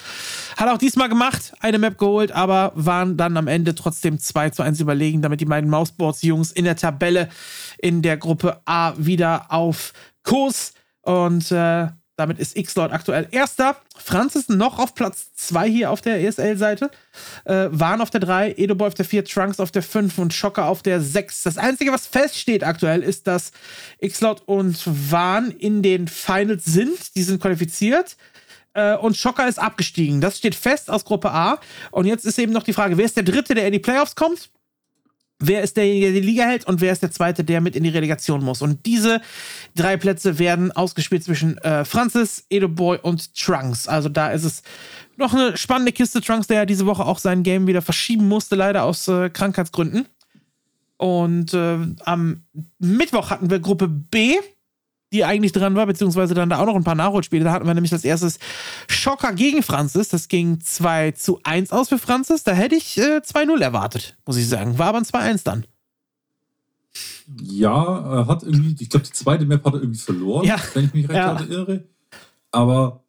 Speaker 1: Hat auch diesmal gemacht, eine Map geholt, aber waren dann am Ende trotzdem 2 zu 1 überlegen, damit die beiden Mouseboards-Jungs in der Tabelle in der Gruppe A wieder auf Kurs. Und äh, damit ist X-Lord aktuell erster. Franz ist noch auf Platz 2 hier auf der ESL-Seite. Äh, Warn auf der 3, Edoboy auf der 4, Trunks auf der 5 und Schocker auf der 6. Das Einzige, was feststeht aktuell, ist, dass X-Lord und Warn in den Finals sind. Die sind qualifiziert. Äh, und Schocker ist abgestiegen. Das steht fest aus Gruppe A. Und jetzt ist eben noch die Frage, wer ist der Dritte, der in die Playoffs kommt? Wer ist derjenige, der die Liga hält und wer ist der Zweite, der mit in die Relegation muss. Und diese drei Plätze werden ausgespielt zwischen äh, Francis, Edoboy und Trunks. Also da ist es noch eine spannende Kiste. Trunks, der ja diese Woche auch sein Game wieder verschieben musste, leider aus äh, Krankheitsgründen. Und äh, am Mittwoch hatten wir Gruppe B die eigentlich dran war, beziehungsweise dann da auch noch ein paar Nachholspiele. Da hatten wir nämlich als erstes Schocker gegen Francis. Das ging 2 zu 1 aus für Francis. Da hätte ich äh, 2-0 erwartet, muss ich sagen. War aber ein 2-1 dann.
Speaker 2: Ja, hat irgendwie, ich glaube, die zweite Map hat er irgendwie verloren, ja. wenn ich mich recht ja. irre. Aber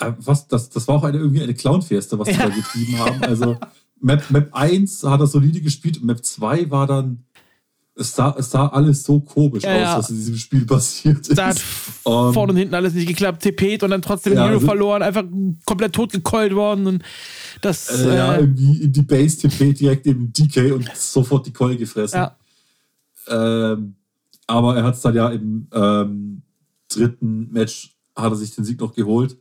Speaker 2: äh, was, das, das war auch eine, irgendwie eine Clown-Fiesta, was ja. da getrieben haben. Also Map, Map 1 hat er solide gespielt und Map 2 war dann es sah, es sah alles so komisch ja, aus, ja. was in diesem Spiel passiert ist.
Speaker 1: Da hat ähm, vorne und hinten alles nicht geklappt, TP und dann trotzdem ja, Hero also, verloren, einfach komplett totgekeult worden und das.
Speaker 2: Äh, ja, äh, irgendwie in die Base TP direkt im DK und sofort die Keule gefressen. Ja. Ähm, aber er hat es dann ja im ähm, dritten Match hat er sich den Sieg noch geholt.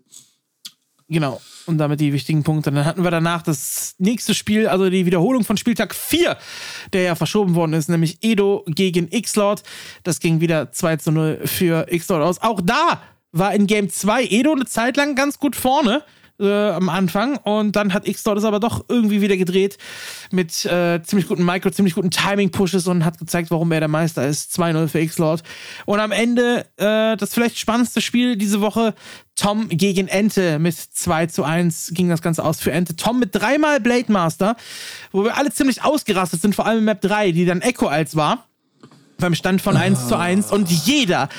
Speaker 1: Genau. Und damit die wichtigen Punkte. Dann hatten wir danach das nächste Spiel, also die Wiederholung von Spieltag 4, der ja verschoben worden ist, nämlich Edo gegen X-Lord. Das ging wieder 2 zu 0 für X-Lord aus. Auch da war in Game 2 Edo eine Zeit lang ganz gut vorne äh, am Anfang und dann hat X-Dot es aber doch irgendwie wieder gedreht mit äh, ziemlich guten Micro, ziemlich guten Timing-Pushes und hat gezeigt, warum er der Meister ist. 2-0 für X-Lord. Und am Ende äh, das vielleicht spannendste Spiel diese Woche, Tom gegen Ente mit 2 zu 1 ging das Ganze aus für Ente. Tom mit dreimal Blade Master, wo wir alle ziemlich ausgerastet sind, vor allem in Map 3, die dann Echo als war. beim Stand von 1 zu 1 und jeder,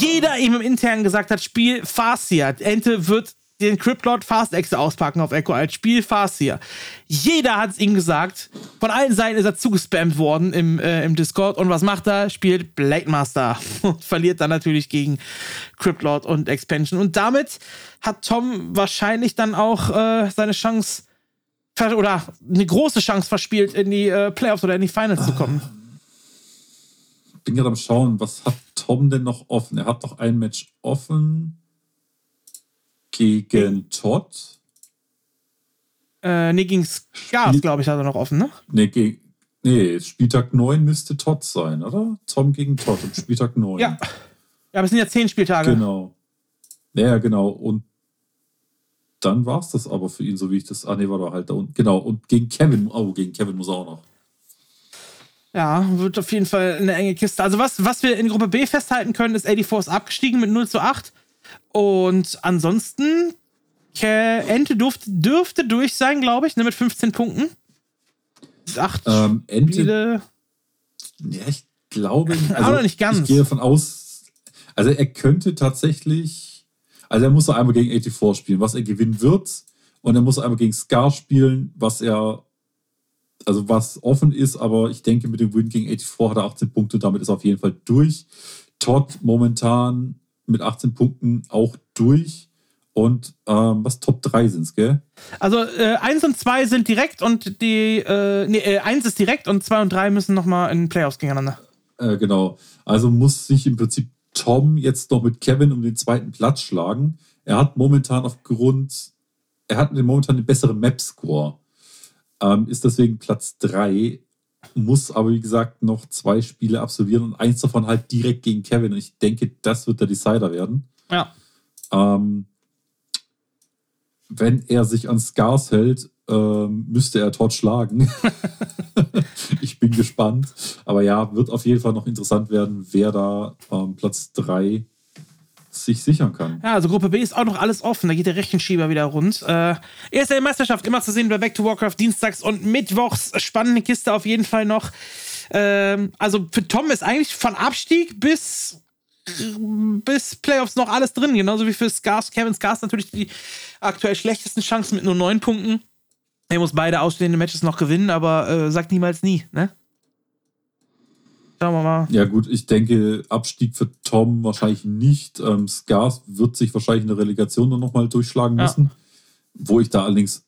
Speaker 1: jeder ihm im Internen gesagt hat, Spiel hier. Ente wird den Cryptlord Fast Exe auspacken auf Echo als Spiel Fast hier. Jeder hat es ihm gesagt. Von allen Seiten ist er zugespammt worden im, äh, im Discord. Und was macht er? Spielt Blade Master und verliert dann natürlich gegen Cryptlord und Expansion. Und damit hat Tom wahrscheinlich dann auch äh, seine Chance oder eine große Chance verspielt, in die äh, Playoffs oder in die Finals zu kommen.
Speaker 2: Bin gerade am Schauen, was hat Tom denn noch offen? Er hat noch ein Match offen gegen Todd.
Speaker 1: Äh, nee, gegen
Speaker 2: Spiel-
Speaker 1: glaube ich, hat er noch offen, ne?
Speaker 2: Nee, ge nee, Spieltag 9 müsste Todd sein, oder? Tom gegen Todd und Spieltag 9.
Speaker 1: Ja. Ja, aber es sind ja zehn Spieltage.
Speaker 2: Genau. Ja, genau. Und dann war es das aber für ihn, so wie ich das. Ah, nee, war da halt da unten. Genau. Und gegen Kevin. Oh, gegen Kevin muss er auch noch.
Speaker 1: Ja, wird auf jeden Fall eine enge Kiste. Also was, was wir in Gruppe B festhalten können, ist 84 ist abgestiegen mit 0 zu 8. Und ansonsten, Ente durfte, dürfte durch sein, glaube ich, ne, mit 15 Punkten. Acht
Speaker 2: Ähm, Ente,
Speaker 1: Spiele.
Speaker 2: ja, ich glaube. Also,
Speaker 1: noch nicht ganz.
Speaker 2: Ich gehe davon aus. Also, er könnte tatsächlich. Also, er muss noch einmal gegen 84 spielen, was er gewinnen wird. Und er muss einmal gegen Scar spielen, was er. Also, was offen ist, aber ich denke, mit dem Win gegen 84 hat er 18 Punkte, damit ist er auf jeden Fall durch. Todd momentan mit 18 Punkten auch durch. Und ähm, was Top 3 sind es, gell?
Speaker 1: Also äh, 1 und 2 sind direkt und die, äh, nee, äh, 1 ist direkt und 2 und 3 müssen nochmal in Playoffs gegeneinander.
Speaker 2: Äh, genau. Also muss sich im Prinzip Tom jetzt noch mit Kevin um den zweiten Platz schlagen. Er hat momentan aufgrund, er hat momentan den besseren Map-Score. Ähm, ist deswegen Platz 3, muss aber wie gesagt noch zwei Spiele absolvieren und eins davon halt direkt gegen Kevin. Und ich denke, das wird der Decider werden.
Speaker 1: Ja.
Speaker 2: Ähm, wenn er sich an Scars hält, ähm, müsste er Todd schlagen. ich bin gespannt. Aber ja, wird auf jeden Fall noch interessant werden, wer da ähm, Platz 3 sich sichern kann.
Speaker 1: Ja, also Gruppe B ist auch noch alles offen. Da geht der Rechenschieber wieder rund. Äh, erste Meisterschaft immer zu sehen bei Back to Warcraft dienstags und mittwochs. Spannende Kiste auf jeden Fall noch. Ähm, also für Tom ist eigentlich von Abstieg bis bis Playoffs noch alles drin, genauso wie für Scars. Kevin Scars natürlich die aktuell schlechtesten Chancen mit nur neun Punkten. Er muss beide ausstehenden Matches noch gewinnen, aber äh, sagt niemals nie, ne? Schauen wir mal.
Speaker 2: Ja, gut, ich denke, Abstieg für Tom wahrscheinlich nicht. Ähm, Scars wird sich wahrscheinlich in der Relegation dann nochmal durchschlagen
Speaker 1: Ja.
Speaker 2: müssen. Wo ich da allerdings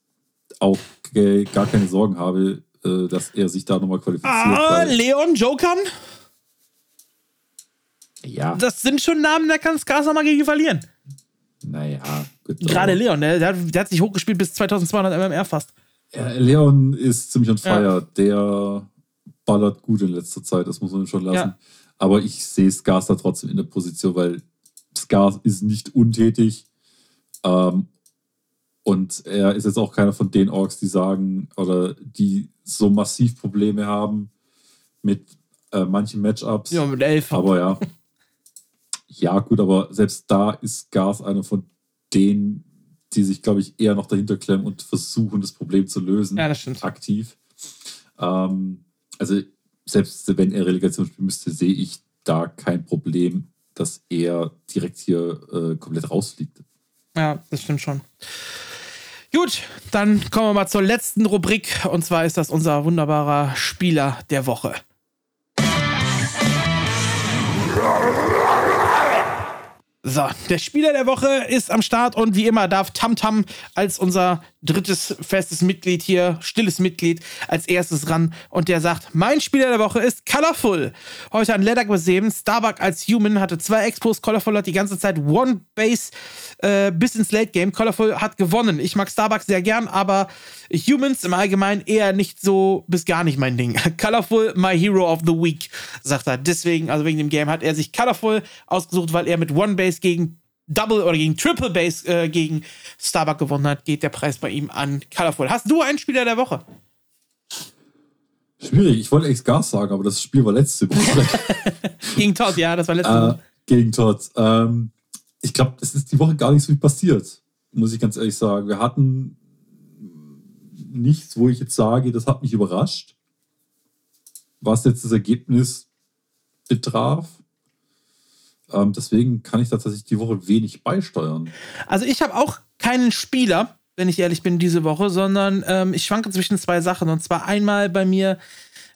Speaker 2: auch äh, gar keine Sorgen habe, äh, dass er sich da nochmal qualifiziert.
Speaker 1: Ah, Leon Jokern?
Speaker 2: ja,
Speaker 1: Das sind schon Namen, da kann Scars noch mal gegen verlieren.
Speaker 2: naja, gut.
Speaker 1: Gerade Leon, der, der, hat, der hat sich hochgespielt bis 2200 MMR fast.
Speaker 2: Ja, Leon ist ziemlich on fire.
Speaker 1: Ja.
Speaker 2: Der ballert gut in letzter Zeit, das muss man ihm schon lassen.
Speaker 1: Ja.
Speaker 2: Aber ich sehe Skars da trotzdem in der Position, weil Skars ist nicht untätig. Ähm, und er ist jetzt auch keiner von den Orks, die sagen oder die so massiv Probleme haben mit äh, manchen Matchups.
Speaker 1: Ja, mit 11.
Speaker 2: Aber ja. Ja, gut, aber selbst da ist Gas einer von denen, die sich, glaube ich, eher noch dahinter klemmen und versuchen, das Problem zu lösen.
Speaker 1: Ja, das stimmt.
Speaker 2: Aktiv. Ähm, also, selbst wenn er Relegation spielen müsste, sehe ich da kein Problem, dass er direkt hier äh, komplett rausfliegt.
Speaker 1: Ja, das stimmt schon. Gut, dann kommen wir mal zur letzten Rubrik. Und zwar ist das unser wunderbarer Spieler der Woche. So, der Spieler der Woche ist am Start und wie immer darf Tamtam als unser drittes festes Mitglied hier, stilles Mitglied, als erstes ran und der sagt, mein Spieler der Woche ist Colorful. Heute an Ledak Museum, Starbuck als Human hatte zwei Expos, Colorful hat die ganze Zeit One Base äh, bis ins Late Game. Colorful hat gewonnen. Ich mag Starbuck sehr gern, aber Humans im Allgemeinen eher nicht so bis gar nicht mein Ding. Colorful, my hero of the week, sagt er. Deswegen, also wegen dem Game, hat er sich Colorful ausgesucht, weil er mit One Base gegen Double oder gegen Triple Base äh, gegen Starbuck gewonnen hat, geht der Preis bei ihm an Colorful. Hast du einen Spieler der Woche?
Speaker 2: Schwierig, ich wollte echt Gas sagen, aber das Spiel war letzte Woche.
Speaker 1: Gegen Todd, ja, das war letzte
Speaker 2: äh,
Speaker 1: Woche.
Speaker 2: gegen Todd. Ähm, ich glaube, es ist die Woche gar nicht so viel passiert, muss ich ganz ehrlich sagen. Wir hatten nichts, wo ich jetzt sage, das hat mich überrascht. Was jetzt das Ergebnis betraf. Ähm, deswegen kann ich tatsächlich die Woche wenig beisteuern.
Speaker 1: Also ich habe auch keinen Spieler, wenn ich ehrlich bin, diese Woche, sondern ähm, ich schwanke zwischen zwei Sachen. Und zwar einmal bei mir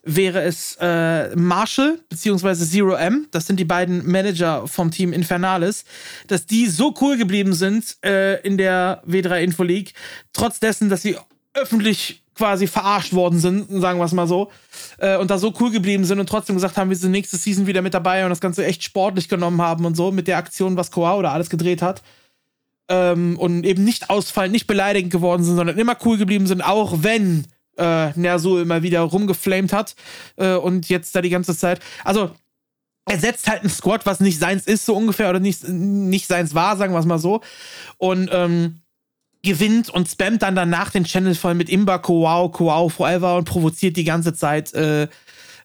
Speaker 1: wäre es äh, Marshall bzw. Zero M, das sind die beiden Manager vom Team Infernalis, dass die so cool geblieben sind äh, in der W3 Info League, trotz dessen, dass sie öffentlich quasi verarscht worden sind, sagen wir es mal so, äh, und da so cool geblieben sind und trotzdem gesagt haben, wir sind nächste Season wieder mit dabei und das Ganze echt sportlich genommen haben und so mit der Aktion, was Koa oder alles gedreht hat. Ähm, und eben nicht ausfallen, nicht beleidigend geworden sind, sondern immer cool geblieben sind, auch wenn äh, Nersul immer wieder rumgeflamed hat äh, und jetzt da die ganze Zeit. Also, er setzt halt einen Squad, was nicht seins ist, so ungefähr, oder nicht, nicht seins war, sagen wir es mal so. Und ähm, gewinnt und spammt dann danach den Channel voll mit Imba, Koau, Koau, Forever und provoziert die ganze Zeit äh,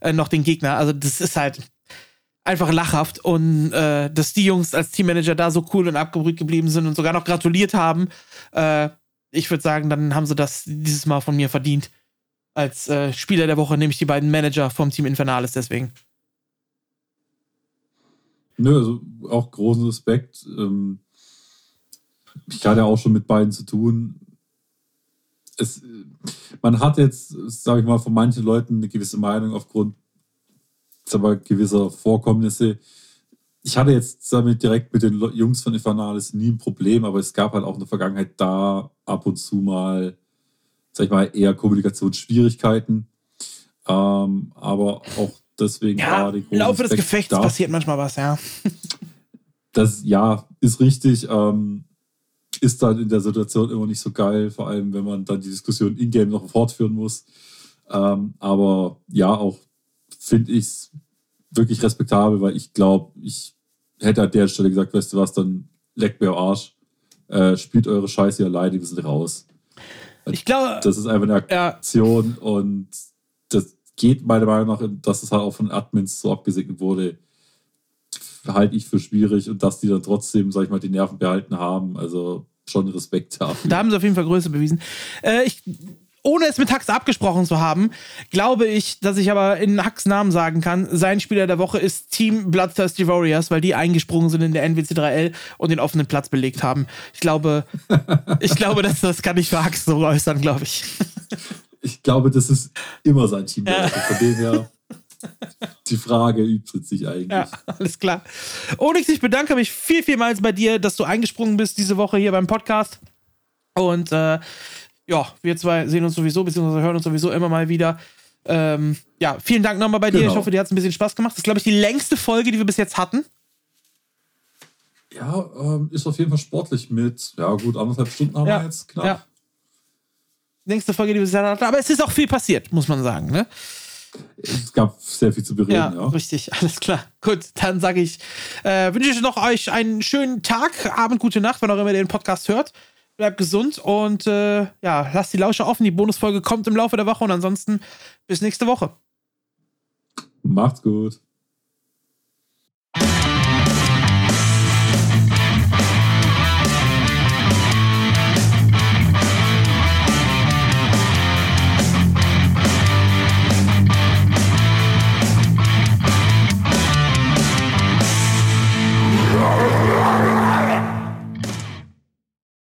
Speaker 1: äh, noch den Gegner. Also, das ist halt einfach lachhaft und äh, dass die Jungs als Teammanager da so cool und abgebrüht geblieben sind und sogar noch gratuliert haben. Äh, ich würde sagen, dann haben sie das dieses Mal von mir verdient als äh, Spieler der Woche, nämlich die beiden Manager vom Team Infernalis deswegen.
Speaker 2: Nö, also auch großen Respekt. Ähm, ich hatte auch schon mit beiden zu tun. Es, man hat jetzt, sage ich mal, von manchen Leuten eine gewisse Meinung aufgrund aber, gewisser Vorkommnisse. Ich hatte jetzt damit direkt mit den Jungs von Infernalis nie ein Problem, aber es gab halt auch in der Vergangenheit da ab und zu mal sag ich mal, eher Kommunikationsschwierigkeiten. Ähm, aber auch deswegen
Speaker 1: ja,
Speaker 2: Im
Speaker 1: Laufe des Gefechts da. passiert manchmal was, ja.
Speaker 2: Das, ja, ist richtig. Ähm, ist dann in der Situation immer nicht so geil, vor allem wenn man dann die Diskussion in-game noch fortführen muss. Ähm, aber ja, auch finde ich es wirklich respektabel, weil ich glaube, ich hätte an der Stelle gesagt, weißt du was, dann leckt mir Arsch, äh, spielt eure Scheiße alleine, wir sind raus.
Speaker 1: Ich glaube.
Speaker 2: Das ist einfach eine Aktion ja. und das geht meiner Meinung nach, dass es halt auch von Admins so abgesegnet wurde, halte ich für schwierig und dass die dann trotzdem, sag ich mal, die Nerven behalten haben. Also schon Respekt
Speaker 1: dafür. Da haben sie auf jeden Fall Größe bewiesen. Äh, ich ohne es mit Hacks abgesprochen zu haben, glaube ich, dass ich aber in Hacks Namen sagen kann, sein Spieler der Woche ist Team Bloodthirsty Warriors, weil die eingesprungen sind in der NWC3L und den offenen Platz belegt haben. Ich glaube, ich glaube, dass das kann ich für Hacks so äußern, glaube ich.
Speaker 2: Ich glaube, das ist immer sein Team. Ja. Von dem her die Frage übt sich eigentlich. Ja,
Speaker 1: alles klar. Onyx, ich bedanke mich viel, vielmals bei dir, dass du eingesprungen bist diese Woche hier beim Podcast. Und äh, ja, wir zwei sehen uns sowieso, beziehungsweise hören uns sowieso immer mal wieder. Ähm, ja, vielen Dank nochmal bei genau. dir. Ich hoffe, dir hat es ein bisschen Spaß gemacht. Das ist, glaube ich, die längste Folge, die wir bis jetzt hatten.
Speaker 2: Ja, ähm, ist auf jeden Fall sportlich mit, ja gut, anderthalb Stunden haben ja. wir jetzt knapp. Ja.
Speaker 1: Längste Folge, die wir bis jetzt hatten. Aber es ist auch viel passiert, muss man sagen, ne?
Speaker 2: Es gab sehr viel zu bereden, ja. ja.
Speaker 1: Richtig, alles klar. Gut, dann sage ich, äh, wünsche ich noch euch einen schönen Tag, Abend, gute Nacht, wann auch immer ihr den Podcast hört bleibt gesund und äh, ja, lasst die Lausche offen. Die Bonusfolge kommt im Laufe der Woche und ansonsten bis nächste Woche.
Speaker 2: Macht's gut.